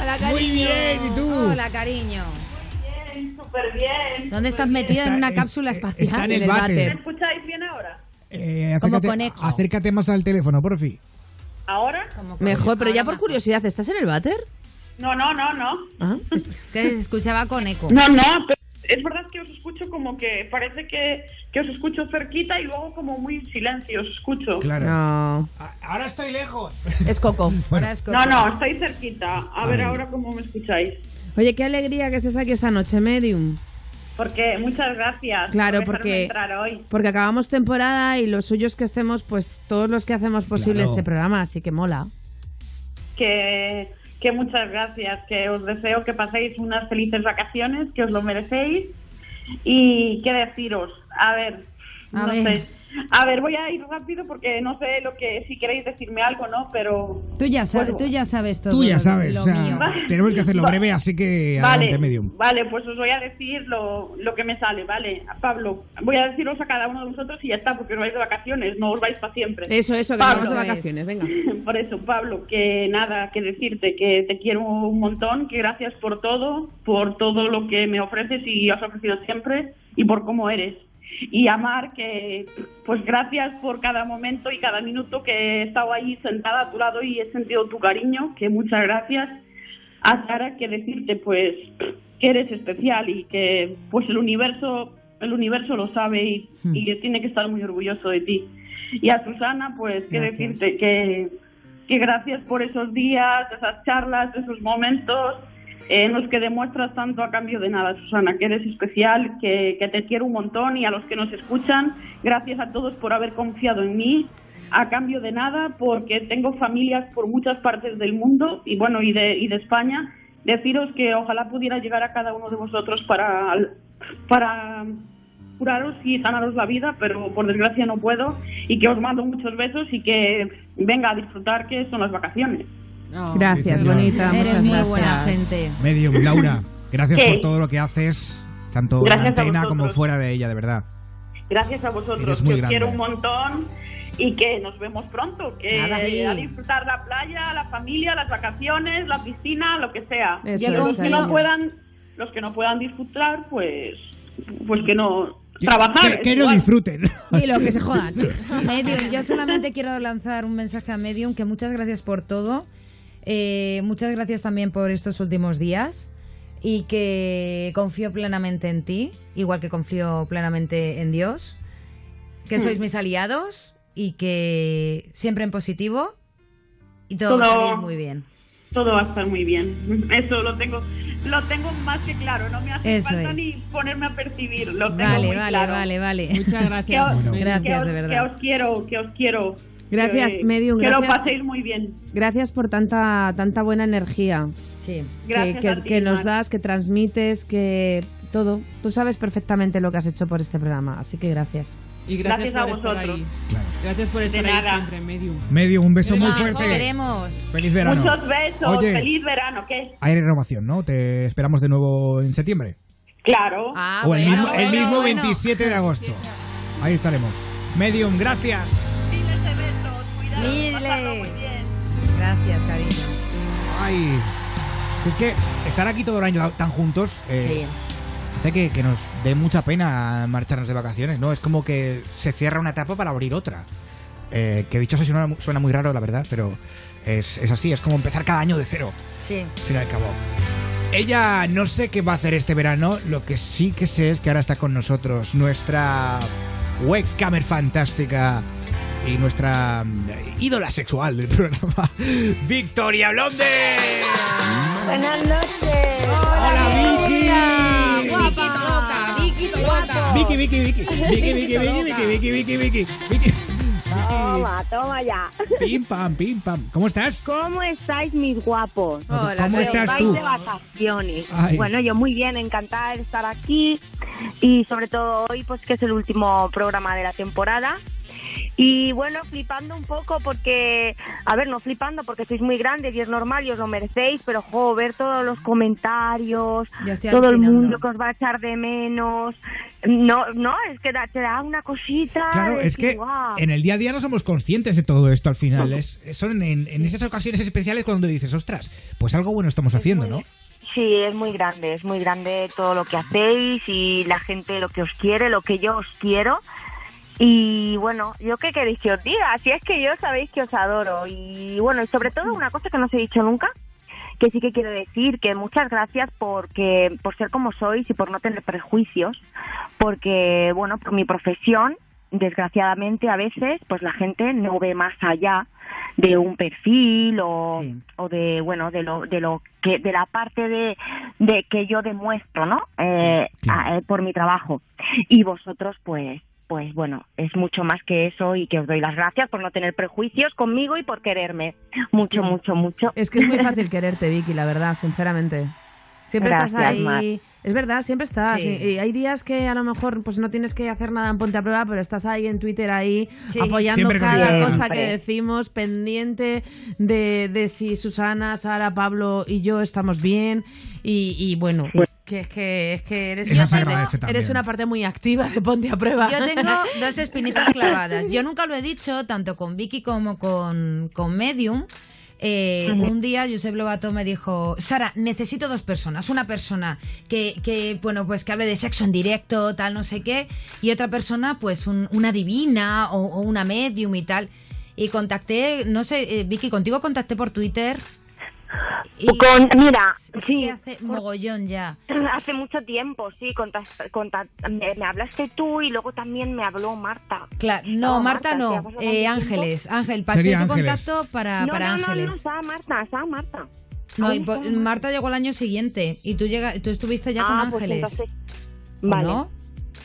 Hola, Muy bien, ¿y tú? Hola, cariño. Bien, súper bien. ¿Dónde estás metida en Está- una es- cápsula espacial? está en el váter. ¿Me escucháis bien ahora? Eh, Como acércate, conejo. acércate más al teléfono, porfi. ¿Ahora? Mejor, pero ya por curiosidad, ¿estás en el váter? No, no, no, no. Ah. Que se escuchaba con eco. No, no, pero es verdad que os escucho como que parece que, que os escucho cerquita y luego como muy en silencio os escucho. Claro. No. Ahora estoy lejos. Es Coco. Ahora es No, no, estoy cerquita. A ver ahora cómo me escucháis. Oye, qué alegría que estés aquí esta noche, Medium. Porque muchas gracias Claro, por porque- entrar hoy. Porque acabamos temporada y lo suyo es que estemos, pues, todos los que hacemos posible Claro. este programa, así que mola. que, que muchas gracias, que os deseo que paséis unas felices vacaciones, que os lo merecéis. Y qué deciros, a ver, A no ver. sé. A ver, voy a ir rápido porque no sé lo que, si queréis decirme algo, ¿no? Pero... Tú ya, sabes, tú ya sabes todo. Tú ya sabes, lo o sea, mío. tenemos que hacerlo breve, así que Vale, adelante, medium. vale, pues os voy a decir lo, lo que me sale, ¿vale? Pablo, voy a deciros a cada uno de vosotros y ya está, porque os vais de vacaciones, no os vais para siempre. Eso, eso, que Pablo. vamos de vacaciones, venga. Por eso, Pablo, que nada, que decirte que te quiero un montón, que gracias por todo, por todo lo que me ofreces y has ofrecido siempre y por cómo eres. Y Amar, que pues gracias por cada momento y cada minuto que he estado ahí sentada a tu lado y he sentido tu cariño, que muchas gracias. A Sara, que decirte pues que eres especial y que pues el universo el universo lo sabe y, y tiene que estar muy orgulloso de ti. Y a Susana, pues que Gracias. decirte que, que gracias por esos días, esas charlas, esos momentos en los que demuestras tanto a cambio de nada, Susana, que eres especial, que, que te quiero un montón y a los que nos escuchan, gracias a todos por haber confiado en mí a cambio de nada, porque tengo familias por muchas partes del mundo y bueno, y de, y de España. Deciros que ojalá pudiera llegar a cada uno de vosotros para, para curaros y sanaros la vida, pero por desgracia no puedo y que os mando muchos besos y que venga a disfrutar que son las vacaciones. Gracias, bonita. Eres muchas muy gracias. buena gente. Medium, Laura, gracias ¿Qué? por todo lo que haces, tanto Gracias en antena como fuera de ella, de verdad. Gracias a vosotros, Eres que os quiero un montón y que nos vemos pronto, que Nada, sí. a disfrutar la playa, la familia, las vacaciones, la piscina, lo que sea. Eso los es, que no puedan, los que no puedan disfrutar, pues, pues que no trabajar. Que, que no disfruten. Y lo que se jodan. Medium, yo solamente quiero lanzar un mensaje a Medium, que muchas gracias por todo. Eh, muchas gracias también por estos últimos días y que confío plenamente en ti, igual que confío plenamente en Dios, que Hmm. sois mis aliados y que siempre en positivo y todo, va a salir muy bien. Todo va a estar muy bien. Eso lo tengo, lo tengo más que claro. No me hace Eso falta es. ni ponerme a percibir. Lo tengo Vale, muy vale, claro. vale, vale. Muchas Que gracias. os, Bueno. que Gracias, os- de que verdad. os quiero, que os quiero. Gracias, Que- Medium, Que lo gracias. paséis muy bien. Gracias por tanta, tanta buena energía Sí. Gracias que- a ti, que nos das, que transmites, que, todo. Tú sabes perfectamente lo que has hecho por este programa, así que gracias. Y gracias, Gracias a por estar vosotros. ahí. Gracias por estar ahí nada. siempre, Medium. Medio, un beso muy Nos fuerte. queremos. Feliz verano. Muchos besos. Oye, Feliz verano. ¿Qué? hay renovación, ¿no? Te esperamos de nuevo en septiembre. Claro. Ah, o el bueno, mismo, el mismo bueno. 27 de agosto. Ahí estaremos. Medium, gracias. Miles. Gracias, cariño. Ay. Es que estar aquí todo el año tan juntos eh, hace que, que nos dé mucha pena marcharnos de vacaciones, ¿no? Es como que se cierra una etapa para abrir otra. Eh, que dicho así suena, suena muy raro, la verdad, pero es, es así, es como empezar cada año de cero, Sí. al fin y al cabo. Ella no sé qué va a hacer este verano, lo que sí que sé es que ahora está con nosotros nuestra webcamer fantástica y nuestra eh, ídola sexual del programa, Victoria Blonde. Buenas noches. Hola, Vicky. Vicky Toloca, Vicky Toloca. Vicky, Vicky, Vicky. Vicky, Vicky, Vicky, Vicky, Vicky, Vicky, Vicky. Toma, toma ya. Pim, pam, pim, pam. ¿Cómo estás? ¿Cómo estáis, mis guapos? Hola, ¿cómo estás tú? de vacaciones. Ay. Bueno, yo muy bien, encantada de estar aquí y sobre todo hoy, pues que es el último programa de la temporada. Y bueno, flipando un poco porque, a ver, no flipando porque sois muy grandes y es normal y os lo merecéis, pero jo, ver todos los comentarios, todo el mundo que os va a echar de menos. No, no, es que da- te da una cosita. Claro, de es decir, que en el día a día no somos conscientes de todo esto al final. Es, son en, en esas ocasiones especiales cuando dices, ostras, pues algo bueno estamos haciendo, ¿no? Sí, es muy grande, es muy grande todo lo que hacéis y la gente lo que os quiere, lo que yo os quiero. Y bueno, yo qué queréis que os diga, si es que yo sabéis que os adoro. Y bueno, y sobre todo una cosa que no os he dicho nunca, que sí que quiero decir, que muchas gracias porque, por ser como sois y por no tener prejuicios, porque bueno, por mi profesión, desgraciadamente a veces, pues la gente no ve más allá de un perfil o, o de bueno de lo de lo que de la parte de, de que yo demuestro no Eh, a- eh, por mi trabajo. Y vosotros pues pues bueno es mucho más que eso y que os doy las gracias por no tener prejuicios conmigo y por quererme mucho mucho mucho Es que es muy fácil quererte, Vicky, la verdad, sinceramente. Siempre estás ahí. Mar. Es verdad, siempre estás. Sí. Y, hay días que a lo mejor pues no tienes que hacer nada en Ponte a Prueba, pero estás ahí en Twitter ahí Sí. apoyando Siempre cada cosa Siempre. que decimos, pendiente de, de si Susana, Sara, Pablo y yo estamos bien. Y, y bueno, que es que, es que eres, agradece también. eres una parte muy activa de Ponte a Prueba. Yo tengo dos espinitas clavadas. Yo nunca lo he dicho, tanto con Vicky como con, con Medium. Eh, un día Josep Lobato me dijo, Sara, necesito dos personas. Una persona que, que, bueno, pues que hable de sexo en directo, tal, no sé qué. Y otra persona, pues un- una divina o, o una medium y tal. Y contacté, no sé, eh, Vicky, contigo contacté por Twitter. Y Con- mira, sí. hace mogollón ya. hace mucho tiempo sí me, me hablaste tú y luego también me habló Marta Claro, no, Estaba Marta no, eh, tiempo. Ángeles, Ángel, pasé tu contacto para, no, para no, no, Ángeles. no, estaba Marta, estaba Marta. No, y Marta. Marta llegó el año siguiente y tú llega, tú estuviste ya Ah, con pues Ángeles. entonces- ¿O Vale. no?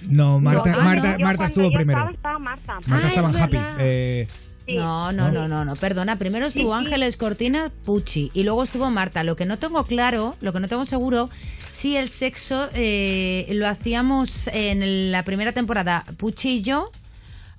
No, Marta, No, ah, Marta, Marta estuvo primero. Estaba, estaba Marta. Marta Ah, estaba es Happy. Eh, Sí. No, no, no, no, no, perdona. Primero estuvo Sí, sí. Ángeles Cortina Pucci y luego estuvo Marta. Lo que no tengo claro, lo que no tengo seguro, si el sexo eh, lo hacíamos en la primera temporada Pucci y yo.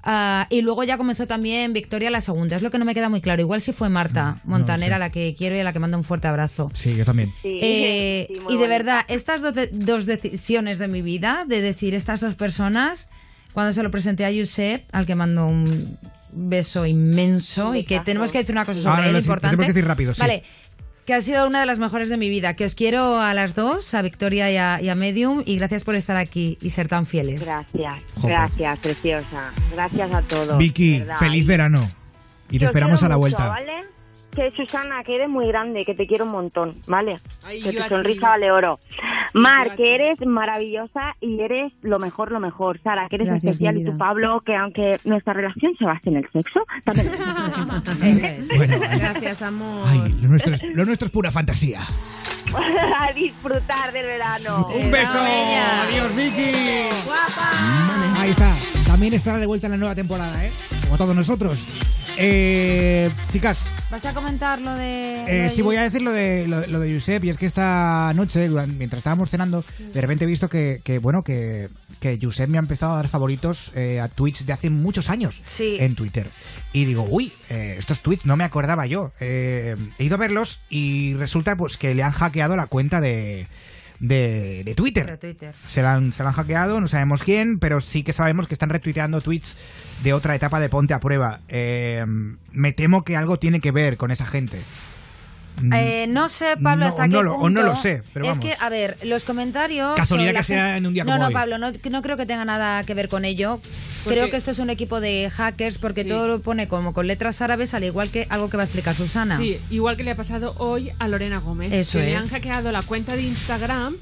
ah, y luego ya comenzó también Victoria la segunda. Es lo que no me queda muy claro. Igual si fue Marta no Montanera sé. la que quiero y a la que mando un fuerte abrazo. sí, yo también. Sí, Eh, sí, y de bonita. verdad, estas dos decisiones de mi vida, de decir estas dos personas, cuando se lo presenté a Josep, al que mando un beso inmenso y que tenemos que decir una cosa sobre Ahora él lo importante. tenemos que decir rápido, sí. Vale, que ha sido una de las mejores de mi vida, que os quiero a las dos, a Victoria y a, y a Medium, y gracias por estar aquí y ser tan fieles. Gracias, Joder. gracias, preciosa. Gracias a todos. Vicky, feliz verano. Y te Os esperamos a la mucho, vuelta. ¿vale? Que Susana, que eres muy grande, que te quiero un montón, ¿vale? Ay, que tu sonrisa vale oro. Mar, Yo que eres maravillosa y eres lo mejor, lo mejor. Sara, que eres Gracias, especial. Y tú. Pablo, que aunque nuestra relación se base en el sexo, también... Bueno, Gracias, amor. ay, lo nuestro, es, lo nuestro es pura fantasía. a disfrutar del verano. Un beso. bella. Adiós, Vicky. Ahí está. También estará de vuelta en la nueva temporada, ¿eh? Como todos nosotros. Eh, chicas, ¿Vas a comentar lo de...? lo eh, de sí voy a decir lo de, lo, lo de Josep, y es que esta noche, mientras estábamos cenando, de repente he visto que, que, bueno, que, que Josep me ha empezado a dar favoritos eh, a tweets de hace muchos años Sí. en Twitter. Y digo, uy, eh, estos tweets no me acordaba yo. Eh, he ido a verlos y resulta pues que le han hackeado la cuenta de, de, de Twitter. De Twitter. Se la, han, se la han hackeado, no sabemos quién, pero sí que sabemos que están retuiteando tweets de otra etapa de Ponte a Prueba. Eh, me temo que algo tiene que ver con esa gente. Mm, Eh, no sé, Pablo, No, hasta qué no lo- o no lo sé, pero es vamos. que, a ver, los comentarios. Casualidad que sea en un día No, como no, hoy. Pablo, no, no creo que tenga nada que ver con ello. Creo que esto es un equipo de hackers porque todo lo pone como con letras árabes, al igual que algo que va a explicar Susana. Sí, igual que le ha pasado hoy a Lorena Gómez. Eso que le han hackeado la cuenta de Instagram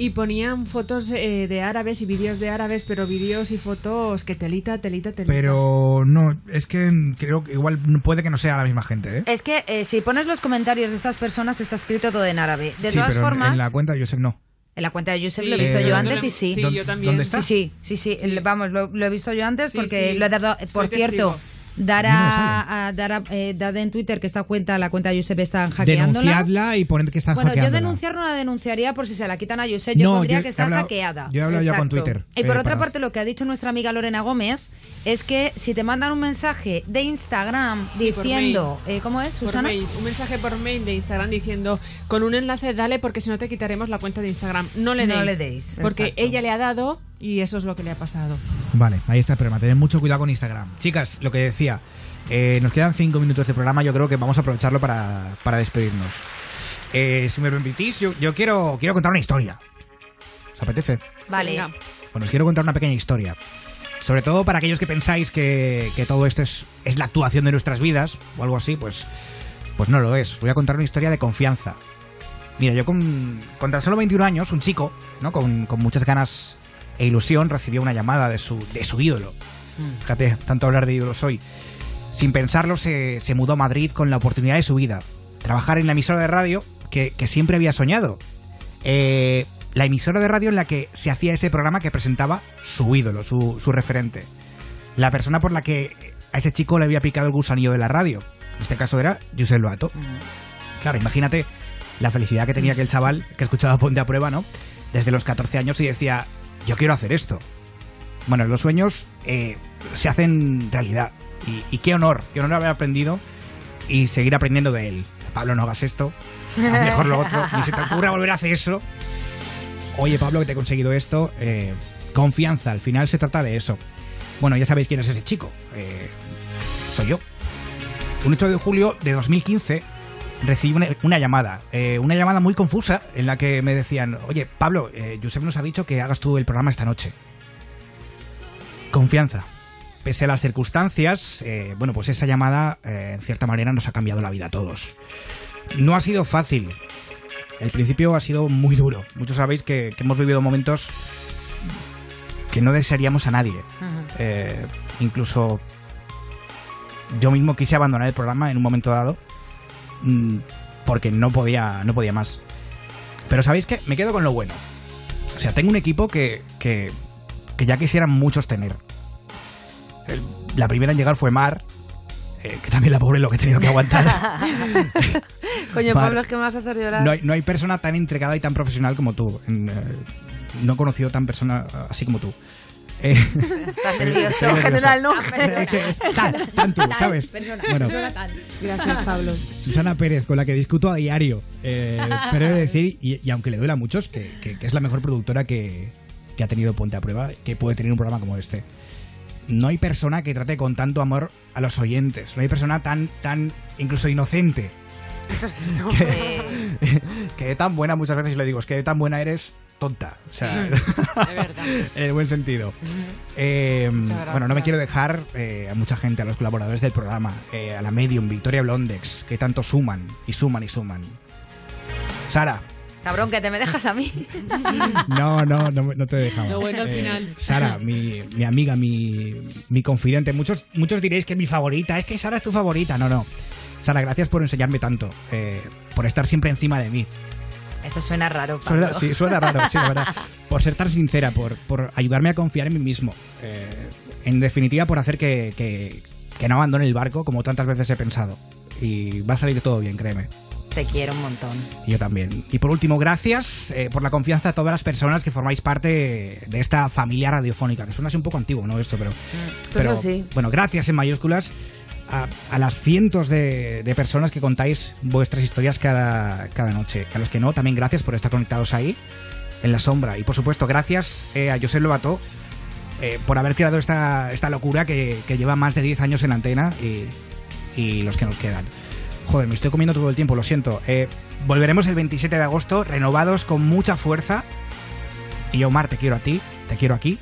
y ponían fotos eh, de árabes y vídeos de árabes, pero vídeos y fotos que telita, telita, telita. Pero no, es que creo que igual puede que no sea la misma gente, ¿eh? Es que eh, si pones los comentarios de estas personas está escrito todo en árabe. De sí, todas pero formas, en la cuenta de Josep no. en la cuenta de Josep Sí, lo he visto eh, yo ¿dónde antes y sí. sí, yo ¿Dó- también. dónde está? Sí, sí, sí, vamos, lo, lo he visto yo antes Sí, porque sí. lo he dado. Por Soy cierto, testigo. Dar A a, dar a- eh, dad en Twitter que esta cuenta, la cuenta de Josep están hackeándola. Denunciadla y poned que están Bueno, yo hackeándola. denunciar no la denunciaría por si se la quitan a Josep. Yo No, pondría yo que está hablado- hackeada. yo he hablado ya con. Twitter, Y por eh, otra para- parte, lo que ha dicho nuestra amiga Lorena Gómez es que si te mandan un mensaje de Instagram Sí, diciendo. eh, ¿Cómo es, Susana? mail, un mensaje por mail de Instagram diciendo con un enlace dale porque si no te quitaremos la cuenta de Instagram. No le No deis. le deis, Porque exacto. ella le ha dado y eso es lo que le ha pasado. Vale, ahí está el problema. Tened mucho cuidado con Instagram. Chicas, lo que decía, eh, nos quedan cinco minutos de programa. Yo creo que vamos a aprovecharlo para, para despedirnos. Eh, si me permitís, yo, yo quiero, quiero contar una historia. ¿Os apetece? Vale. Bueno, os quiero contar una pequeña historia. Sobre todo para aquellos que pensáis que, que todo esto es, es la actuación de nuestras vidas o algo así, pues, pues no lo es. Os voy a contar una historia de confianza. Mira, yo con, con tan solo 21 años, un chico, ¿no? Con, con muchas ganas e ilusión, recibió una llamada de su, de su ídolo. Fíjate, tanto hablar de ídolos hoy. Sin pensarlo, se, se mudó a Madrid con la oportunidad de su vida. Trabajar en la emisora de radio que, que siempre había soñado. Eh, la emisora de radio en la que se hacía ese programa que presentaba su ídolo, su, su referente. La persona por la que a ese chico le había picado el gusanillo de la radio. En este caso era Josep Loato. Claro, imagínate la felicidad que tenía aquel chaval que escuchaba Ponte a Prueba, ¿no? Desde los 14 años y decía, yo quiero hacer esto. Bueno, los sueños eh, se hacen realidad. Y, qué honor, qué honor haber aprendido y seguir aprendiendo de él. Pablo, no hagas esto. Haz mejor lo otro. Ni se te ocurra volver a hacer eso. Oye, Pablo, que te he conseguido esto. eh, confianza, al final se trata de eso. Bueno, ya sabéis quién es ese chico. Eh, soy yo. Un 8 de julio de 2015 recibí una, una llamada. eh, una llamada muy confusa en la que me decían, oye, Pablo, eh, Josep nos ha dicho que hagas tú el programa esta noche. Confianza. Pese a las circunstancias, eh, bueno, pues esa llamada, eh, en cierta manera, nos ha cambiado la vida a todos. No ha sido fácil. El principio ha sido muy duro. Muchos sabéis que, que hemos vivido momentos que no desearíamos a nadie. Incluso yo mismo quise abandonar el programa en un momento dado mm, porque no podía, no podía más. Pero sabéis que me quedo con lo bueno. O sea, tengo un equipo que, que, que ya quisieran muchos tener. El- la primera en llegar fue Mar, eh, que también la pobre lo que he tenido que aguantar. Coño, Mar, Pablo, es que me vas a hacer llorar. No hay, no hay persona tan entregada y tan profesional como tú. En, eh, no he conocido tan persona así como tú. Eh, Estás nervioso. estoy En general, ¿no? Es que es tan, tan tú, ¿sabes? Persona, Bueno. persona tal. Gracias, Pablo. Susana Pérez, con la que discuto a diario. Eh, pero he de decir, y, y aunque le duele a muchos, que, que- que es la mejor productora que, que ha tenido Ponte a Prueba, que puede tener un programa como este. No hay persona que trate con tanto amor a los oyentes. No hay persona tan, tan incluso inocente. Eso es cierto. Que, que de tan buena, muchas veces le digo, es que de tan buena eres tonta. O sea, en el buen sentido. Eh, Muchas bueno, no me quiero dejar eh, a mucha gente, a los colaboradores del programa, eh, a la Medium, Victoria Blondex, que tanto suman y suman y suman. Sara, Cabrón, que te me dejas a mí. no, no, no, no te he dejado. Lo bueno al Eh, final. Sara, mi, mi amiga, mi, mi confidente. Muchos, muchos diréis que es mi favorita, es que Sara es tu favorita. No, no. Sara, gracias por enseñarme tanto, eh, por estar siempre encima de mí. Eso suena raro, Pablo. Suena, sí, suena raro, sí, la verdad. Por ser tan sincera, por, por ayudarme a confiar en mí mismo. Eh, en definitiva, por hacer que, que, que no abandone el barco como tantas veces he pensado. Y va a salir todo bien, créeme. te quiero un montón. Yo también. Y por último, gracias eh, por la confianza a todas las personas que formáis parte de esta familia radiofónica. Que suena así un poco antiguo, ¿no? Esto, pero. pero pues sí. Bueno, gracias en mayúsculas a, las cientos de, personas que contáis vuestras historias cada, cada noche. A los que no, también gracias por estar conectados ahí, en la sombra. Y por supuesto, gracias eh, a José Lobato eh, por haber creado esta, esta locura que, lleva más de 10 años en antena y, y los que nos quedan. Joder, me estoy comiendo todo el tiempo, lo siento. Eh, volveremos el 27 de agosto, renovados con mucha fuerza. Y Omar, te quiero a ti, te quiero aquí.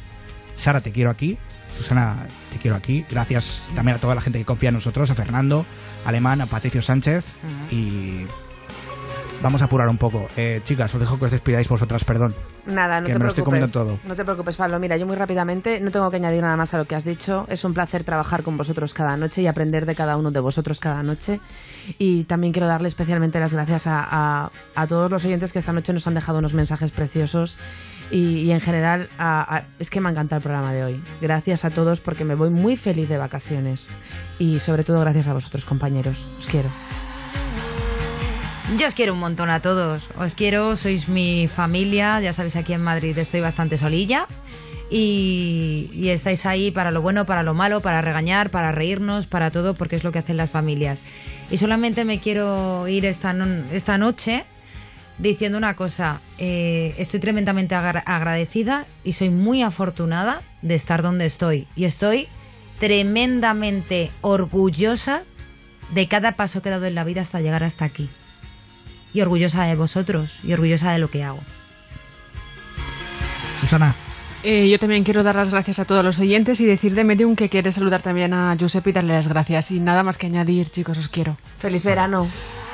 Sara, te quiero aquí. Susana, te quiero aquí. Gracias también a toda la gente que confía en nosotros, a Fernando, a Alemán, a Patricio Sánchez. Y vamos a apurar un poco. Eh, chicas, os dejo que os despidáis vosotras, perdón. Nada, no que te me lo estoy preocupes. comiendo todo. No te preocupes, Pablo. Mira, yo muy rápidamente no tengo que añadir nada más a lo que has dicho. Es un placer trabajar con vosotros cada noche y aprender de cada uno de vosotros cada noche. Y también quiero darle especialmente las gracias a, a- a todos los oyentes que esta noche nos han dejado unos mensajes preciosos. Y, y en general, a- es que me ha encantado el programa de hoy. Gracias a todos porque me voy muy feliz de vacaciones. Y sobre todo gracias a vosotros, compañeros. Os quiero. Yo os quiero un montón a todos. Os quiero, sois mi familia. Ya sabéis, aquí en Madrid estoy bastante solilla. Y, estáis ahí para lo bueno, para lo malo, para regañar, para reírnos, para todo, porque es lo que hacen las familias. Y solamente me quiero ir esta, esta noche diciendo una cosa. Eh, estoy tremendamente agra- agradecida y soy muy afortunada de estar donde estoy. Y estoy tremendamente orgullosa de cada paso que he dado en la vida hasta llegar hasta aquí. Y orgullosa de vosotros y orgullosa de lo que hago. Susana. Eh, yo también quiero dar las gracias a todos los oyentes y decir de Medium que quiere saludar también a Giuseppe y darle las gracias. Y nada más que añadir, chicos, os quiero. Feliz verano.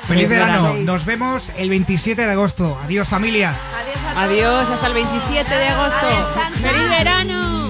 Feliz Feliz verano. verano. Nos vemos el 27 de agosto. Adiós, familia. Adiós, hasta el 27 de agosto. ¡Feliz verano!